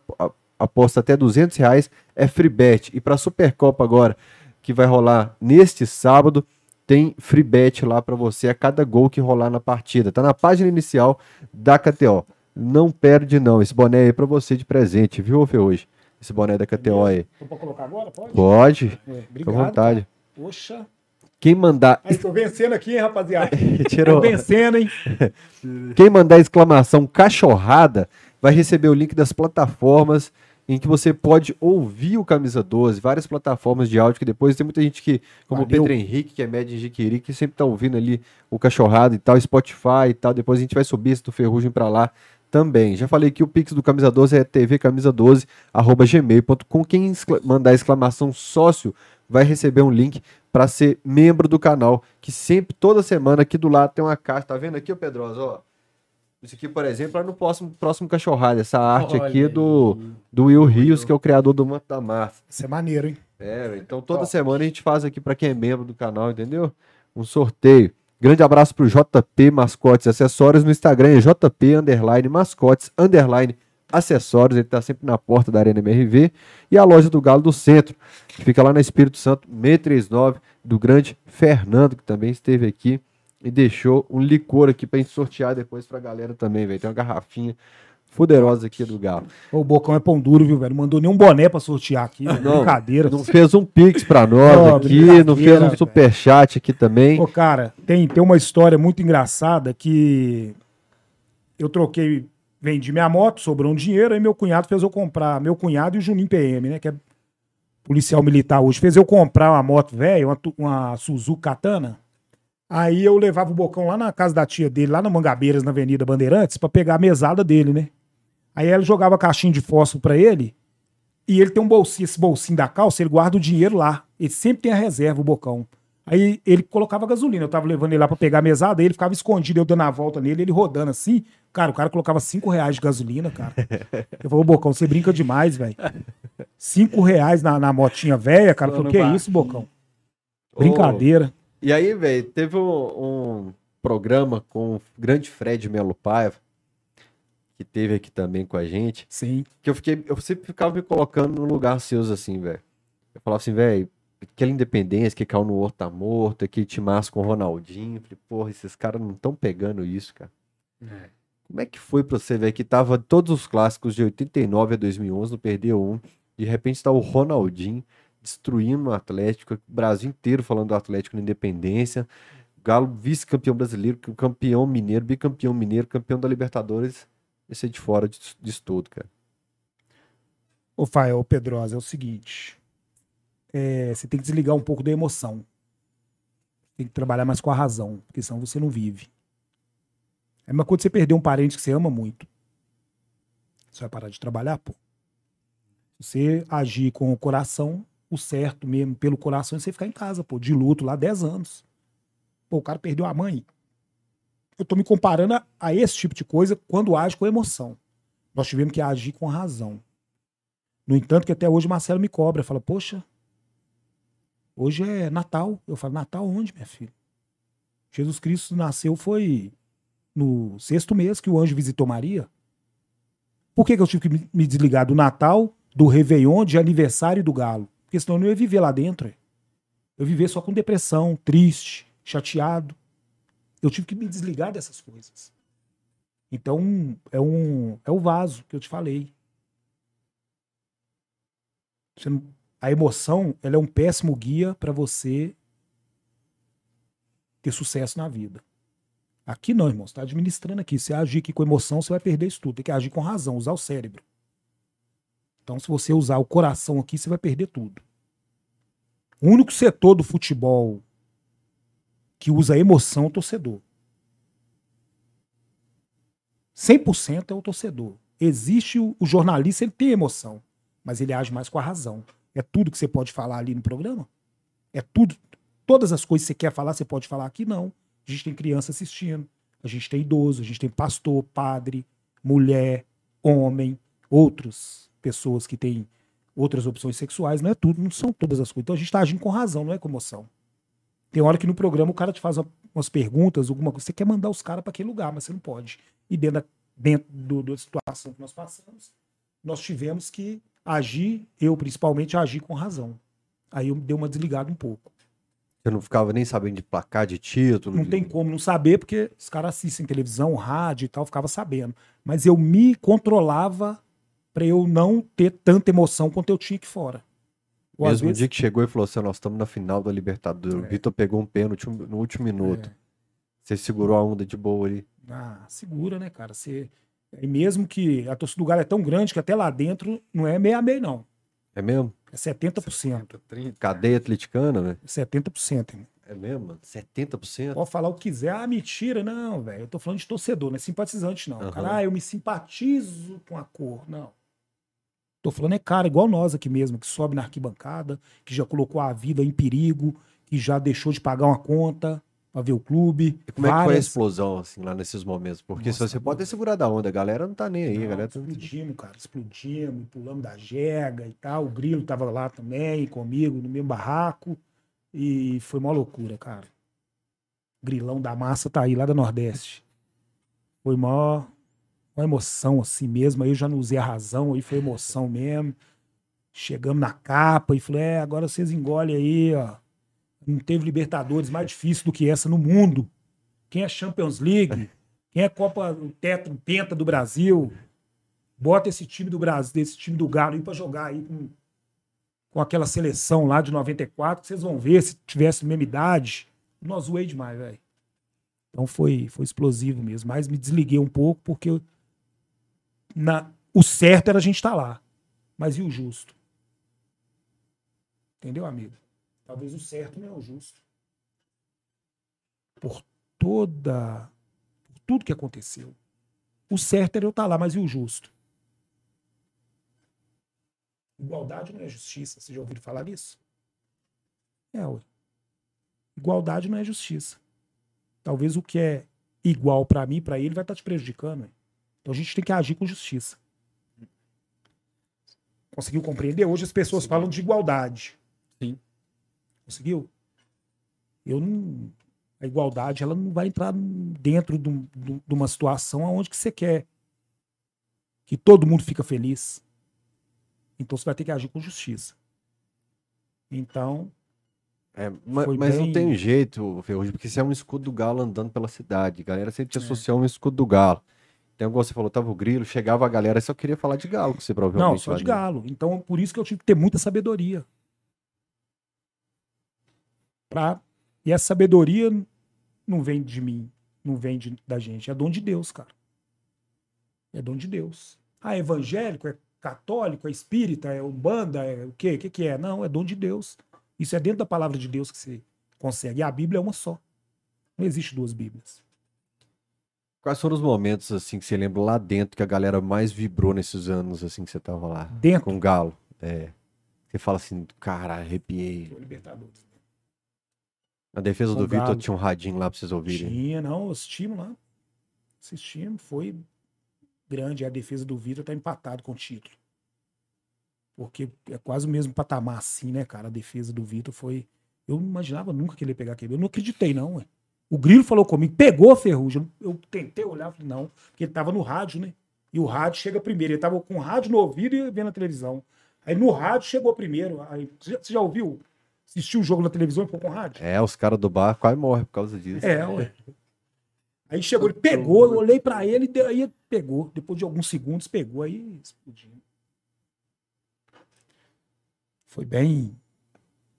aposta até 200 reais é free bet. E para a Supercopa agora, que vai rolar neste sábado, tem free bet lá para você a cada gol que rolar na partida. Tá na página inicial da KTO. Não perde não, esse boné aí é para você de presente, viu, Fê, hoje? Esse boné da KTO aí. Tô pra colocar agora? Pode? Pode, É, fica à vontade. cara. Poxa. Quem mandar Aí, tô vencendo aqui, hein, rapaziada. [LAUGHS] Tirou. Tô vencendo, hein? [LAUGHS] Quem mandar exclamação cachorrada vai receber o link das plataformas em que você pode ouvir o Camisa 12, várias plataformas de áudio que depois tem muita gente que, como o Valeu. Pedro Henrique, que é médio em Jiquiri, que sempre tá ouvindo ali o cachorrado e tal, Spotify e tal. Depois a gente vai subir esse do Ferrugem pra lá também. Já falei que o Pix do Camisa 12 é tvcamisa12, arroba gmail.com. Quem mandar exclamação sócio vai receber um link para ser membro do canal, que sempre, toda semana, aqui do lado tem uma caixa. Tá vendo aqui, ô Pedrosa? Ó, isso aqui, por exemplo, é no próximo, próximo Cachorrada. Essa arte Olha aqui é do, do Will Rios, que é o criador do Manto da Massa. Isso é maneiro, hein? É, então toda Ó. semana a gente faz aqui para quem é membro do canal, entendeu? Um sorteio. Grande abraço pro JP Mascotes Acessórios no Instagram, é JP underline mascotes underline acessórios, ele tá sempre na porta da Arena MRV e a loja do Galo do Centro, que fica lá na Espírito Santo 639 do grande Fernando, que também esteve aqui e deixou um licor aqui pra gente sortear depois pra galera também, velho. Tem uma garrafinha fuderosa aqui do Galo. O Bocão é pão duro, viu, velho? Não mandou nenhum boné pra sortear aqui. Não, Brincadeira. Não fez um pix pra nós Ó, aqui, não fez um superchat aqui também. Ô, cara, tem, tem uma história muito engraçada que eu troquei, vendi minha moto, sobrou um dinheiro, aí meu cunhado fez eu comprar, meu cunhado e o Juninho PM, né, que é policial militar hoje, fez eu comprar uma moto velha, uma, uma Suzuki Katana. Aí eu levava o Bocão lá na casa da tia dele, lá na Mangabeiras, na Avenida Bandeirantes, pra pegar a mesada dele, né? Aí ela jogava caixinha de fósforo pra ele, e ele tem um bolsinho, esse bolsinho da calça, ele guarda o dinheiro lá. Ele sempre tem a reserva, o Bocão. Aí ele colocava gasolina. Eu tava levando ele lá pra pegar a mesada, aí ele ficava escondido, eu dando a volta nele, ele rodando assim. Cara, o cara colocava cinco reais de gasolina, cara. [LAUGHS] Eu falei, ô Bocão, você brinca demais, velho. Cinco reais na, na motinha velha, cara. Eu falei, que é isso, Bocão? Brincadeira. E aí, velho, teve um, um programa com o grande Fred Melo Paiva, que teve aqui também com a gente, Sim. que eu fiquei, eu sempre ficava me colocando no lugar seus assim, velho. Eu falava assim, velho, aquela independência que caiu no outro tá morto, aquele timaço com o Ronaldinho, falei, porra, esses caras não estão pegando isso, cara. É. Como é que foi pra você, velho, que tava todos os clássicos de 89 a 2011, não perdeu um, de repente tá o Ronaldinho destruindo o Atlético, o Brasil inteiro falando do Atlético na Independência, Galo vice-campeão brasileiro, campeão mineiro, bicampeão mineiro, campeão da Libertadores, esse é de fora disso, tudo, cara. Ô, Fael, Pedrosa, é o seguinte. É, você tem que desligar um pouco da emoção. Tem que trabalhar mais com a razão, porque senão você não vive. É uma coisa você perder um parente que você ama muito. Você vai parar de trabalhar, pô. Você agir com o coração, o certo mesmo, pelo coração, é você ficar em casa, pô, de luto lá 10 anos. Pô, o cara perdeu a mãe. Eu tô me comparando a, a esse tipo de coisa quando age com emoção. Nós tivemos que agir com razão. No entanto, que até hoje Marcelo me cobra. Fala, poxa, hoje é Natal. Eu falo, Natal onde, minha filha? Jesus Cristo nasceu foi no sexto mês que o anjo visitou Maria. Por que, que eu tive que me- me desligar do Natal, do Réveillon, de aniversário e do Galo? Porque senão eu não ia viver lá dentro. é. Eu viver só com depressão, triste, chateado. Eu tive que me desligar dessas coisas. Então, é um é o vaso que eu te falei. A emoção, ela é um péssimo guia para você ter sucesso na vida. Aqui não, irmão, você tá administrando aqui. Se agir aqui com emoção, você vai perder isso tudo. Tem que agir com razão, usar o cérebro. Então, se você usar o coração aqui, você vai perder tudo. O único setor do futebol que usa emoção é o torcedor. 100% é o torcedor. Existe o, o jornalista, ele tem emoção, mas ele age mais com a razão. É tudo que você pode falar ali no programa? É tudo. Todas as coisas que você quer falar, você pode falar aqui? Não. A gente tem criança assistindo, a gente tem idoso, a gente tem pastor, padre, mulher, homem, outras pessoas que têm outras opções sexuais. Não é tudo, não são todas as coisas. Então a gente está agindo com razão, não é com emoção. Tem hora que no programa o cara te faz uma- umas perguntas, alguma coisa. Você quer mandar os caras para aquele lugar, mas você não pode. E dentro da, dentro do- da situação que nós passamos, nós tivemos que agir, eu principalmente, agir com razão. Aí eu dei uma desligada um pouco. Você não ficava nem sabendo de placar de título. Não de- tem como não saber, porque os caras assistem televisão, rádio e tal, ficava sabendo. Mas eu me controlava para eu não ter tanta emoção quanto eu tinha aqui fora. Ou Mesmo vezes- dia que chegou e falou assim: nós estamos na final da Libertadores. O É. Vitor pegou um pênalti no último minuto. É. Você segurou a onda de boa ali. Ah, segura, né, cara? Você... E mesmo que a torcida do Galo é tão grande que até lá dentro não é meia meia, não. É mesmo? É 70%. 30. Cadeia atleticana, né? 70%. irmão. É mesmo, mano? 70%? Pode falar o que quiser. Ah, mentira. Não, velho. Eu tô falando de torcedor, não é simpatizante, não. Aham. Cara, ah, eu me simpatizo com a cor. Não. Tô falando é cara, igual nós aqui mesmo, que sobe na arquibancada, que já colocou a vida em perigo, que já deixou de pagar uma conta pra ver o clube. E como é que foi a Várias- explosão, assim, lá nesses momentos? Porque se Nossa, você pode ter segurado a onda, a galera não tá nem aí, a Não, galera tá... Explodimos, cara. Explodimos, pulamos da jega e tal. O Grilo tava lá também comigo, no mesmo barraco. E foi uma loucura, cara. Grilão da massa tá aí, lá da Nordeste. Foi mó, uma emoção assim mesmo. Aí eu já não usei a razão, aí foi emoção mesmo. Chegamos na capa e falei, é, agora vocês engolem aí, ó. Não teve Libertadores mais difícil do que essa no mundo. Quem é Champions League? Quem é Copa, o Tetra, o Penta do Brasil? Bota esse time do Brasil, esse time do Galo aí pra jogar aí com, com aquela seleção lá de 94, que vocês vão ver se tivesse a mesma idade. Nós zoei demais, velho. Então foi, foi explosivo mesmo. Mas me desliguei um pouco porque eu- na, o certo era a gente estar lá. Mas e o justo? Entendeu, amigo? Talvez o certo não é o justo. Por toda. Por tudo que aconteceu. O certo era eu estar lá, mas e o justo? Igualdade não é justiça. Vocês já ouviram falar nisso? É, ué. Igualdade não é justiça. Talvez o que é igual pra mim, pra ele, vai estar te prejudicando. ué. Então a gente tem que agir com justiça. Conseguiu compreender? Hoje as pessoas Consegui. falam de igualdade. Sim. Conseguiu? Eu não. A igualdade ela não vai entrar dentro de, um- de uma situação onde que você quer que todo mundo fica feliz. Então você vai ter que agir com justiça. Então, É, mas não bem- tem jeito, Ferrugem, porque isso é um escudo do Galo andando pela cidade. A galera sempre te É. associa a um escudo do Galo. Então, igual você falou, tava o grilo, chegava a galera só queria falar de Galo, que você provavelmente não, só de galo. Então, por isso que eu tive que ter muita sabedoria. Pra... E essa sabedoria não vem de mim, não vem de- da gente, é dom de Deus, cara. É dom de Deus. Ah, é evangélico, é católico, é espírita, é umbanda, é o quê? O que, que é? Não, é dom de Deus. Isso é dentro da palavra de Deus que você consegue. E a Bíblia é uma só. Não existe duas Bíblias. Quais foram os momentos, assim, que você lembra lá dentro que a galera mais vibrou nesses anos, assim, que você tava lá? Dentro Com o Galo. É. Você fala assim, cara, arrepiei. do Libertadores. Na defesa Com do Vitor tinha um radinho lá pra vocês ouvirem. Tinha, não, assistimos lá. Assistimos, foi grande. A defesa do Vitor tá empatado com o título. Porque é quase o mesmo patamar assim, né, cara? A defesa do Vitor foi. Eu não imaginava nunca que ele ia pegar aquele. Eu não acreditei, não, ué. O Grilo falou comigo, pegou a ferrugem. Eu tentei olhar, falei, não, porque ele tava no rádio, né? E o rádio chega primeiro. Ele tava com o rádio no ouvido e vendo a televisão. Aí no rádio chegou primeiro. Aí, você já- ouviu? Assistiu o jogo na televisão e ficou com o rádio? É, os caras do bar quase morrem por causa disso. É, ué. Aí chegou, ele pegou, eu olhei pra ele, deu- aí ele pegou. Depois de alguns segundos, pegou, aí explodiu. Foi bem,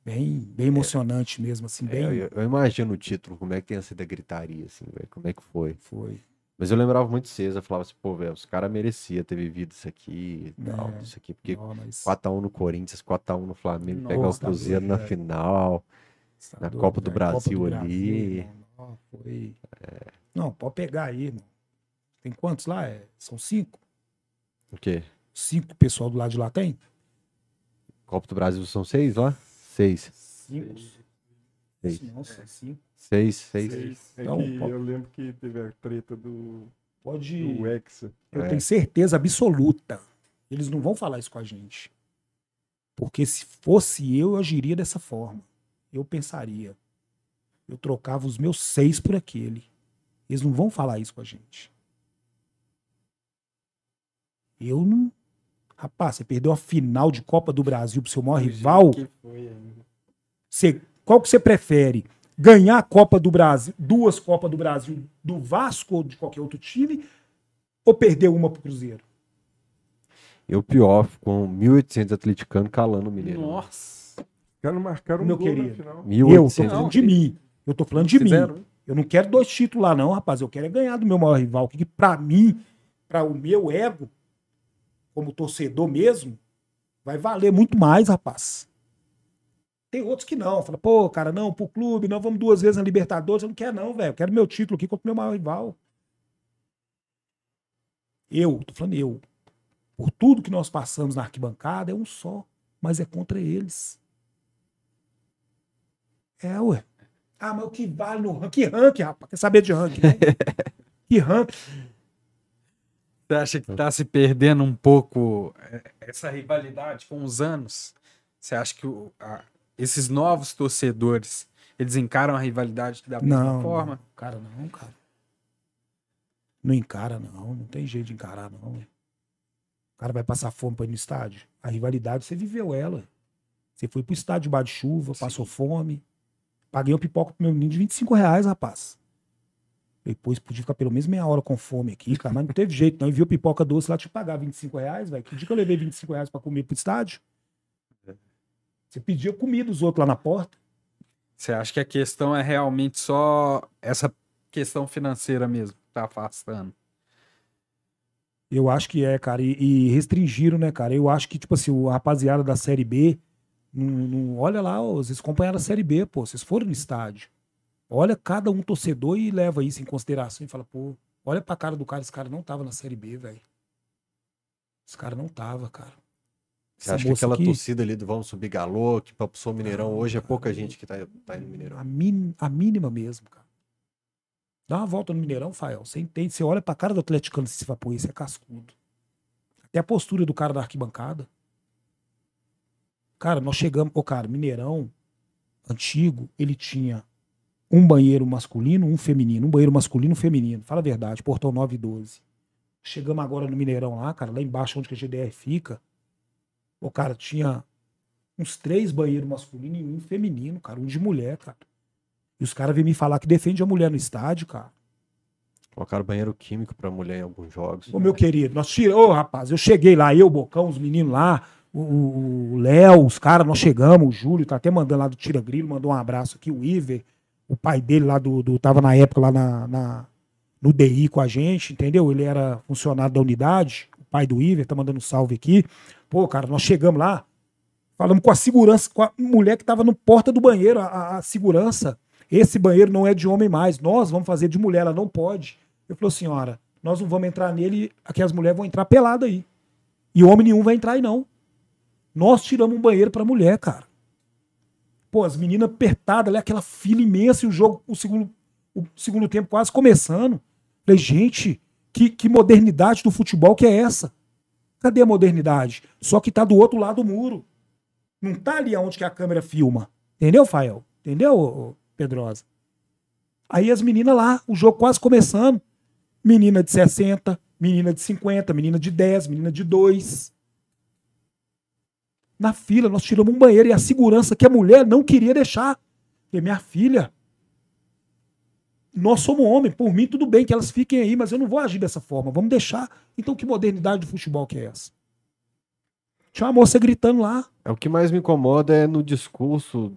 bem, bem emocionante mesmo, assim, É, bem. eu, eu imagino o título, como é que tenha sido a gritaria, assim, velho. Como é que foi? Foi. Mas eu lembrava muito cedo, eu falava assim, pô, velho, os caras mereciam ter vivido isso aqui e tal, É. isso aqui, porque Não, mas 4x1 no Corinthians, 4x1 no Flamengo, pegar o Nossa, Cruzeiro na final. tá na doido, Copa do. Brasil ali. Não, foi... Não, pode pegar aí, irmão. Tem quantos lá? É, são cinco? O quê? Cinco pessoal do lado de lá tem? Copa do Brasil são seis lá? Seis. Cinco. Seis. Nossa, cinco. Seis, seis. É Então, eu lembro que teve a treta do, Pode. do Hexa. Eu É. tenho certeza absoluta. Eles não vão falar isso com a gente. Porque se fosse eu, eu agiria dessa forma. Eu pensaria. Eu trocava os meus seis por aquele. Eles não vão falar isso com a gente. Eu não. Rapaz, você perdeu a final de Copa do Brasil pro seu maior rival. Que foi. Você, qual que você prefere? Ganhar a Copa do Brasil, duas Copas do Brasil do Vasco ou de qualquer outro time, ou perder uma pro Cruzeiro? E o pior, com 1.800 atleticanos calando o Mineiro. Nossa. Os caras não marcaram um Meu gol na querido. final. Eu tô 1.800. falando de mim. Eu tô falando de mim. Eu não quero dois títulos lá, não, rapaz. Eu quero é ganhar do meu maior rival. Que pra mim, pra o meu ego, como torcedor mesmo, vai valer muito mais, rapaz. Tem outros que não. Fala, pô, cara, não, pro clube, não, vamos duas vezes na Libertadores. Eu não quero, não, velho. Eu quero meu título aqui contra o meu maior rival. Eu, tô falando eu. Por tudo que nós passamos na arquibancada, é um só. Mas é contra eles. É, ué. Ah, mas o que vale no ranking? Que ranking, rapaz? Quer saber de ranking, né? [LAUGHS] que ranking? Você acha que tá se perdendo um pouco é, essa rivalidade com os anos? Você acha que o- a- esses novos torcedores, eles encaram a rivalidade da mesma Não, forma? não, cara, não, cara. Não encara, não. Não tem jeito de encarar, não. O cara vai passar fome pra ir no estádio. A rivalidade, você viveu ela. Você foi pro estádio de chuva, passou fome. Paguei uma pipoca pro meu menino de 25 reais, rapaz. Depois podia ficar pelo menos meia hora com fome aqui, cara. Mas não teve jeito, não. E viu pipoca doce lá, te pagar 25 reais, velho. Que dia que eu levei 25 reais pra comer pro estádio? Você pedia comida dos outros lá na porta. Você acha que a questão é realmente só essa questão financeira mesmo que tá afastando? Eu acho que é, cara. E, e restringiram, né, cara? Eu acho que, tipo assim, o rapaziada da Série B. Não, não- olha lá, ó, vocês acompanharam a Série B, pô. Vocês foram no estádio. Olha cada um torcedor e leva isso em consideração e fala, pô, olha pra cara do cara, esse cara não tava na Série B, velho. Esse cara não tava, cara. Você Essa acha que aquela aqui, torcida ali do Vamos Subir Galô, que passou o Mineirão, Não, hoje é cara. pouca gente que tá, tá indo no Mineirão. A, min- a mínima mesmo, cara. Dá uma volta no Mineirão, Fael. Você entende? Você olha pra cara do atleticano se fala, pô, esse é cascudo. Até a postura do cara da arquibancada. Cara, nós chegamos. Ô, cara, Mineirão antigo, ele tinha um banheiro masculino, um feminino. Um banheiro masculino, um feminino. Fala a verdade, portão 9 e 12. Chegamos agora no Mineirão lá, cara, lá embaixo onde a GDR fica. O cara tinha uns três banheiros masculinos e um feminino, cara, um de mulher, cara. E os caras vêm me falar que defende a mulher no estádio, cara. Colocaram banheiro químico pra mulher em alguns jogos. Ô, meu querido, nós tiramos. Ô, rapaz, eu cheguei lá, eu, Bocão, os meninos lá, o- o o Léo, os caras, nós chegamos, o Júlio tá até mandando lá do Tira Grilo, mandou um abraço aqui, o Iver, o pai dele lá do. do tava na época lá na, na- no DI com a gente, entendeu? Ele era funcionário da unidade, o pai do Iver, tá mandando um salve aqui. Pô, cara, nós chegamos lá, falamos com a segurança, com a mulher que tava no porta do banheiro, a- a, segurança. Esse banheiro não é de homem mais, nós vamos fazer de mulher, ela não pode. Eu falei, senhora, nós não vamos entrar nele, aqui as mulheres vão entrar pelada aí. E homem nenhum vai entrar aí, não. Nós tiramos um banheiro pra mulher, cara. Pô, as meninas apertadas aquela fila imensa e o jogo, o segundo, o segundo tempo quase começando. Falei, gente, que, que modernidade do futebol que é essa? Cadê a modernidade? Só que tá do outro lado do muro. Não tá ali aonde que a câmera filma. Entendeu, Fael? Entendeu, Pedrosa? Aí as meninas lá, o jogo quase começando. Menina de 60, menina de 50, menina de 10, menina de 2. Na fila, nós tiramos um banheiro e a segurança que a mulher não queria deixar. Falei, minha filha, nós somos homens, por mim tudo bem que elas fiquem aí, mas eu não vou agir dessa forma, vamos deixar. Então que modernidade do futebol que é essa? Tinha uma moça gritando lá. É o que mais me incomoda é no discurso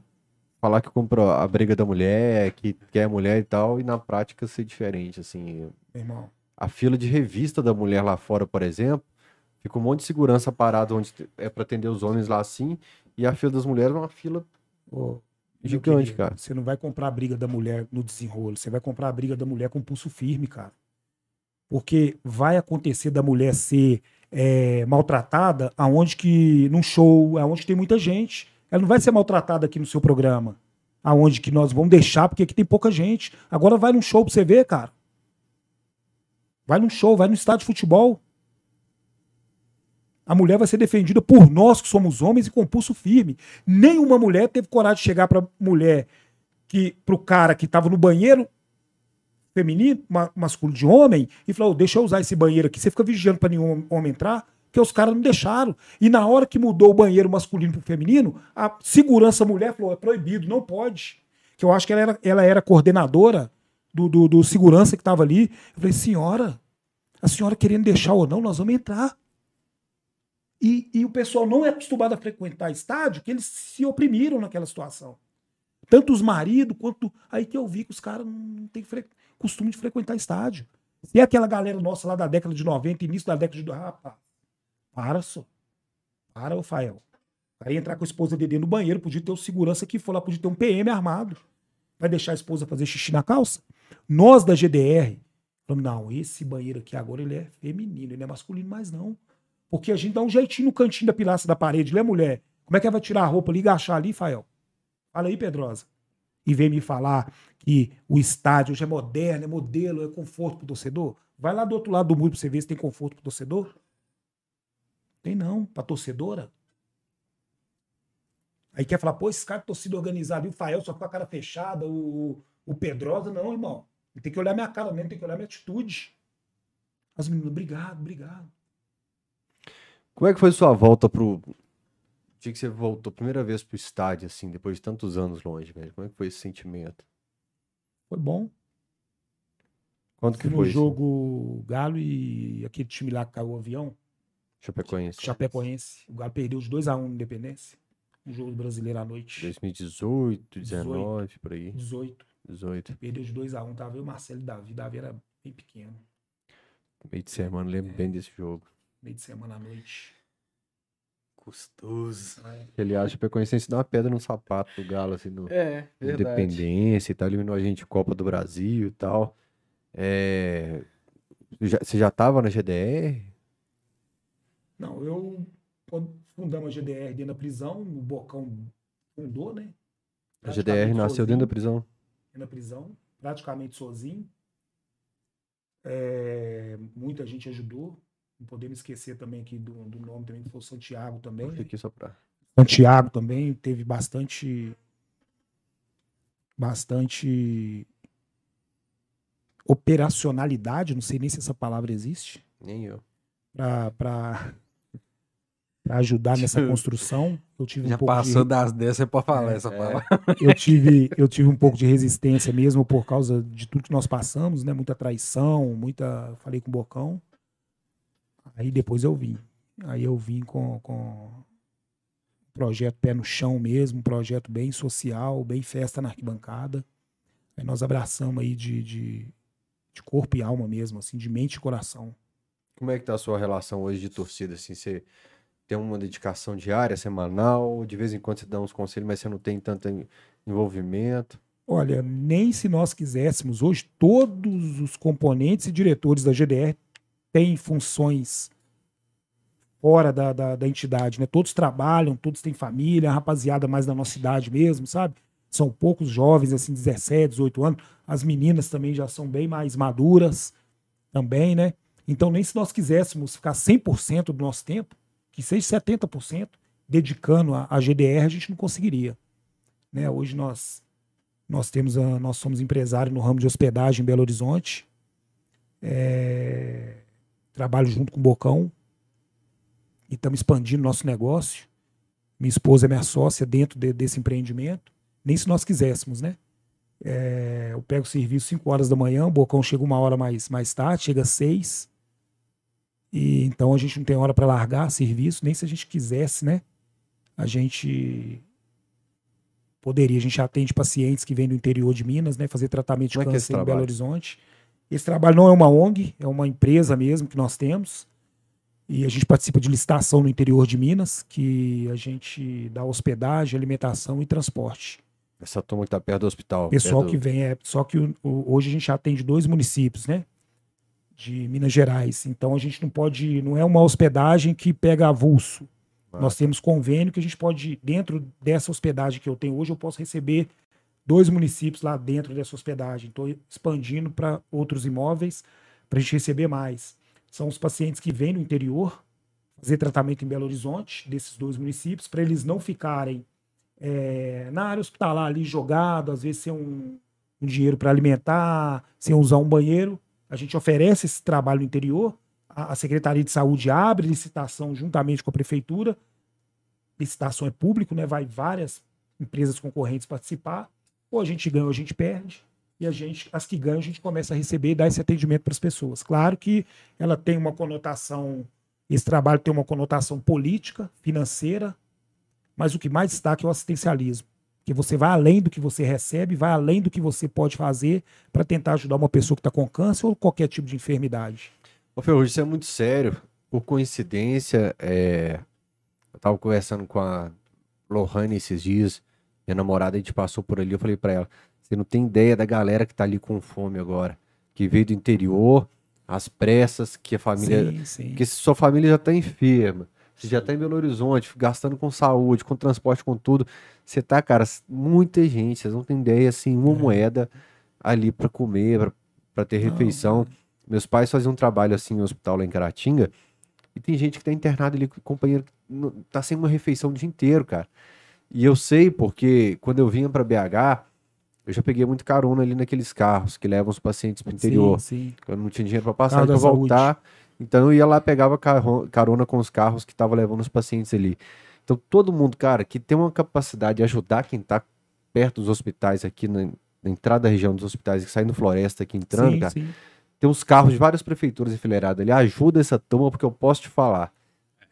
falar que comprou a briga da mulher, que quer mulher e tal, e na prática ser diferente, assim. Irmão. A fila de revista da mulher lá fora, por exemplo, fica um monte de segurança parado onde é pra atender os homens lá assim, e a fila das mulheres é uma fila meu gigante, querido, cara. Você não vai comprar a briga da mulher no desenrolo, você vai comprar a briga da mulher com pulso firme, cara. Porque vai acontecer da mulher ser é, maltratada aonde que num show, aonde tem muita gente. Ela não vai ser maltratada aqui no seu programa, aonde que nós vamos deixar porque aqui tem pouca gente. Agora vai num show pra você ver, cara. Vai num show, vai no estádio de futebol. A mulher vai ser defendida por nós que somos homens e com pulso firme. Nenhuma mulher teve coragem de chegar pra mulher que pro cara que tava no banheiro feminino, ma- masculino de homem, e falou: "Ô, deixa eu usar esse banheiro aqui, você fica vigiando pra nenhum homem entrar, porque os caras não deixaram. E na hora que mudou o banheiro masculino pro feminino, a segurança mulher falou: é proibido, não pode. Que eu acho que ela era, ela era coordenadora do, do, do segurança que tava ali. Eu falei, senhora, a senhora querendo deixar ou não, nós vamos entrar. E, e o pessoal não é acostumado a frequentar estádio, que eles se oprimiram naquela situação. Tanto os maridos quanto. Aí que eu vi que os caras não têm fre- costume de frequentar estádio. E aquela galera nossa lá da década de 90, início da década de. Rapaz, para só. Para, ô Fael. Aí entrar com a esposa dele no banheiro, podia ter o segurança que for lá, podia ter um PM armado. Vai deixar a esposa fazer xixi na calça? Nós da GDR, falamos, não, esse banheiro aqui agora ele é feminino, ele não é masculino mais não. Porque a gente dá um jeitinho no cantinho da pilastra da parede, né, mulher? Como é que ela vai tirar a roupa ali e agachar ali, Fael? Fala aí, Pedrosa. E vem me falar que o estádio hoje é moderno, é modelo, é conforto pro torcedor. Vai lá do outro lado do muro pra você ver se tem conforto pro torcedor. Tem não, pra torcedora. Aí quer falar, pô, esse cara de torcida organizada, e o Fael só com a cara fechada, o, o Pedrosa, não, irmão. Tem que olhar minha cara mesmo, tem que olhar minha atitude. As meninas, obrigado, obrigado. Como é que foi sua volta pro. Dia que você voltou primeira vez pro estádio, assim, depois de tantos anos longe, velho. Como é que foi esse sentimento? Foi bom. Quanto que no foi? isso? jogo Galo e aquele time lá que caiu o avião, Chapecoense. Chapecoense. O Galo perdeu de 2x1 no Independência. Um jogo do brasileiro à noite. 2018, 19, por aí. 18. 18. Perdeu de 2x1. Tava eu, Marcelo e Davi. Davi era bem pequeno. Meio de semana, lembro bem desse jogo. Meio de semana à noite. Custoso. Aí, Aliás, a Chapecoense dá uma pedra no sapato do Galo, assim, no É. Independência e tal, eliminou a gente de Copa do Brasil e tal. É... já- você já tava na GDR? Não, eu quando fundamos a GDR dentro da prisão, o Bocão fundou, né? A GDR nasceu dentro da sozinho, prisão. dentro da prisão, praticamente sozinho. É, muita gente ajudou. Não podemos esquecer também aqui do, do nome também, que foi o Santiago também. Né? aqui só pra... Santiago também teve bastante bastante operacionalidade, não sei nem se essa palavra existe, Nem eu. para ajudar nessa construção. Eu tive Já um pouco passou de, das 10, você pode falar É, essa é. palavra. eu tive [LAUGHS] eu tive um pouco de resistência mesmo por causa de tudo que nós passamos, né? Muita traição, muita, falei com o Bocão. Aí depois eu vim. Aí eu vim com, com projeto pé no chão mesmo, um projeto bem social, bem festa na arquibancada. Aí nós abraçamos aí de, de, de corpo e alma mesmo, assim, de mente e coração. Como é que tá a sua relação hoje de torcida, assim? Você tem uma dedicação diária, semanal? De vez em quando você dá uns conselhos, mas você não tem tanto en- envolvimento? Olha, nem se nós quiséssemos, hoje todos os componentes e diretores da GDR têm funções fora da, da, da entidade, né? Todos trabalham, todos têm família, a rapaziada mais da nossa idade mesmo, sabe? São poucos jovens, assim, 17, 18 anos. As meninas também já são bem mais maduras também, né? Então, nem se nós quiséssemos ficar 100% do nosso tempo, que seja 70%, dedicando a, a GDR, a gente não conseguiria. Né? Hoje nós nós temos a, nós somos empresários no ramo de hospedagem em Belo Horizonte. É, trabalho junto com o Bocão e estamos expandindo nosso negócio. Minha esposa é minha sócia dentro de- desse empreendimento. Nem se nós quiséssemos, né? É, eu pego o serviço 5 horas da manhã, o Bocão chega uma hora mais, mais tarde, chega às 6. E então a gente não tem hora para largar serviço, nem se a gente quisesse, né? A gente poderia. A gente atende pacientes que vêm do interior de Minas, né? Fazer tratamento de Como é é câncer em Belo? Horizonte. Esse trabalho não é uma ONG, é uma empresa mesmo que nós temos. E a gente participa de licitação no interior de Minas, que a gente dá hospedagem, alimentação e transporte. Essa turma que tá perto do hospital. Pessoal perto que vem, é, só que o- o- hoje a gente atende dois municípios, né? De Minas Gerais. Então a gente não pode, não é uma hospedagem que pega avulso. Ah, Nós temos convênio que a gente pode, dentro dessa hospedagem que eu tenho hoje, eu posso receber dois municípios lá dentro dessa hospedagem. Estou expandindo para outros imóveis para a gente receber mais. São os pacientes que vêm do interior fazer tratamento em Belo Horizonte, desses dois municípios, para eles não ficarem é, na área hospitalar ali jogado, às vezes sem um, um dinheiro para alimentar, sem usar um banheiro. A gente oferece esse trabalho no interior. A, a Secretaria de Saúde abre licitação juntamente com a Prefeitura. Licitação é público, né? Vai várias empresas concorrentes participar. Ou a gente ganha ou a gente perde. E a gente, as que ganham, a gente começa a receber e dar esse atendimento para as pessoas. Claro que ela tem uma conotação, esse trabalho tem uma conotação política, financeira, mas o que mais destaca é o assistencialismo. Que você vai além do que você recebe, vai além do que você pode fazer para tentar ajudar uma pessoa que está com câncer ou qualquer tipo de enfermidade. Ô, Ferrugem, isso é muito sério. Por coincidência, é, eu tava conversando com a Lohane esses dias, minha namorada, a gente passou por ali, eu falei pra ela, você não tem ideia da galera que tá ali com fome agora, que veio do interior, às pressas, que a família... Sim, sim. Se sua família já tá enferma, você já tá em Belo Horizonte, gastando com saúde, com transporte, com tudo, você tá, cara, muita gente, vocês não têm ideia, assim, uma moeda ali pra comer, pra, pra ter Não, refeição. Meus pais faziam um trabalho assim no hospital lá em Caratinga, e tem gente que tá internado ali, companheiro, que não- tá sem uma refeição o dia inteiro, cara. E eu sei porque quando eu vinha pra BH, eu já peguei muito carona ali naqueles carros que levam os pacientes pro interior. Sim, sim. Eu não tinha dinheiro pra passar da saúde. voltar. Então eu ia lá, pegava carona com os carros que estavam levando os pacientes ali. Então todo mundo, cara, que tem uma capacidade de ajudar quem tá perto dos hospitais aqui na, na entrada da região dos hospitais, que sai no floresta aqui entrando, sim, cara. Tem uns carros de várias prefeituras enfileirados ali. Ajuda essa turma, porque eu posso te falar.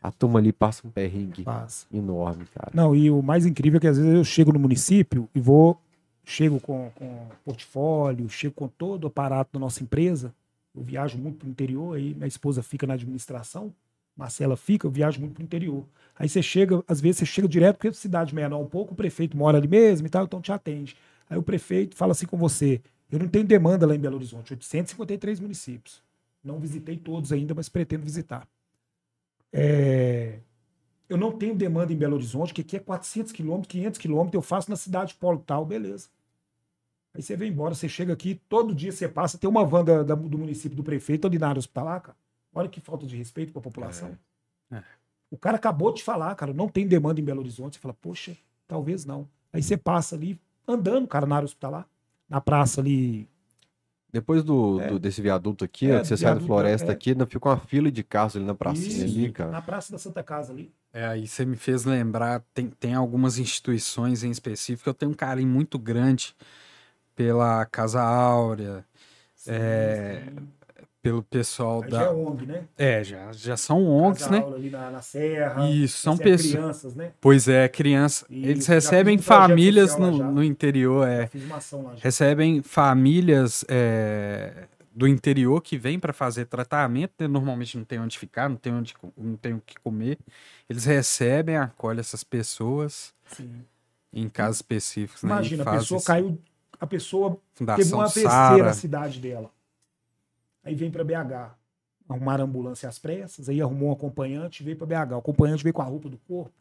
A turma ali passa um perrengue Passa. enorme, cara. Não, e o mais incrível é que às vezes eu chego no município e vou, chego com, com portfólio, chego com todo o aparato da nossa empresa. Eu viajo muito para o interior, aí minha esposa fica na administração, Marcela fica, eu viajo muito para o interior. Aí você chega, às vezes você chega direto, porque é cidade menor um pouco, o prefeito mora ali mesmo e tal, então te atende. Aí o prefeito fala assim com você: eu não tenho demanda lá em Belo Horizonte, 853 municípios. Não visitei todos ainda, mas pretendo visitar. É, eu não tenho demanda em Belo Horizonte, que aqui é 400 quilômetros, 500 quilômetros, eu faço na cidade polo tal, beleza. Aí você vem embora, você chega aqui, todo dia você passa, tem uma van da- da- do município do prefeito ali na área hospitalar, cara. Olha que falta de respeito com a população. É. É. O cara acabou de falar, cara, não tem demanda em Belo Horizonte. Você fala, poxa, talvez não. Aí você passa ali, andando, cara, na área hospitalar, na praça ali. Depois do, É. do- desse viaduto aqui, É, ó, que você sai da viaduto, floresta é. aqui, ainda fica uma fila de carros ali na pracinha Isso, ali, cara. Na praça da Santa Casa ali. É, aí você me fez lembrar, tem, tem algumas instituições em específico, eu tenho um carinho muito grande pela Casa Áurea, É, Sim. Pelo pessoal Aí já é da... ONG, né? É, já, já são ONGs, né? ali na, na Serra. Isso, são Recebe pessoas... crianças, né? Pois é, criança. Isso, Eles recebem um famílias no, no interior, é. Uma recebem famílias é, do interior que vêm para fazer tratamento, né? normalmente não tem onde ficar, não tem onde não tem o que comer. Eles recebem, acolhem essas pessoas Sim. em casos específicos, né? e Imagina, a pessoa caiu, a pessoa teve Fundação um AVC Sara. na cidade dela. Aí vem pra BH. Arrumaram a ambulância às pressas, aí arrumou um acompanhante, veio pra BH. O acompanhante veio com a roupa do corpo,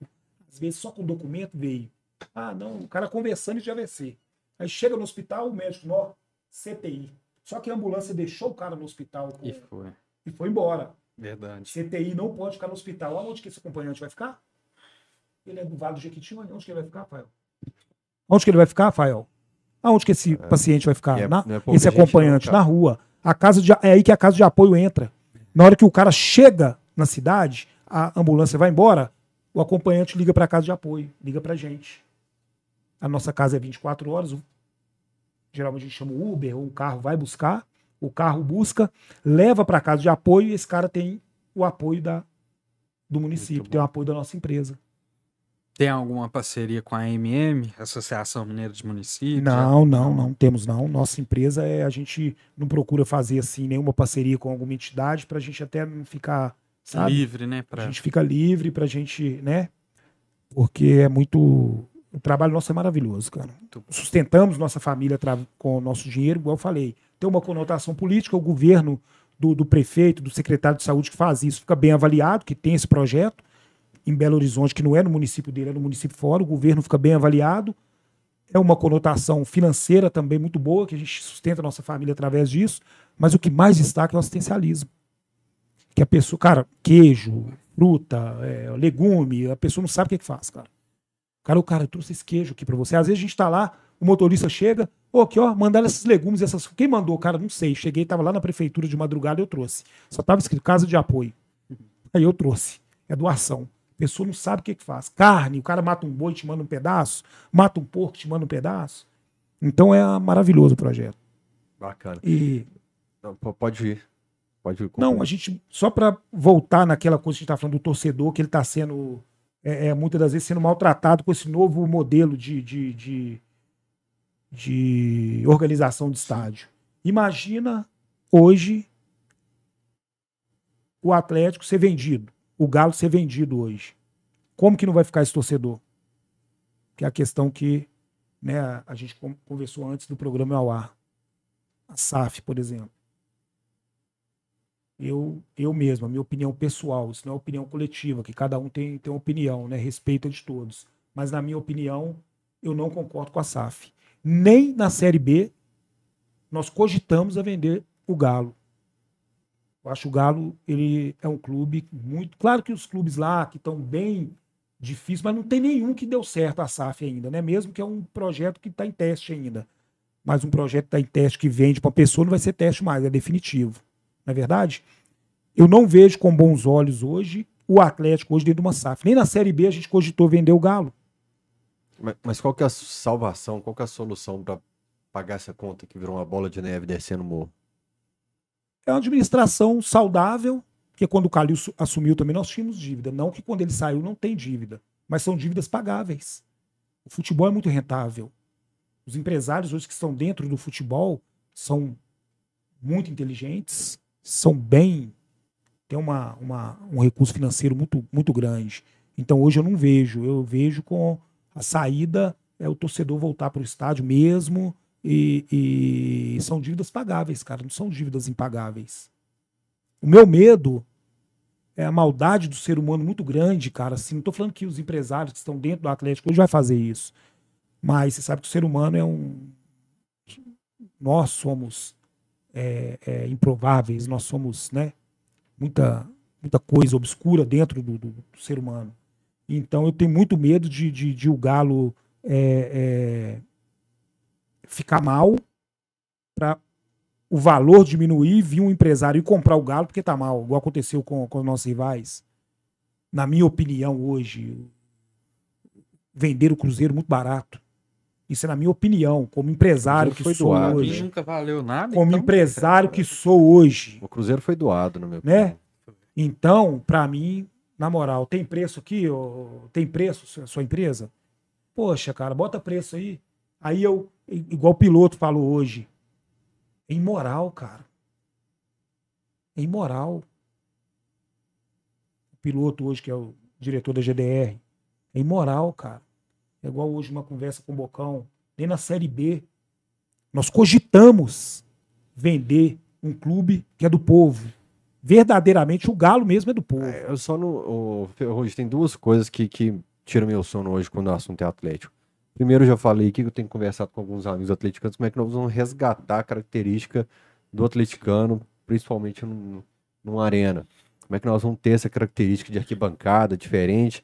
às vezes só com o documento veio. Ah, não, o cara conversando de AVC. Aí chega no hospital, o médico, nó, CTI. Só que a ambulância deixou o cara no hospital com- E foi. e foi embora. Verdade. CTI não pode ficar no hospital. Aonde que esse acompanhante vai ficar? Ele é do Vale do Jequitinhonha. Onde que ele vai ficar, Rafael? Onde que ele vai ficar, Rafael? Aonde que esse paciente vai ficar? é- Na- é esse não, acompanhante, na rua. A casa de, é aí que a casa de apoio entra. Na hora que o cara chega na cidade, a ambulância vai embora, o acompanhante liga para a casa de apoio, liga pra gente. A nossa casa é 24 horas, geralmente a gente chama o Uber, ou o carro vai buscar, o carro busca, leva para casa de apoio e esse cara tem o apoio da, do município, tem o apoio da nossa empresa. Tem alguma parceria com a AMM, Associação Mineira de Municípios? Não, não, não temos não. Nossa empresa é a gente não procura fazer assim nenhuma parceria com alguma entidade para a gente até não ficar, sabe? Livre, né? A Pra... gente fica livre pra gente, né? Porque é muito. O trabalho nosso é maravilhoso, cara. Sustentamos nossa família com o nosso dinheiro, igual eu falei. Tem uma conotação política, o governo do, do prefeito, do secretário de saúde que faz isso, fica bem avaliado, que tem esse projeto em Belo Horizonte, que não é no município dele, é no município fora, o governo fica bem avaliado. É uma conotação financeira também muito boa, que a gente sustenta a nossa família através disso, mas o que mais destaca é o assistencialismo. Que a pessoa, cara, queijo, fruta, é, legume, a pessoa não sabe o que, que faz, cara. Cara, o cara eu trouxe esse queijo aqui pra você. Às vezes a gente tá lá, o motorista chega, ô, aqui, ó, mandaram esses legumes, essas. Quem mandou, cara? Não sei. Cheguei, tava lá na prefeitura de madrugada, eu trouxe. Só tava escrito casa de apoio. Aí eu trouxe. É doação. A pessoa não sabe o que, que faz. Carne, o cara mata um boi, te manda um pedaço, mata um porco, te manda um pedaço. Então é maravilhoso o projeto. Bacana. E Não, po- pode ir. Pode ir. Não, a gente, só para voltar naquela coisa que a gente tá falando do torcedor, que ele está sendo, é, é, muitas das vezes, sendo maltratado com esse novo modelo de, de, de, de organização de estádio. Imagina hoje o Atlético ser vendido, o Galo ser vendido hoje. Como que não vai ficar esse torcedor? que é a questão que né, a- gente con- conversou antes do programa ao ar. A SAF, por exemplo. Eu, eu mesmo, a minha opinião pessoal, isso não é opinião coletiva, que cada um tem, tem uma opinião, né? A de todos. Mas na minha opinião, eu não concordo com a SAF. Nem na Série B nós cogitamos a vender o Galo. Eu acho que o Galo ele é um clube muito. Claro que os clubes lá que estão bem difíceis, mas não tem nenhum que deu certo a SAF ainda, né? Mesmo que é um projeto que está em teste ainda. Mas um projeto que está em teste que vende para uma pessoa não vai ser teste mais, é definitivo. Não é verdade? Eu não vejo com bons olhos hoje o Atlético hoje dentro de uma SAF. Nem na Série B a gente cogitou vender o Galo. Mas, mas qual que é a salvação, qual que é a solução para pagar essa conta que virou uma bola de neve descendo o morro? É uma administração saudável, porque quando o Calil su- assumiu também nós tínhamos dívida. Não que quando ele saiu não tem dívida, mas são dívidas pagáveis. O futebol é muito rentável. Os empresários hoje que estão dentro do futebol são muito inteligentes, são bem. têm uma, uma, um recurso financeiro muito, muito grande. Então hoje eu não vejo. Eu vejo com a saída é o torcedor voltar para o estádio mesmo. E, e são dívidas pagáveis, cara, não são dívidas impagáveis. O meu medo é a maldade do ser humano muito grande, cara. Assim, não tô falando que os empresários que estão dentro do Atlético hoje vai fazer isso. Mas você sabe que o ser humano é um. Nós somos é, é, improváveis, nós somos, né? Muita, muita coisa obscura dentro do, do- do ser humano. Então eu tenho muito medo de, de, de o Galo é, é, ficar mal para o valor diminuir, vir um empresário e comprar o Galo porque tá mal, igual aconteceu com, com os nossos rivais. Na minha opinião, hoje, vender o Cruzeiro muito barato. Isso é na minha opinião, como empresário que sou doado, hoje. nunca valeu nada. Como então- empresário que sou hoje. O Cruzeiro foi doado, no meu Né? opinião. Então, para mim, na moral, tem preço aqui? Tem preço sua- sua empresa? Poxa, cara, bota preço aí. Aí eu, igual o piloto falou hoje, é imoral, cara. É imoral. O piloto hoje, que é o diretor da GDR, é imoral, cara. É igual hoje uma conversa com o Bocão, nem na Série B. Nós cogitamos vender um clube que é do povo. Verdadeiramente, o Galo mesmo é do povo. É, Eu só não. Ferrugem, tem duas coisas que, que tiram meu sono hoje quando o assunto é Atlético. Primeiro, já falei que eu tenho conversado com alguns amigos atleticanos como é que nós vamos resgatar a característica do atleticano, principalmente num, numa arena. Como é que nós vamos ter essa característica de arquibancada diferente,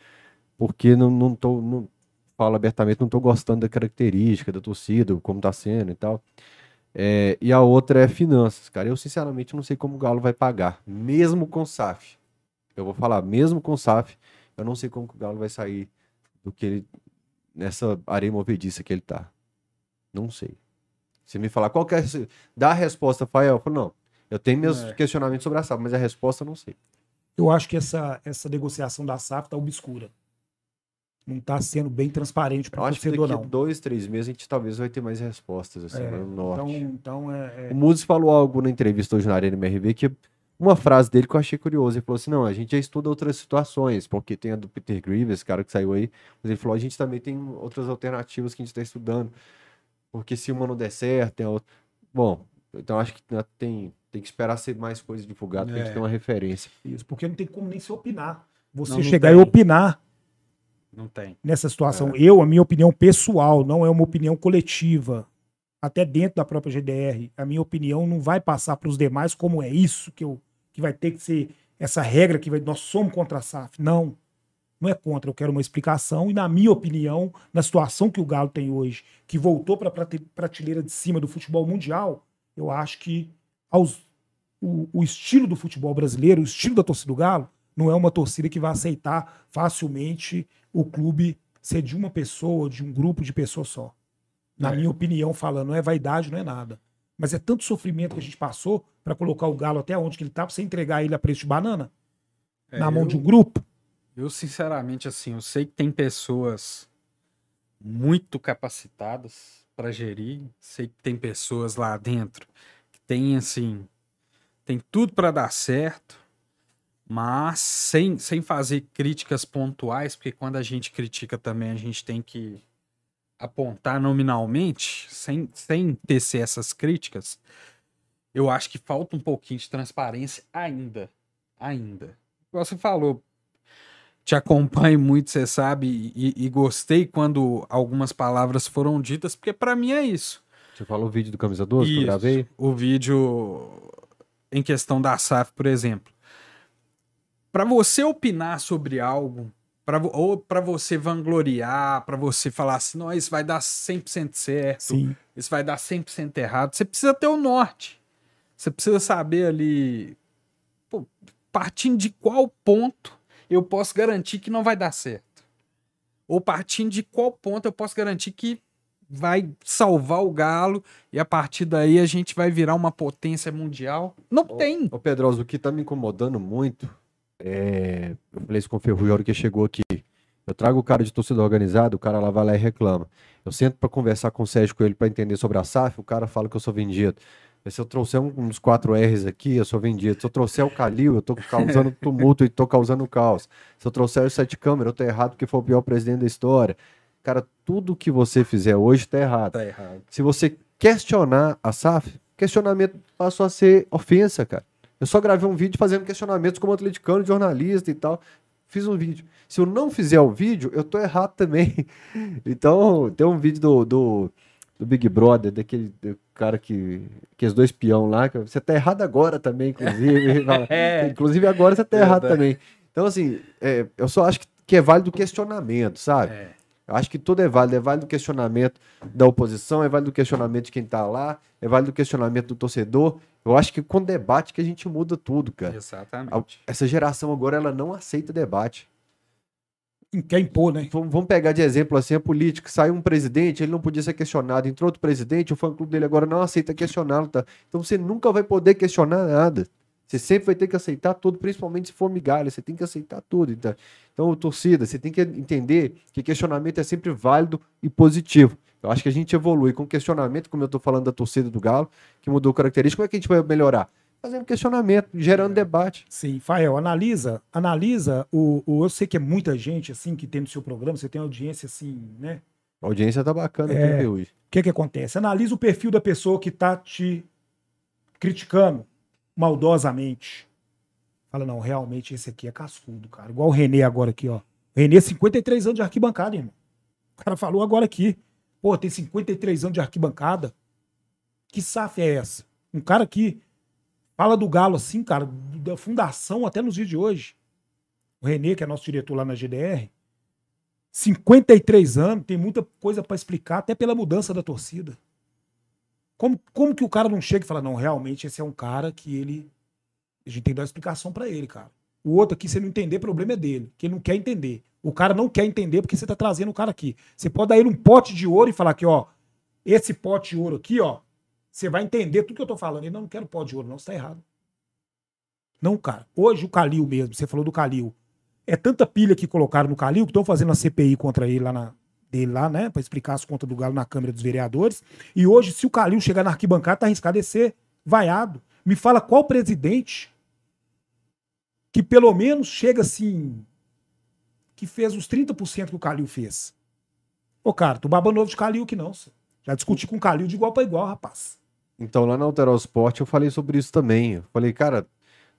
porque não, não tô. Não, falo abertamente, não tô gostando da característica da torcida, como tá sendo e tal. É, e a outra é finanças, cara. Eu, sinceramente, não sei como o Galo vai pagar, mesmo com SAF. Eu vou falar, mesmo com SAF, eu não sei como o Galo vai sair do que ele. Nessa areia movediça que ele tá. Não sei. Se me falar qual que é. Dá a resposta, Fael. Eu falo, não. Eu tenho meus É. questionamentos sobre a SAF, mas a resposta eu não sei. Eu acho que essa, essa negociação da SAF tá obscura. Não tá sendo bem transparente para o acho que torcedor, daqui não. dois, três meses a gente talvez vai ter mais respostas, assim, É, no norte. então, então é, é- O Mudes falou algo na entrevista hoje na Arena MRV que uma frase dele que eu achei curiosa. Ele falou assim: não, a gente já estuda outras situações, porque tem a do Peter Grievous, cara que saiu aí. Mas ele falou: a gente também tem outras alternativas que a gente está estudando. Porque se uma não der certo, tem a outra. Bom, então acho que né, tem, tem que esperar ser mais coisas divulgadas pra É. gente ter uma referência. isso, porque não tem como nem se opinar. Você Não, não chegar tem. e opinar Não tem. nessa situação. Eu, a minha opinião pessoal, não é uma opinião coletiva. Até dentro da própria GDR, a minha opinião não vai passar para os demais como é isso que, eu, que vai ter que ser essa regra que vai, nós somos contra a SAF. Não. Não é contra, eu quero uma explicação. E, na minha opinião, na situação que o Galo tem hoje, que voltou para a prateleira de cima do futebol mundial, eu acho que aos, o, o estilo do futebol brasileiro, o estilo da torcida do Galo, não é uma torcida que vai aceitar facilmente o clube ser de uma pessoa, de um grupo de pessoas só. Na É. minha opinião, falando, não é vaidade, não é nada. Mas é tanto sofrimento que a gente passou para colocar o Galo até onde que ele tá, pra você entregar ele a preço de banana, É, na mão eu- de um grupo. Eu, sinceramente, assim, eu sei que tem pessoas muito capacitadas para gerir, sei que tem pessoas lá dentro que tem, assim, tem tudo para dar certo, mas sem, sem fazer críticas pontuais, porque quando a gente critica também, a gente tem que apontar nominalmente, sem, sem tecer essas críticas, eu acho que falta um pouquinho de transparência ainda. Ainda. Você falou, te acompanho muito, você sabe, e, e gostei quando algumas palavras foram ditas, porque para mim é isso. Você falou o vídeo do Camisa 12 que eu Isso. gravei? O vídeo em questão da SAF, por exemplo. Para você opinar sobre algo, pra, ou para você vangloriar, para você falar assim, não, isso vai dar 100% certo, Sim. isso vai dar 100% errado, você precisa ter o norte. Você precisa saber ali, pô, partindo de qual ponto eu posso garantir que não vai dar certo. Ou partindo de qual ponto eu posso garantir que vai salvar o Galo e a partir daí a gente vai virar uma potência mundial. Não tem. Ô Pedroso, o que tá me incomodando muito é. Eu falei isso com o hora que chegou aqui. Eu trago o cara de torcida organizada, o cara lá vai lá e reclama. Eu sento pra conversar com o Sérgio Coelho pra entender sobre a SAF, o cara fala que eu sou vendido. Se eu trouxer dos quatro R's aqui, eu sou vendido. Se eu trouxer o Calil, eu tô causando [LAUGHS] tumulto e tô causando caos. Se eu trouxer o Sete Câmara, eu tô errado porque foi o pior presidente da história. Cara, tudo que você fizer hoje tá errado. Tá errado. Se você questionar a SAF, questionamento passou a ser ofensa, cara. Eu só gravei um vídeo fazendo questionamentos como atleticano, jornalista e tal. Fiz um vídeo. Se eu não fizer o vídeo, eu tô errado também. [LAUGHS] Então, tem um vídeo do, do, do Big Brother, daquele cara que. Que os dois peão lá. que Você tá errado agora também, inclusive. [LAUGHS] É. Inclusive agora você tá errado Verdade. também. Então, assim, é, eu só acho que, que é válido o questionamento, sabe? É. Eu acho que tudo é válido. É válido o questionamento da oposição, é válido o questionamento de quem tá lá, é válido o questionamento do torcedor. Eu acho que com debate que a gente muda tudo, cara. Exatamente. Essa geração agora, ela não aceita debate. Quer impor, né? Vamos vamos pegar de exemplo assim a política. Saiu um presidente, ele não podia ser questionado. Entrou outro presidente, o fã-clube dele agora não aceita questioná-lo. Tá? Então você nunca vai poder questionar nada. Você sempre vai ter que aceitar tudo, principalmente se for migalha. Você tem que aceitar tudo. Então, então torcida, você tem que entender que questionamento é sempre válido e positivo. Eu acho que a gente evolui com questionamento, como eu tô falando da torcida do Galo, que mudou característica. Como é que a gente vai melhorar? Fazendo questionamento, gerando debate. Sim, Fael, analisa, analisa o, o- Eu sei que é muita gente, assim, que tem no seu programa, você tem audiência, assim, né? A audiência tá bacana É. aqui, hoje. O que que acontece? Analisa o perfil da pessoa que tá te criticando maldosamente. Fala, não, realmente esse aqui é cascudo, cara. Igual o Renê agora aqui, ó. Renê, 53 anos de arquibancada, irmão. O cara falou agora aqui. Pô, tem 53 anos de arquibancada. Que SAF é essa? Um cara que fala do Galo assim, cara, da fundação até nos dias de hoje. O Renê, que é nosso diretor lá na GDR, 53 anos, tem muita coisa pra explicar, até pela mudança da torcida. Como, como que o cara não chega e fala, não, realmente esse é um cara que ele. A gente tem que dar uma explicação pra ele, cara. O outro aqui, se ele não entender, o problema é dele, que ele não quer entender. O cara não quer entender porque você tá trazendo o cara aqui. Você pode dar ele um pote de ouro e falar que, ó, esse pote de ouro aqui, ó, você vai entender tudo que eu tô falando. Ele não, não quero pote de ouro, não, você tá errado. Não, cara. Hoje o Calil mesmo, você falou do Calil. É tanta pilha que colocaram no Calil que estão fazendo a CPI contra ele lá na, dele lá, né? Pra explicar as contas do Galo na Câmara dos Vereadores. E hoje, se o Calil chegar na arquibancada, tá arriscado de ser vaiado. Me fala qual presidente que pelo menos chega assim. que fez os 30% que o Calil fez. Ô, cara, tu baba novo de Calil que não. Já discuti com o Calil de igual pra igual, rapaz. Então, lá na Alteral Sport, eu falei sobre isso também. Eu falei, cara,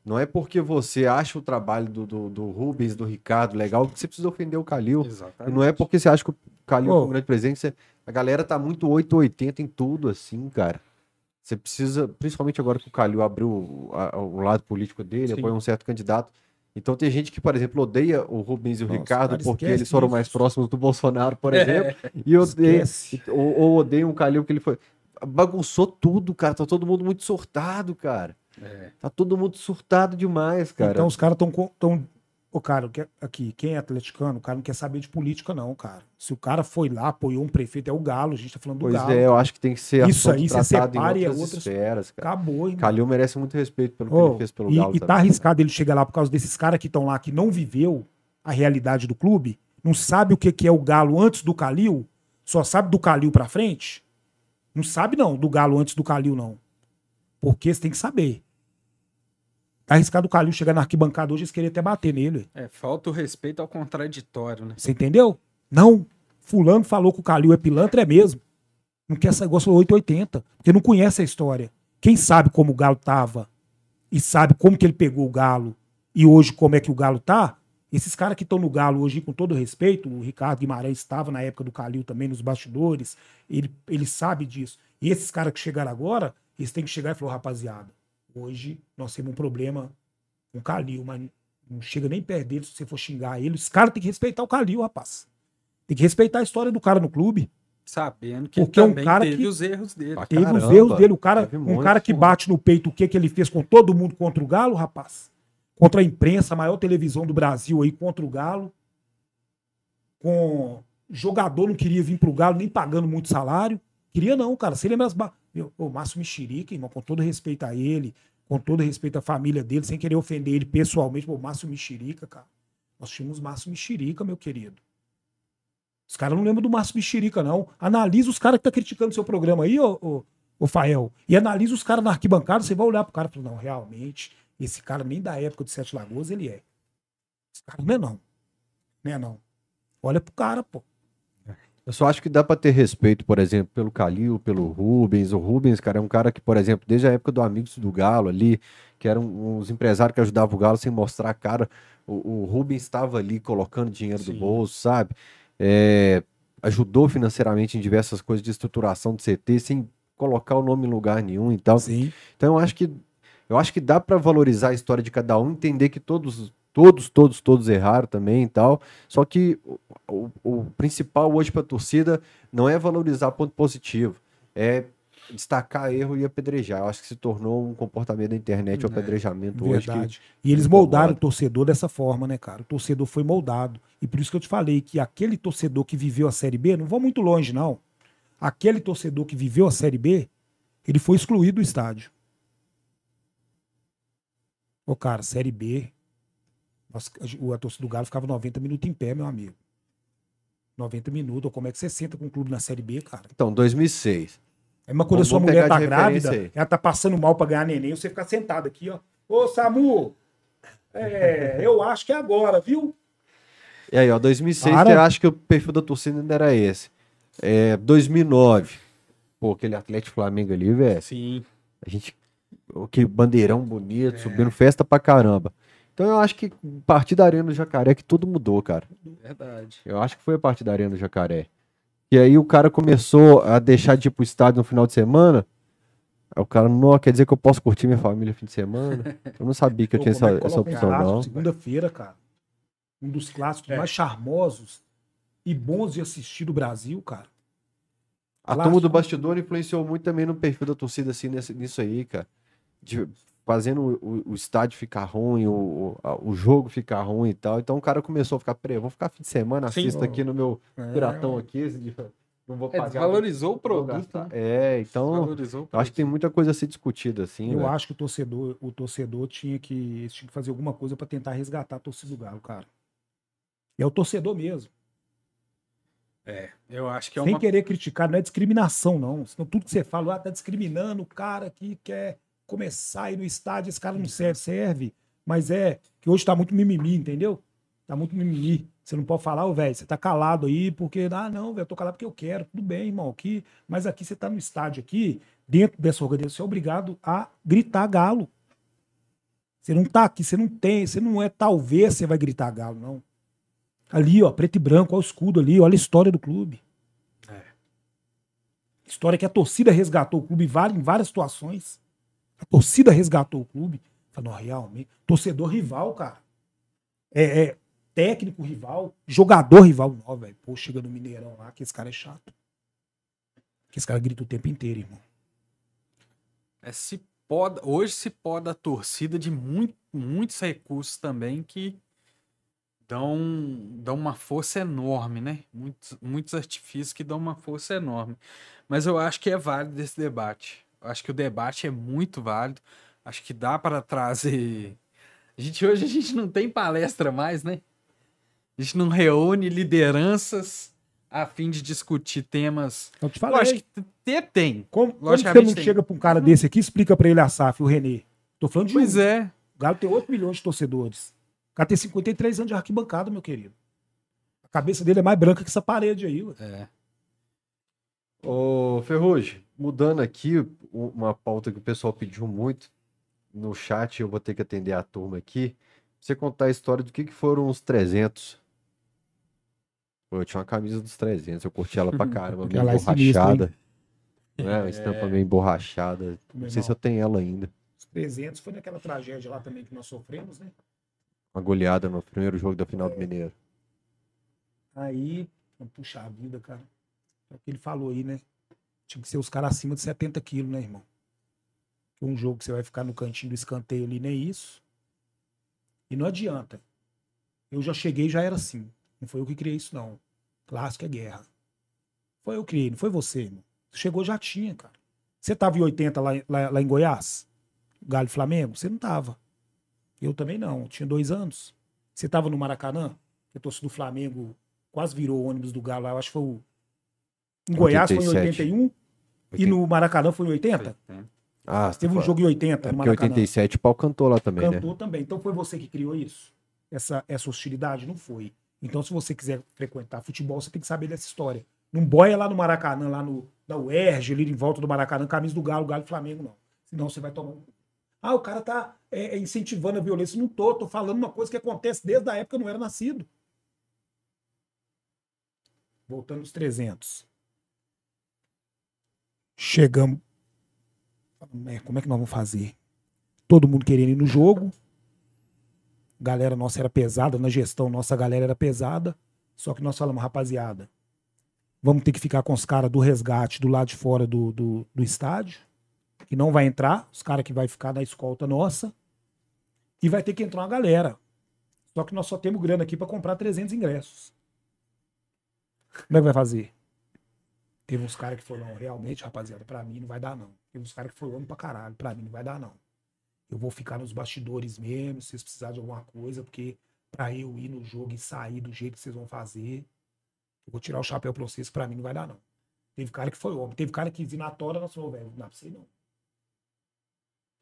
não é porque você acha o trabalho do, do, do Rubens, do Ricardo legal, que você precisa ofender o Calil. Exatamente. não é porque você acha que o Calil é um grande presidente, você- a galera tá muito 880 em tudo, assim, cara. Você precisa, principalmente agora que o Calil abriu o, a- o lado político dele, Sim. apoia um certo candidato. Então tem gente que, por exemplo, odeia o Rubens e o Nossa, Ricardo porque eles foram isso. mais próximos do Bolsonaro, por exemplo. E odeia, ou, ou odeiam o Calil que ele foi. Bagunçou tudo, cara. Tá todo mundo muito surtado, cara. É. Tá todo mundo surtado demais, cara. Então os caras estão. Ô, cara, o que- aqui, quem é atleticano, o cara não quer saber de política, não, cara. Se o cara foi lá, apoiou um prefeito, é o Galo, a gente tá falando do pois Galo. é, eu acho que tem que ser Isso aí você separa e é outras esferas, cara. Acabou, irmão. Calil merece muito respeito pelo que Ô, ele fez pelo e, Galo. e tá também. arriscado ele chegar lá por causa desses caras que estão lá, que não viveu a realidade do clube, não sabe o que, que é o Galo antes do Calil, só sabe do Calil pra frente. Não sabe, não, do Galo antes do Calil, não. Porque você tem que saber. Tá arriscado o Calil chegar na arquibancada hoje, eles queriam até bater nele. É, falta o respeito ao contraditório, né? Você entendeu? Não. fulano falou que o Calil é pilantra, é mesmo. Não quer essa gosta 880, porque não conhece a história. Quem sabe como o Galo tava e sabe como que ele pegou o Galo e hoje como é que o Galo tá, esses caras que estão no Galo hoje, com todo respeito, o Ricardo Guimarães estava na época do Calil também nos bastidores, ele, ele sabe disso. E esses caras que chegaram agora, eles têm que chegar e falar, rapaziada, hoje nós temos um problema com o Calil, mas não chega nem perto dele se você for xingar ele. Os caras têm que respeitar o Calil, rapaz. Tem que respeitar a história do cara no clube. Sabendo que Porque é um também cara teve que- os erros dele. Pra Teve os erros dele. O cara, um muito, cara que bate no peito o que, que ele fez com todo mundo contra o Galo, rapaz. Contra a imprensa, a maior televisão do Brasil aí, contra o Galo. Com jogador não queria vir pro Galo, nem pagando muito salário. Queria não, cara. Se ele é mesmo. O Márcio Mexerica, irmão, com todo respeito a ele, com todo respeito à família dele, sem querer ofender ele pessoalmente, o Márcio Mexerica, cara. Nós tínhamos Márcio Mexerica, meu querido. Os caras não lembram do Márcio Mexerica, não. Analisa os caras que tá criticando seu programa aí, ô, ô, ô Fael. E analisa os caras na arquibancada, você vai olhar pro cara e falar, não, realmente, esse cara nem da época de Sete Lagoas ele é. Esse cara não é não. Não é não. Olha pro cara, pô. Eu só acho que dá pra ter respeito, por exemplo, pelo Calil, pelo Rubens. O Rubens, cara, é um cara que, por exemplo, desde a época do Amigos do Galo ali, que eram uns empresários que ajudavam o Galo sem mostrar a cara, o, o Rubens estava ali colocando dinheiro do Sim. bolso, sabe? É, ajudou financeiramente em diversas coisas de estruturação do CT, sem colocar o nome em lugar nenhum e tal. Sim. Então eu acho que eu acho que dá pra valorizar a história de cada um, entender que todos todos todos todos erraram também e tal. Só que o, o- principal hoje pra torcida não é valorizar ponto positivo, é destacar erro e apedrejar. Eu acho que se tornou um comportamento da internet o É, apedrejamento hoje que Verdade. E eles incomoda. moldaram o torcedor dessa forma, né, cara? O torcedor foi moldado. E por isso que eu te falei que aquele torcedor que viveu a Série B, não vou muito longe, não. Aquele torcedor que viveu a Série B, ele foi excluído do estádio. Ô, cara, Série B. Nossa, o- a torcida do Galo ficava 90 minutos em pé, meu amigo. 90 minutos. Ou como é que você senta com o clube na Série B, cara? então 2006. É uma coisa, sua mulher tá grávida, aí. ela tá passando mal pra ganhar neném, você fica sentado aqui, ó. Ô, Samu! É, eu acho que é agora, viu? E aí, ó, 2006, Para. eu acho que o perfil da torcida ainda era esse. É, 2009. Pô, aquele Atlético Flamengo ali, velho. Sim. A gente. Que bandeirão bonito, subindo festa pra caramba. Então eu acho que a partir da Arena do Jacaré que tudo mudou, cara. Verdade. Eu acho que foi a partir da Arena do Jacaré. E aí o cara começou a deixar de ir pro estádio no final de semana. Aí o cara, não, quer dizer que eu posso curtir minha família no fim de semana? Eu não sabia que eu Pô, tinha como é essa, essa um opção, clássico não. Segunda-feira, cara. Um dos clássicos É. mais charmosos e bons de assistir do Brasil, cara. A turma do bastidor influenciou muito também no perfil da torcida, assim, nesse- nisso aí, cara. De- fazendo o, o- estádio ficar ruim, o, o, jogo ficar ruim e tal. Então o cara começou a ficar, peraí, vou ficar fim de semana, Sim. assisto aqui no meu piratão É, aqui. esse- Não vou É, pagar. desvalorizou o produto. né? É, então Desvalorizou o eu acho que tem muita coisa a ser discutida, assim. Eu velho. acho que o torcedor, o torcedor tinha que, eles tinham que fazer alguma coisa pra tentar resgatar a torcida do Galo, cara. E é o torcedor mesmo. É, eu acho que é Sem uma. querer criticar, não é discriminação, não. Senão tudo que você fala, ah, tá discriminando o cara que quer começar a ir no estádio, esse cara não serve, serve. Mas é que hoje tá muito mimimi, entendeu? Tá muito mimimi. Você não pode falar, ô, velho, você tá calado aí porque, ah, não, velho, eu tô calado porque eu quero. Tudo bem, irmão, aqui. Mas aqui você tá no estádio aqui, dentro dessa organização, você é obrigado a gritar galo. Você não tá aqui, você não tem, você não é talvez você vai gritar galo, não. Ali, ó, preto e branco, olha o escudo ali, olha a história do clube. É. História que a torcida resgatou o clube em várias situações. A torcida resgatou o clube. Falou, realmente. Torcedor rival, cara. É, é técnico rival, jogador rival. Não, velho. Pô, chega no Mineirão lá, que esse cara é chato. Que esse cara grita o tempo inteiro, irmão. É, se poda, hoje se poda a torcida de muito, muitos recursos também que dão, dão uma força enorme, né? Muitos, muitos artifícios que dão uma força enorme. Mas eu acho que é válido esse debate. Eu acho que o debate é muito válido. Acho que dá para trazer. A [LAUGHS] gente, hoje a gente não tem palestra mais, né? A gente não reúne lideranças a fim de discutir temas. Eu te Eu falei. acho que ter tem. como, como você não tem. chega pra um cara desse aqui e explica pra ele a SAF, o Renê? Tô falando de um. Pois é. O Galo tem 8 milhões de torcedores. O cara tem 53 anos de arquibancada, meu querido. A cabeça dele é mais branca que essa parede aí, ué. É. Ô, Ferrugem, mudando aqui uma pauta que o pessoal pediu muito no chat, eu vou ter que atender a turma aqui. Você contar a história do que, que foram os 300. Pô, eu tinha uma camisa dos 300, eu curti ela pra [LAUGHS] caramba, meio é emborrachada. Né? Uma estampa meio emborrachada. Não Meu sei se eu tenho ela ainda. Os 300 foi naquela tragédia lá também que nós sofremos, né? Uma goleada no primeiro jogo da final do Mineiro. Aí, puxa a vida, cara. É o que ele falou aí, né? Tinha que ser os caras acima de 70 quilos, né, irmão? Um jogo que você vai ficar no cantinho do escanteio ali, nem isso. E não adianta. Eu já cheguei já era assim. Não foi eu que criei isso, não. Clássico é guerra. Foi eu que criei, não foi você, irmão. Chegou já tinha, cara. Você tava em 80 lá, lá, lá em Goiás? Galo e Flamengo? Você não tava. Eu também não. Eu tinha dois anos. Você tava no Maracanã? A torcida do Flamengo quase virou o ônibus do Galo lá. Eu acho que foi o. Em Goiás foi em 87. 81 e no Maracanã foi em 80? Ah, Teve um jogo em 80 É no porque Maracanã. 87 o pau cantou lá também, né? Cantou também. Então foi você que criou isso? Essa, essa hostilidade? Não foi. Então, se você quiser frequentar futebol, você tem que saber dessa história. Não boia lá no Maracanã, lá no, na UERJ, ali em volta do Maracanã, camisa do Galo, Galo e Flamengo, não. Senão você vai tomar um. Ah, o cara tá é, é, incentivando a violência. Não tô, tô falando uma coisa que acontece desde a época que eu não era nascido. Voltando aos 300. Chegamos. É, como é que nós vamos fazer? Todo mundo querendo ir no jogo. Galera nossa era pesada, na gestão nossa galera era pesada. Só que nós falamos, rapaziada, vamos ter que ficar com os caras do resgate do lado de fora do, do, do estádio, que não vai entrar, os caras que vai ficar na escolta nossa, e vai ter que entrar uma galera. Só que nós só temos grana aqui para comprar 300 ingressos. Como é que vai fazer? Teve uns caras que falaram, realmente, rapaziada, pra mim não vai dar não. Teve uns caras que falaram, pra caralho, pra mim não vai dar não. Eu vou ficar nos bastidores mesmo, se vocês precisarem de alguma coisa, porque pra eu ir no jogo e sair do jeito que vocês vão fazer, eu vou tirar o chapéu pra vocês, pra mim não vai dar não. Teve cara que foi homem, teve cara que na tora, nós falamos, velho, não dá pra não.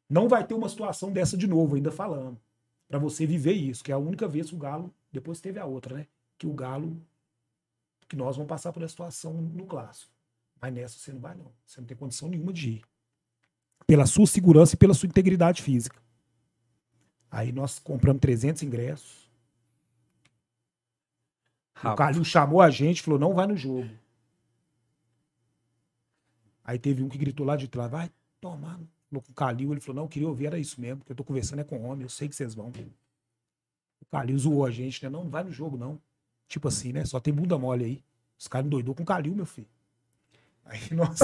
Não vai ter uma situação dessa de novo, ainda falando. Pra você viver isso, que é a única vez que o Galo, depois teve a outra, né? Que o Galo, que nós vamos passar por essa situação no clássico. Mas nessa você não vai não. Você não tem condição nenhuma de ir. Pela sua segurança e pela sua integridade física. Aí nós compramos 300 ingressos. O Calil chamou a gente e falou: não vai no jogo. Aí teve um que gritou lá de trás: vai tomar. Falou com o Calil. Ele falou: não, eu queria ouvir, era isso mesmo, porque eu tô conversando é com homem, eu sei que vocês vão. O Calil zoou a gente, né? Não, não vai no jogo, não. Tipo assim, né? Só tem bunda mole aí. Os caras endoidou com o Calil, meu filho. Aí [LAUGHS] nós,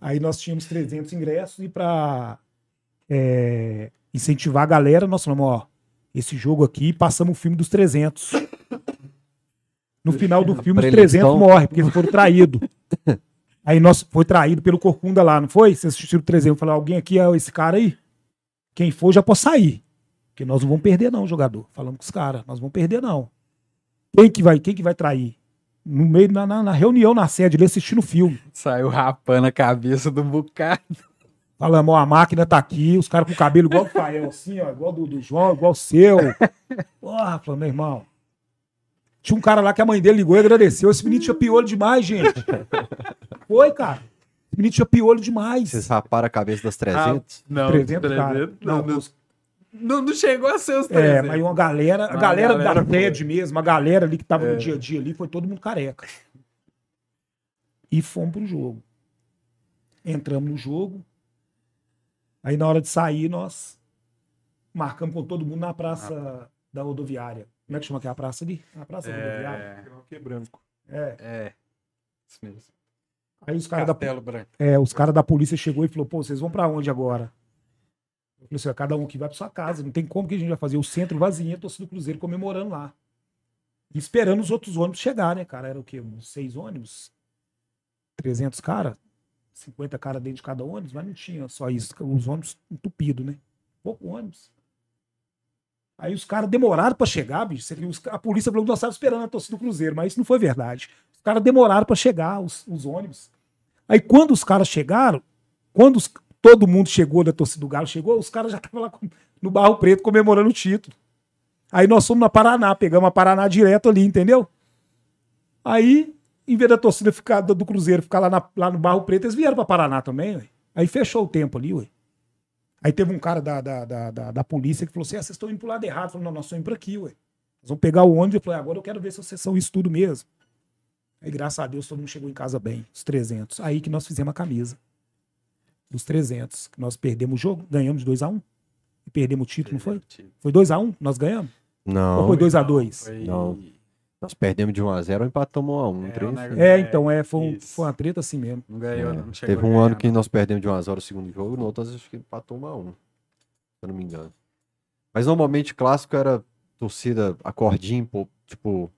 aí nós tínhamos 300 ingressos e pra é, incentivar a galera, nós falamos: ó, esse jogo aqui, passamos o filme dos 300. No final do filme, os Preleção. 300 morrem, porque eles foram traídos. Aí nós foi traído pelo Corcunda lá, não foi? Vocês assistiram o 300 falaram, alguém aqui é esse cara aí? Quem for já pode sair. Porque nós não vamos perder não, jogador. Falamos com os caras, nós não vamos perder não. Quem que vai, quem que vai trair? No meio, na, na- na reunião, na sede, ali assistindo o filme. Saiu rapando a cabeça do bocado. Falamos, ó, a máquina tá aqui, os caras com o cabelo igual o Fael, assim, ó, igual do, do João, igual o seu. Porra, falando, meu irmão. Tinha um cara lá que a mãe dele ligou e agradeceu. Esse menino tinha piolho demais, gente. Foi, cara. Esse menino tinha piolho demais. Vocês raparam a cabeça das 300? Não, 300, cara. Não, Não, não, não, não chegou a ser os É, 300. mas uma galera, a Uma galera, galera da sede mesmo, a galera ali que tava É. no dia a dia ali, foi todo mundo careca. E fomos pro jogo. Entramos no jogo. Aí na hora de sair, nós marcamos com todo mundo na praça da rodoviária. Como é que chama aquela praça ali? A praça da rodoviária. É, Que é branco. É. é. Isso mesmo. Aí os caras da, Branco. é, os cara da polícia chegou e falou, pô, vocês vão pra onde agora? Falei assim, cada um aqui vai pra sua casa. Não tem como que a gente vai fazer o centro vazio, a torcida do Cruzeiro comemorando lá. E esperando os outros ônibus chegar, né, cara? Era o quê? Uns seis ônibus? 300 cara? 50 cara dentro de cada ônibus? Mas não tinha só isso. Os ônibus entupidos, né? Pouco ônibus. Aí os caras demoraram pra chegar, bicho. A polícia falou que nós estávamos esperando a torcida do Cruzeiro, mas isso não foi verdade. Os caras demoraram pra chegar, os, os ônibus. Aí quando os caras chegaram, quando os- todo mundo chegou da torcida do Galo, chegou, os caras já estavam lá no Barro Preto comemorando o título. Aí nós fomos na Paraná, pegamos a Paraná direto ali, entendeu? Aí, em vez da torcida ficar do, Cruzeiro ficar lá, na- lá no Barro Preto, eles vieram pra Paraná também, ué. Aí fechou o tempo ali, ué. Aí teve um cara da, da, da, da, da polícia que falou assim: ah, vocês estão indo pro lado errado. Falou, não, nós estamos indo pra aqui, ué. Nós vamos pegar o ônibus e falei, agora eu quero ver se vocês são isso tudo mesmo. Aí, graças a Deus, todo mundo chegou em casa bem, os 300. Aí que nós fizemos a camisa. Dos 300. que Nós perdemos o jogo, ganhamos de 2x1. E perdemos o título, não foi? Foi 2x1? Nós ganhamos? Ou Não, foi 2x2? Foi- Não. nós perdemos de 1x0 ou empatamos 1x1. É? É, então, é, foi, um- foi uma treta assim mesmo. Não ganhou, É, não Teve um ganhar, ano que não. nós perdemos de 1x0 o segundo jogo, no outro acho que empatou 1x1. Se eu não me engano. Mas normalmente clássico era torcida acordinho, tipo,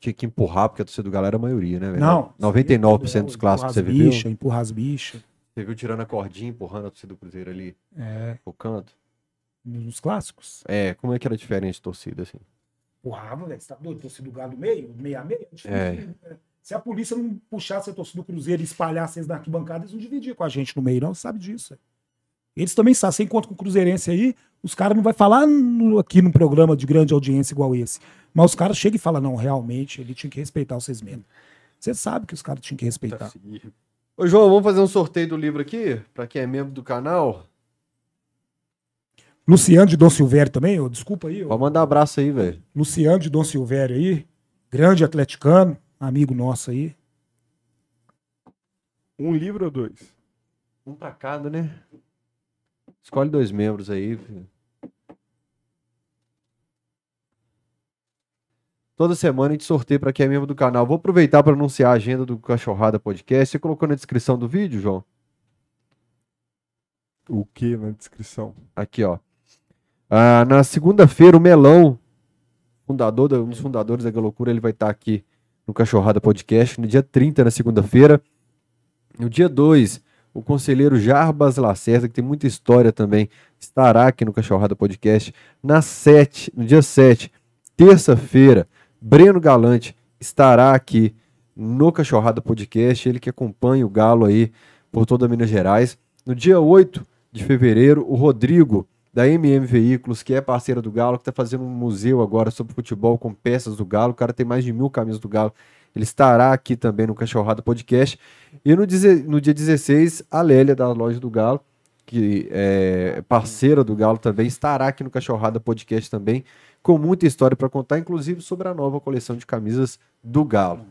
tinha que empurrar, porque a torcida do Galo era a maioria, né, velho? Não. 99% dos clássicos que você viveu. bicha, empurrar as bichas. Você viu tirando a cordinha, empurrando a torcida do Cruzeiro ali É, pro canto? nos clássicos. É, como é que era diferente de torcida, assim? Empurrava, velho. Você tá doido? Torcida do Galo do meio? Meio a meio? é É. né? Se a polícia não puxasse a torcida do Cruzeiro e espalhasse eles na arquibancada, eles não dividiam com a gente no meio, não. Você sabe disso. velho. Eles também sabem. Você encontra com o Cruzeirense aí, os caras não vai falar no- aqui num programa de grande audiência igual esse. Mas os caras chegam e falam, não, realmente, ele tinha que respeitar vocês mesmo. Você sabe que os caras tinham que respeitar. Firme. Ô, João, vamos fazer um sorteio do livro aqui, pra quem é membro do canal. Luciano de Dom Silvério também, ô, desculpa aí. ô. Pode mandar abraço aí, velho. Luciano de Dom Silvério aí, grande atleticano, amigo nosso aí. Um livro ou dois? Um pra cada, né? Escolhe dois membros aí. filho. Toda semana a gente sorteia pra quem é membro do canal. Vou aproveitar para anunciar a agenda do Cachorrada Podcast. Você colocou na descrição do vídeo, João? O que na descrição? Aqui, ó. Ah, na segunda-feira, o Melão, fundador, da- um dos fundadores da Galocura, ele vai estar aqui no Cachorrada Podcast, no dia 30, na segunda-feira. No dia 2, o conselheiro Jarbas Lacerda, que tem muita história também, estará aqui no Cachorrada Podcast. Na 7, no dia 7, terça-feira, Breno Galante estará aqui no Cachorrada Podcast, ele que acompanha o Galo aí por toda Minas Gerais. No dia 8 de fevereiro, o Rodrigo, da MM Veículos, que é parceira do Galo, que está fazendo um museu agora sobre futebol com peças do Galo. O cara tem mais de mil camisas do Galo. Ele estará aqui também no Cachorrada Podcast. E no, no dia 16, a Lélia, da loja do Galo, que é parceira do Galo também, estará aqui no Cachorrada Podcast também, com muita história para contar, inclusive sobre a nova coleção de camisas do Galo.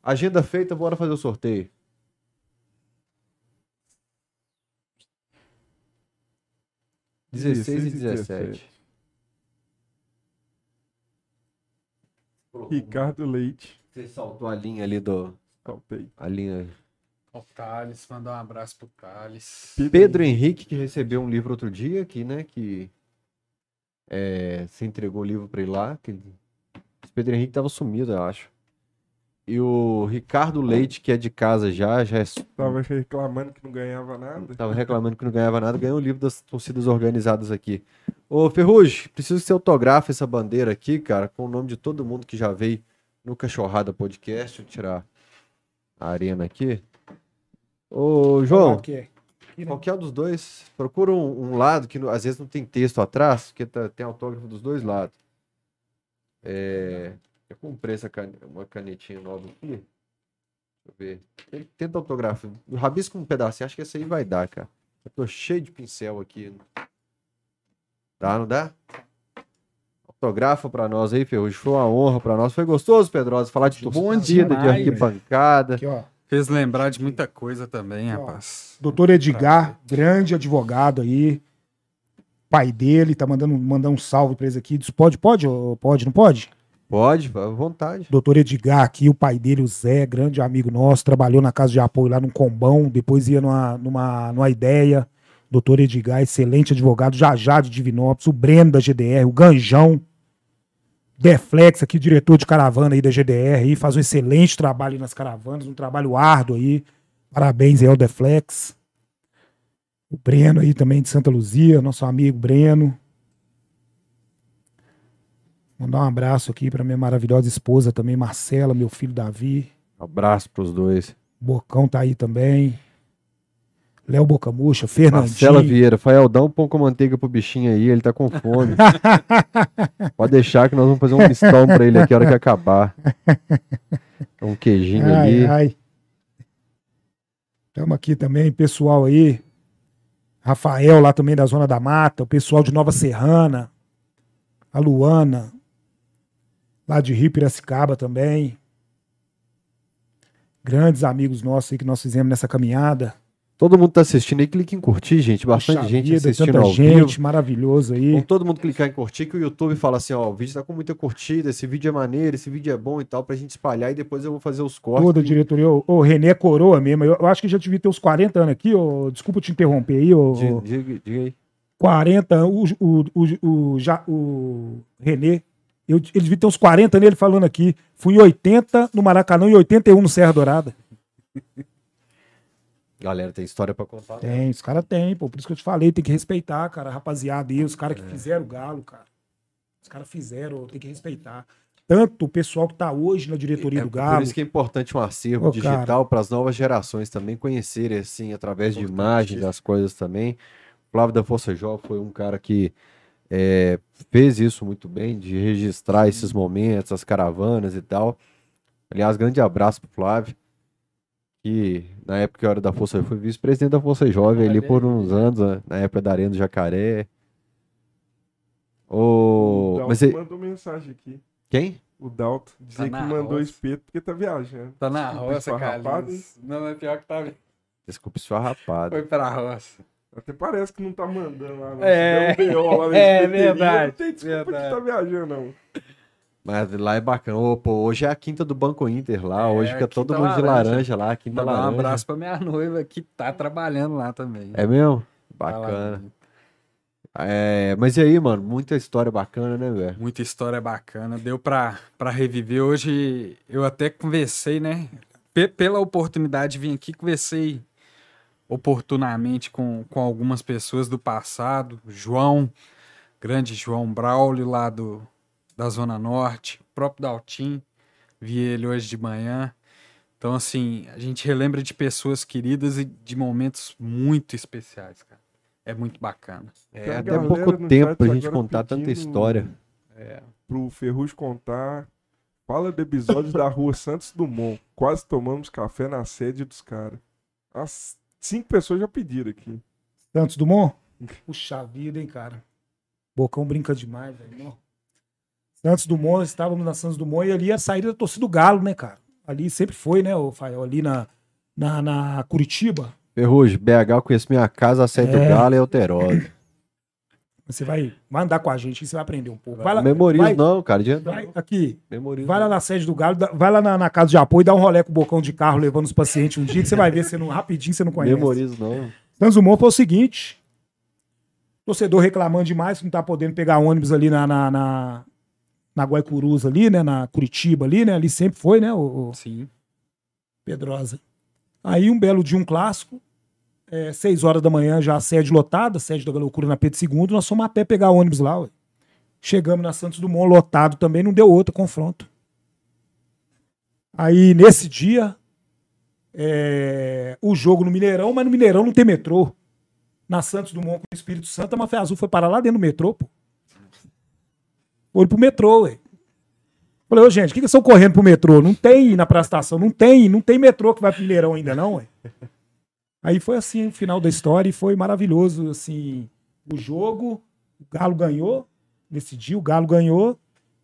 Agenda feita, bora fazer o sorteio. Dezesseis e 17. Ricardo Leite. Você saltou a linha ali do. Saltei. A linha. Ó, O Thales, mandar um abraço pro Thales. Pedro Henrique, que recebeu um livro outro dia aqui, né? Que é, se entregou o livro para ele lá. Que... Esse Pedro Henrique tava sumido, eu acho. E o Ricardo Leite, que é de casa já, já é Tava reclamando que não ganhava nada. Tava reclamando que não ganhava nada, ganhou o livro das torcidas organizadas aqui. Ô, Ferrugem, preciso que você autografe essa bandeira aqui, cara, com o nome de todo mundo que já veio no Cachorrada Podcast. Deixa eu tirar a arena aqui. Ô, João, Aqui, aqui, né? qualquer um dos dois, procura um, um lado que no- às vezes não tem texto atrás, porque tá- tem autógrafo dos dois lados. É, eu comprei essa uma canetinha nova aqui. Deixa eu ver. Tem- Tenta autografar. Rabisco um pedacinho, acho que esse aí vai dar, cara. Eu tô cheio de pincel aqui. Dá, não dá? Autografa pra nós aí, Ferrugem. Foi uma honra pra nós. Foi gostoso, Pedrosa, falar de Bom torcida, de arquibancada. Aqui, ó. Fez lembrar de muita coisa também, Ó. rapaz. Doutor Edgar, grande advogado aí. Pai dele, tá mandando, mandando um salve pra eles aqui. Diz, pode, pode, ô, pode, não pode? Pode, à vontade. Doutor Edgar aqui, o pai dele, o Zé, grande amigo nosso, trabalhou na casa de apoio lá num combão, depois ia numa, numa, numa ideia. Doutor Edgar, excelente advogado, Jajá de Divinópolis, o Breno da GDR, o Ganjão, Deflex aqui, diretor de caravana aí da GDR, aí, faz um excelente trabalho nas caravanas, um trabalho árduo aí. Parabéns aí ao Deflex. O Breno aí também de Santa Luzia, nosso amigo Breno. Mandar um abraço aqui para minha maravilhosa esposa também, Marcela, meu filho Davi. Abraço pros dois. Bocão tá aí também. Léo Bocamucha, Fernandinho. Marcela Vieira, Fael, dá um pão com manteiga pro bichinho aí, ele tá com fome. [LAUGHS] Pode deixar que nós vamos fazer um mistão pra ele aqui a hora que acabar. Um queijinho Ai, ali. ai. Estamos aqui também, pessoal aí. Rafael lá também da Zona da Mata, o pessoal de Nova Serrana, a Luana, lá de Rio Piracicaba também. Grandes amigos nossos aí que nós fizemos nessa caminhada. Todo mundo tá assistindo aí, clique em curtir, gente. Bastante Puxa gente vida, assistindo tanta ao gente, vivo. maravilhoso aí. Com todo mundo clicar em curtir, que o YouTube fala assim, ó, o vídeo tá com muita curtida, esse vídeo é maneiro, esse vídeo é bom e tal, pra gente espalhar e depois eu vou fazer os cortes. Toda a diretoria. Ô, ô, René é coroa mesmo. Eu, eu acho que já devia ter uns 40 anos aqui. Ô, desculpa te interromper aí. Ô, ô, Diga, diga- diga aí. 40 anos. O, o, o, o, já, o René, eu, ele devia ter uns 40 nele falando aqui. Fui em 80 no Maracanã e 81 no Serra Dourada. [LAUGHS] Galera, tem história pra contar. né? Tem, os caras têm, pô. Por isso que eu te falei, tem que respeitar, cara, a rapaziada aí, os caras É. que fizeram o galo, cara. Os caras fizeram, tem que respeitar. Tanto o pessoal que tá hoje na diretoria É do por Galo. isso que é importante um acervo Ô, digital para as novas gerações também conhecerem, assim, através de imagens das coisas também. O Flávio da Força Jovem foi um cara que é, fez isso muito bem, de registrar esses momentos, as caravanas e tal. Aliás, grande abraço pro Flávio, que na época que eu era da Força Jovem, foi vice-presidente da Força Jovem ali por uns anos, né, na época da Arena do Jacaré. O... Dalton Mas e- mandou mensagem aqui. quem? O Dalton dizer que na mandou roça. espeto porque tá viajando. Tá na Desculpa, roça, esfarrapado, Carlinhos. Não, é pior que tá. Desculpa, esfarrapado. Foi pra roça. Até parece que não tá mandando lá. [LAUGHS] Não. É. Um lá É, verdade, Não tem desculpa verdade. que tá viajando, não. Mas lá é bacana. Ô, pô, hoje é a quinta do Banco Inter lá. É, hoje fica todo quinta mundo de laranja. laranja lá, quinta Mandar um laranja. abraço pra minha noiva que tá trabalhando lá também. É mesmo? Tá. Bacana. É, mas e aí, mano? Muita história bacana, né, velho? Muita história bacana. Deu pra, pra reviver. Hoje eu até conversei, né? Pe- pela oportunidade de vir aqui, conversei oportunamente com, com algumas pessoas do passado. João, grande João Braulio, lá do, da Zona Norte. O próprio Daltim, vi ele hoje de manhã. Então, assim, a gente relembra de pessoas queridas e de momentos muito especiais, cara. É muito bacana. É até galera pouco tempo pra gente contar tanta história. Pro Ferrugem contar. Fala do episódio da rua Santos Dumont. Quase tomamos café na sede dos caras. As cinco pessoas já pediram aqui. Santos Dumont? [LAUGHS] Puxa vida, hein, cara. Bocão brinca demais, velho. Santos Dumont, estávamos na Santos Dumont e ali a saída da torcida do Galo, né, cara? Ali sempre foi, né, o Fael? Ali na, na, na Curitiba. Ferrugem, BH, eu conheço minha casa, a sede do É. Galo e Alterosa. [COUGHS] Você vai, vai andar com a gente, você vai aprender um pouco. Vai lá, Memorizo vai, não, cara. Adianta vai aqui, Memorizo vai lá não. na sede do Galo, vai lá na, na casa de apoio, dá um rolê com o Bocão de carro levando os pacientes um dia que você vai ver, você não, rapidinho você não conhece. Memorizo não. Santos Dumont foi o seguinte: torcedor reclamando demais que não tá podendo pegar ônibus ali na, na, na, na Guaicurus ali, né? Na Curitiba ali, né? Ali sempre foi, né? O, Sim. Pedrosa. Aí um belo dia, um clássico, é, seis horas da manhã, já a sede lotada, sede da loucura na Pedro II, nós fomos a pé pegar ônibus lá, ué. Chegamos na Santos Dumont, lotado também, não deu outro confronto. Aí, nesse dia, é, o jogo no Mineirão, mas no Mineirão não tem metrô. Na Santos Dumont com o Espírito Santo, a Mafia Azul foi parar lá dentro do metrô, pô. Foi pro metrô, ué. Falei, ô gente, o que que vocês estão correndo pro metrô? Não tem na praça estação, não tem, não tem metrô que vai pro Mineirão ainda não, ué. Aí foi assim, o final da história e foi maravilhoso, assim, o jogo, o Galo ganhou, nesse dia o Galo ganhou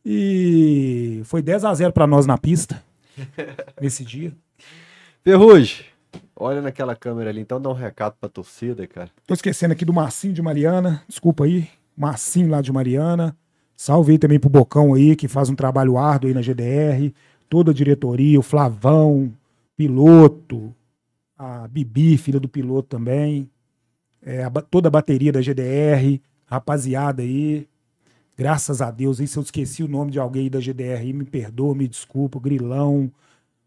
e foi 10 a 0 pra nós na pista, [LAUGHS] nesse dia. Ferrugem, olha naquela câmera ali, então dá um recado pra torcida, cara. Tô esquecendo aqui do Marcinho de Mariana, desculpa aí, Marcinho lá de Mariana. Salve aí também pro Bocão aí, que faz um trabalho árduo aí na GDR, toda a diretoria, o Flavão, piloto, a Bibi, filha do piloto também, é, a toda a bateria da GDR, rapaziada aí. Graças a Deus, aí se eu esqueci o nome de alguém da GDR aí, me perdoa, me desculpa, Grilão,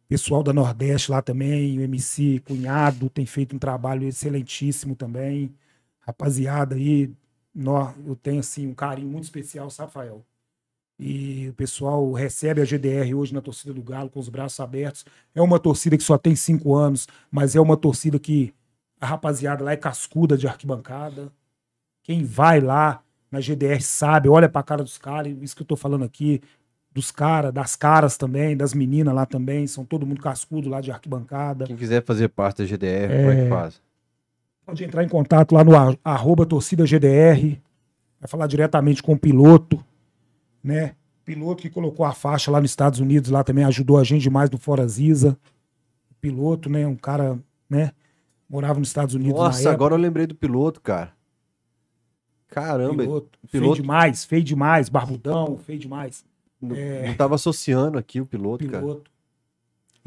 pessoal da Nordeste lá também, o MC Cunhado tem feito um trabalho excelentíssimo também. Rapaziada aí, nó, eu tenho assim um carinho muito especial, sabe, Rafael? E o pessoal recebe a GDR hoje na torcida do Galo com os braços abertos. É uma torcida que só tem cinco anos, mas é uma torcida que a rapaziada lá é cascuda de arquibancada. Quem vai lá na GDR sabe, olha pra cara dos caras, isso que eu tô falando aqui, dos caras, das caras também, das meninas lá também, são todo mundo cascudo lá de arquibancada. Quem quiser fazer parte da GDR, como é que faz? Pode entrar em contato lá no arroba torcida GDR, vai falar diretamente com o piloto, né? Piloto que colocou a faixa lá nos Estados Unidos, lá também ajudou a gente demais do Fora Ziza. Piloto, né? Um cara, né? Morava nos Estados Unidos Nossa, agora eu lembrei do piloto, cara. Caramba, piloto, piloto- feio demais, feio demais, barbudão, feio demais. não, não tava associando aqui o piloto, cara.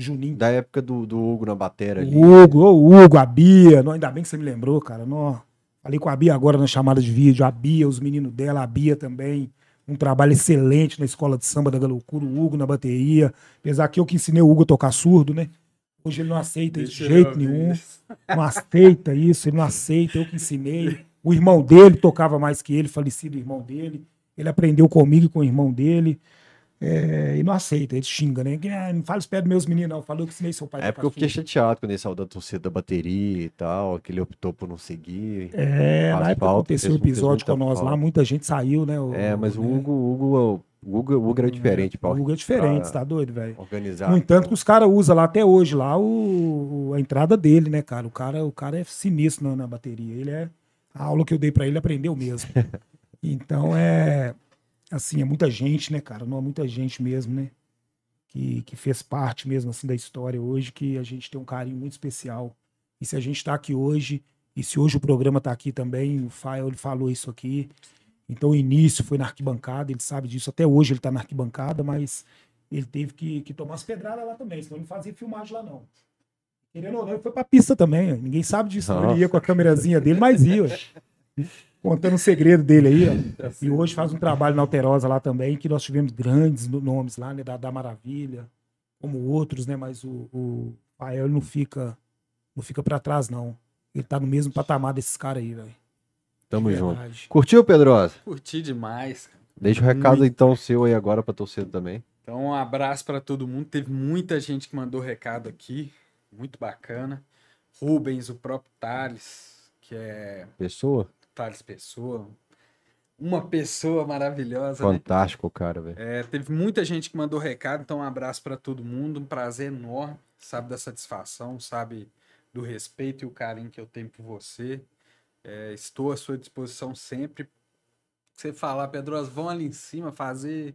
Juninho. Da época do, do Hugo na bateria ali. O Hugo, o Hugo, a Bia. Não, ainda bem que você me lembrou, cara. Não, falei com a Bia agora na chamada de vídeo. A Bia, os meninos dela, a Bia também. Um trabalho excelente na escola de samba da Galocura, o Hugo na bateria. Apesar que eu que ensinei o Hugo a tocar surdo, né? Hoje ele não aceita isso de jeito nenhum. Não aceita isso, ele não aceita, eu que ensinei. O irmão dele tocava mais que ele, falecido irmão dele. Ele aprendeu comigo e com o irmão dele. É, e não aceita, ele xinga, né? "Ah, não fala os pés dos meus meninos, não. Falou que ensinei seu pai É porque eu fiquei surdo." chateado quando ele saiu da torcida da bateria e tal, que ele optou por não seguir. É, Faz na época que falta, aconteceu o fez episódio com muita nós lá, falta. muita gente saiu, né? o- É, mas o né? Hugo, o Hugo, o Hugo, o Hugo era diferente, O pra, Hugo é diferente, pra tá doido, velho? organizar. No entanto, que os caras usam lá até hoje lá o, o- a entrada dele, né, cara? O cara, o cara é sinistro na, na bateria. Ele é. A aula que eu dei pra ele aprendeu mesmo. [LAUGHS] Então é. Assim, é muita gente, né, cara? Não é muita gente mesmo, né? Que, que fez parte mesmo, assim, da história hoje, que a gente tem um carinho muito especial. E se a gente tá aqui hoje, e se hoje o programa tá aqui também, o Fael ele falou isso aqui. Então o início foi na arquibancada, ele sabe disso. Até hoje ele tá na arquibancada, mas ele teve que, que tomar as pedradas lá também, senão ele não fazia filmagem lá não. Querendo ou não, ele foi pra pista também, ó. ninguém sabe disso. não. Ele ia com a câmerazinha dele, mas ia. [LAUGHS] Contando o segredo dele aí, ó. E hoje faz um trabalho na Alterosa lá também, que nós tivemos grandes no- nomes lá, né? Da, da Maravilha, como outros, né? Mas o, o Pael não fica, não fica pra trás, não. Ele tá no mesmo patamar desses caras aí, velho. Tamo junto. Curtiu, Pedrosa? Curti demais. cara. Deixa o recado então seu aí agora pra torcida também. Então, um abraço para todo mundo. Teve muita gente que mandou recado aqui. Muito bacana. Rubens, o próprio Thales, que é Pessoa? Thales Pessoa. Uma pessoa maravilhosa, né? Fantástico, cara, velho. É, teve muita gente que mandou recado, então um abraço para todo mundo, um prazer enorme, sabe da satisfação, sabe do respeito e o carinho que eu tenho por você. É, estou à sua disposição sempre. Você falar, Pedroso, vão ali em cima fazer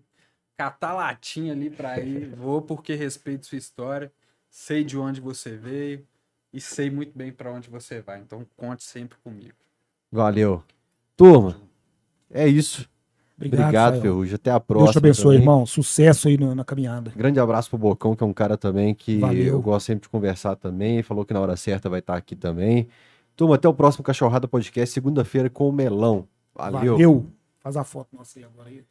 catar latinha ali para ir, [LAUGHS] vou porque respeito sua história, sei de onde você veio e sei muito bem para onde você vai. Então conte sempre comigo. Valeu. Turma, é isso. Obrigado, Fael. Ferrugem. Até a próxima. Deus te abençoe, também. irmão. Sucesso aí no- na caminhada. Grande abraço pro Bocão, que é um cara também que Valeu. eu gosto sempre de conversar também. Falou que na hora certa vai estar aqui também. Turma, até o próximo Cachorrada Podcast, segunda-feira com o Melão. Valeu. Valeu. Faz a foto nossa aí agora aí.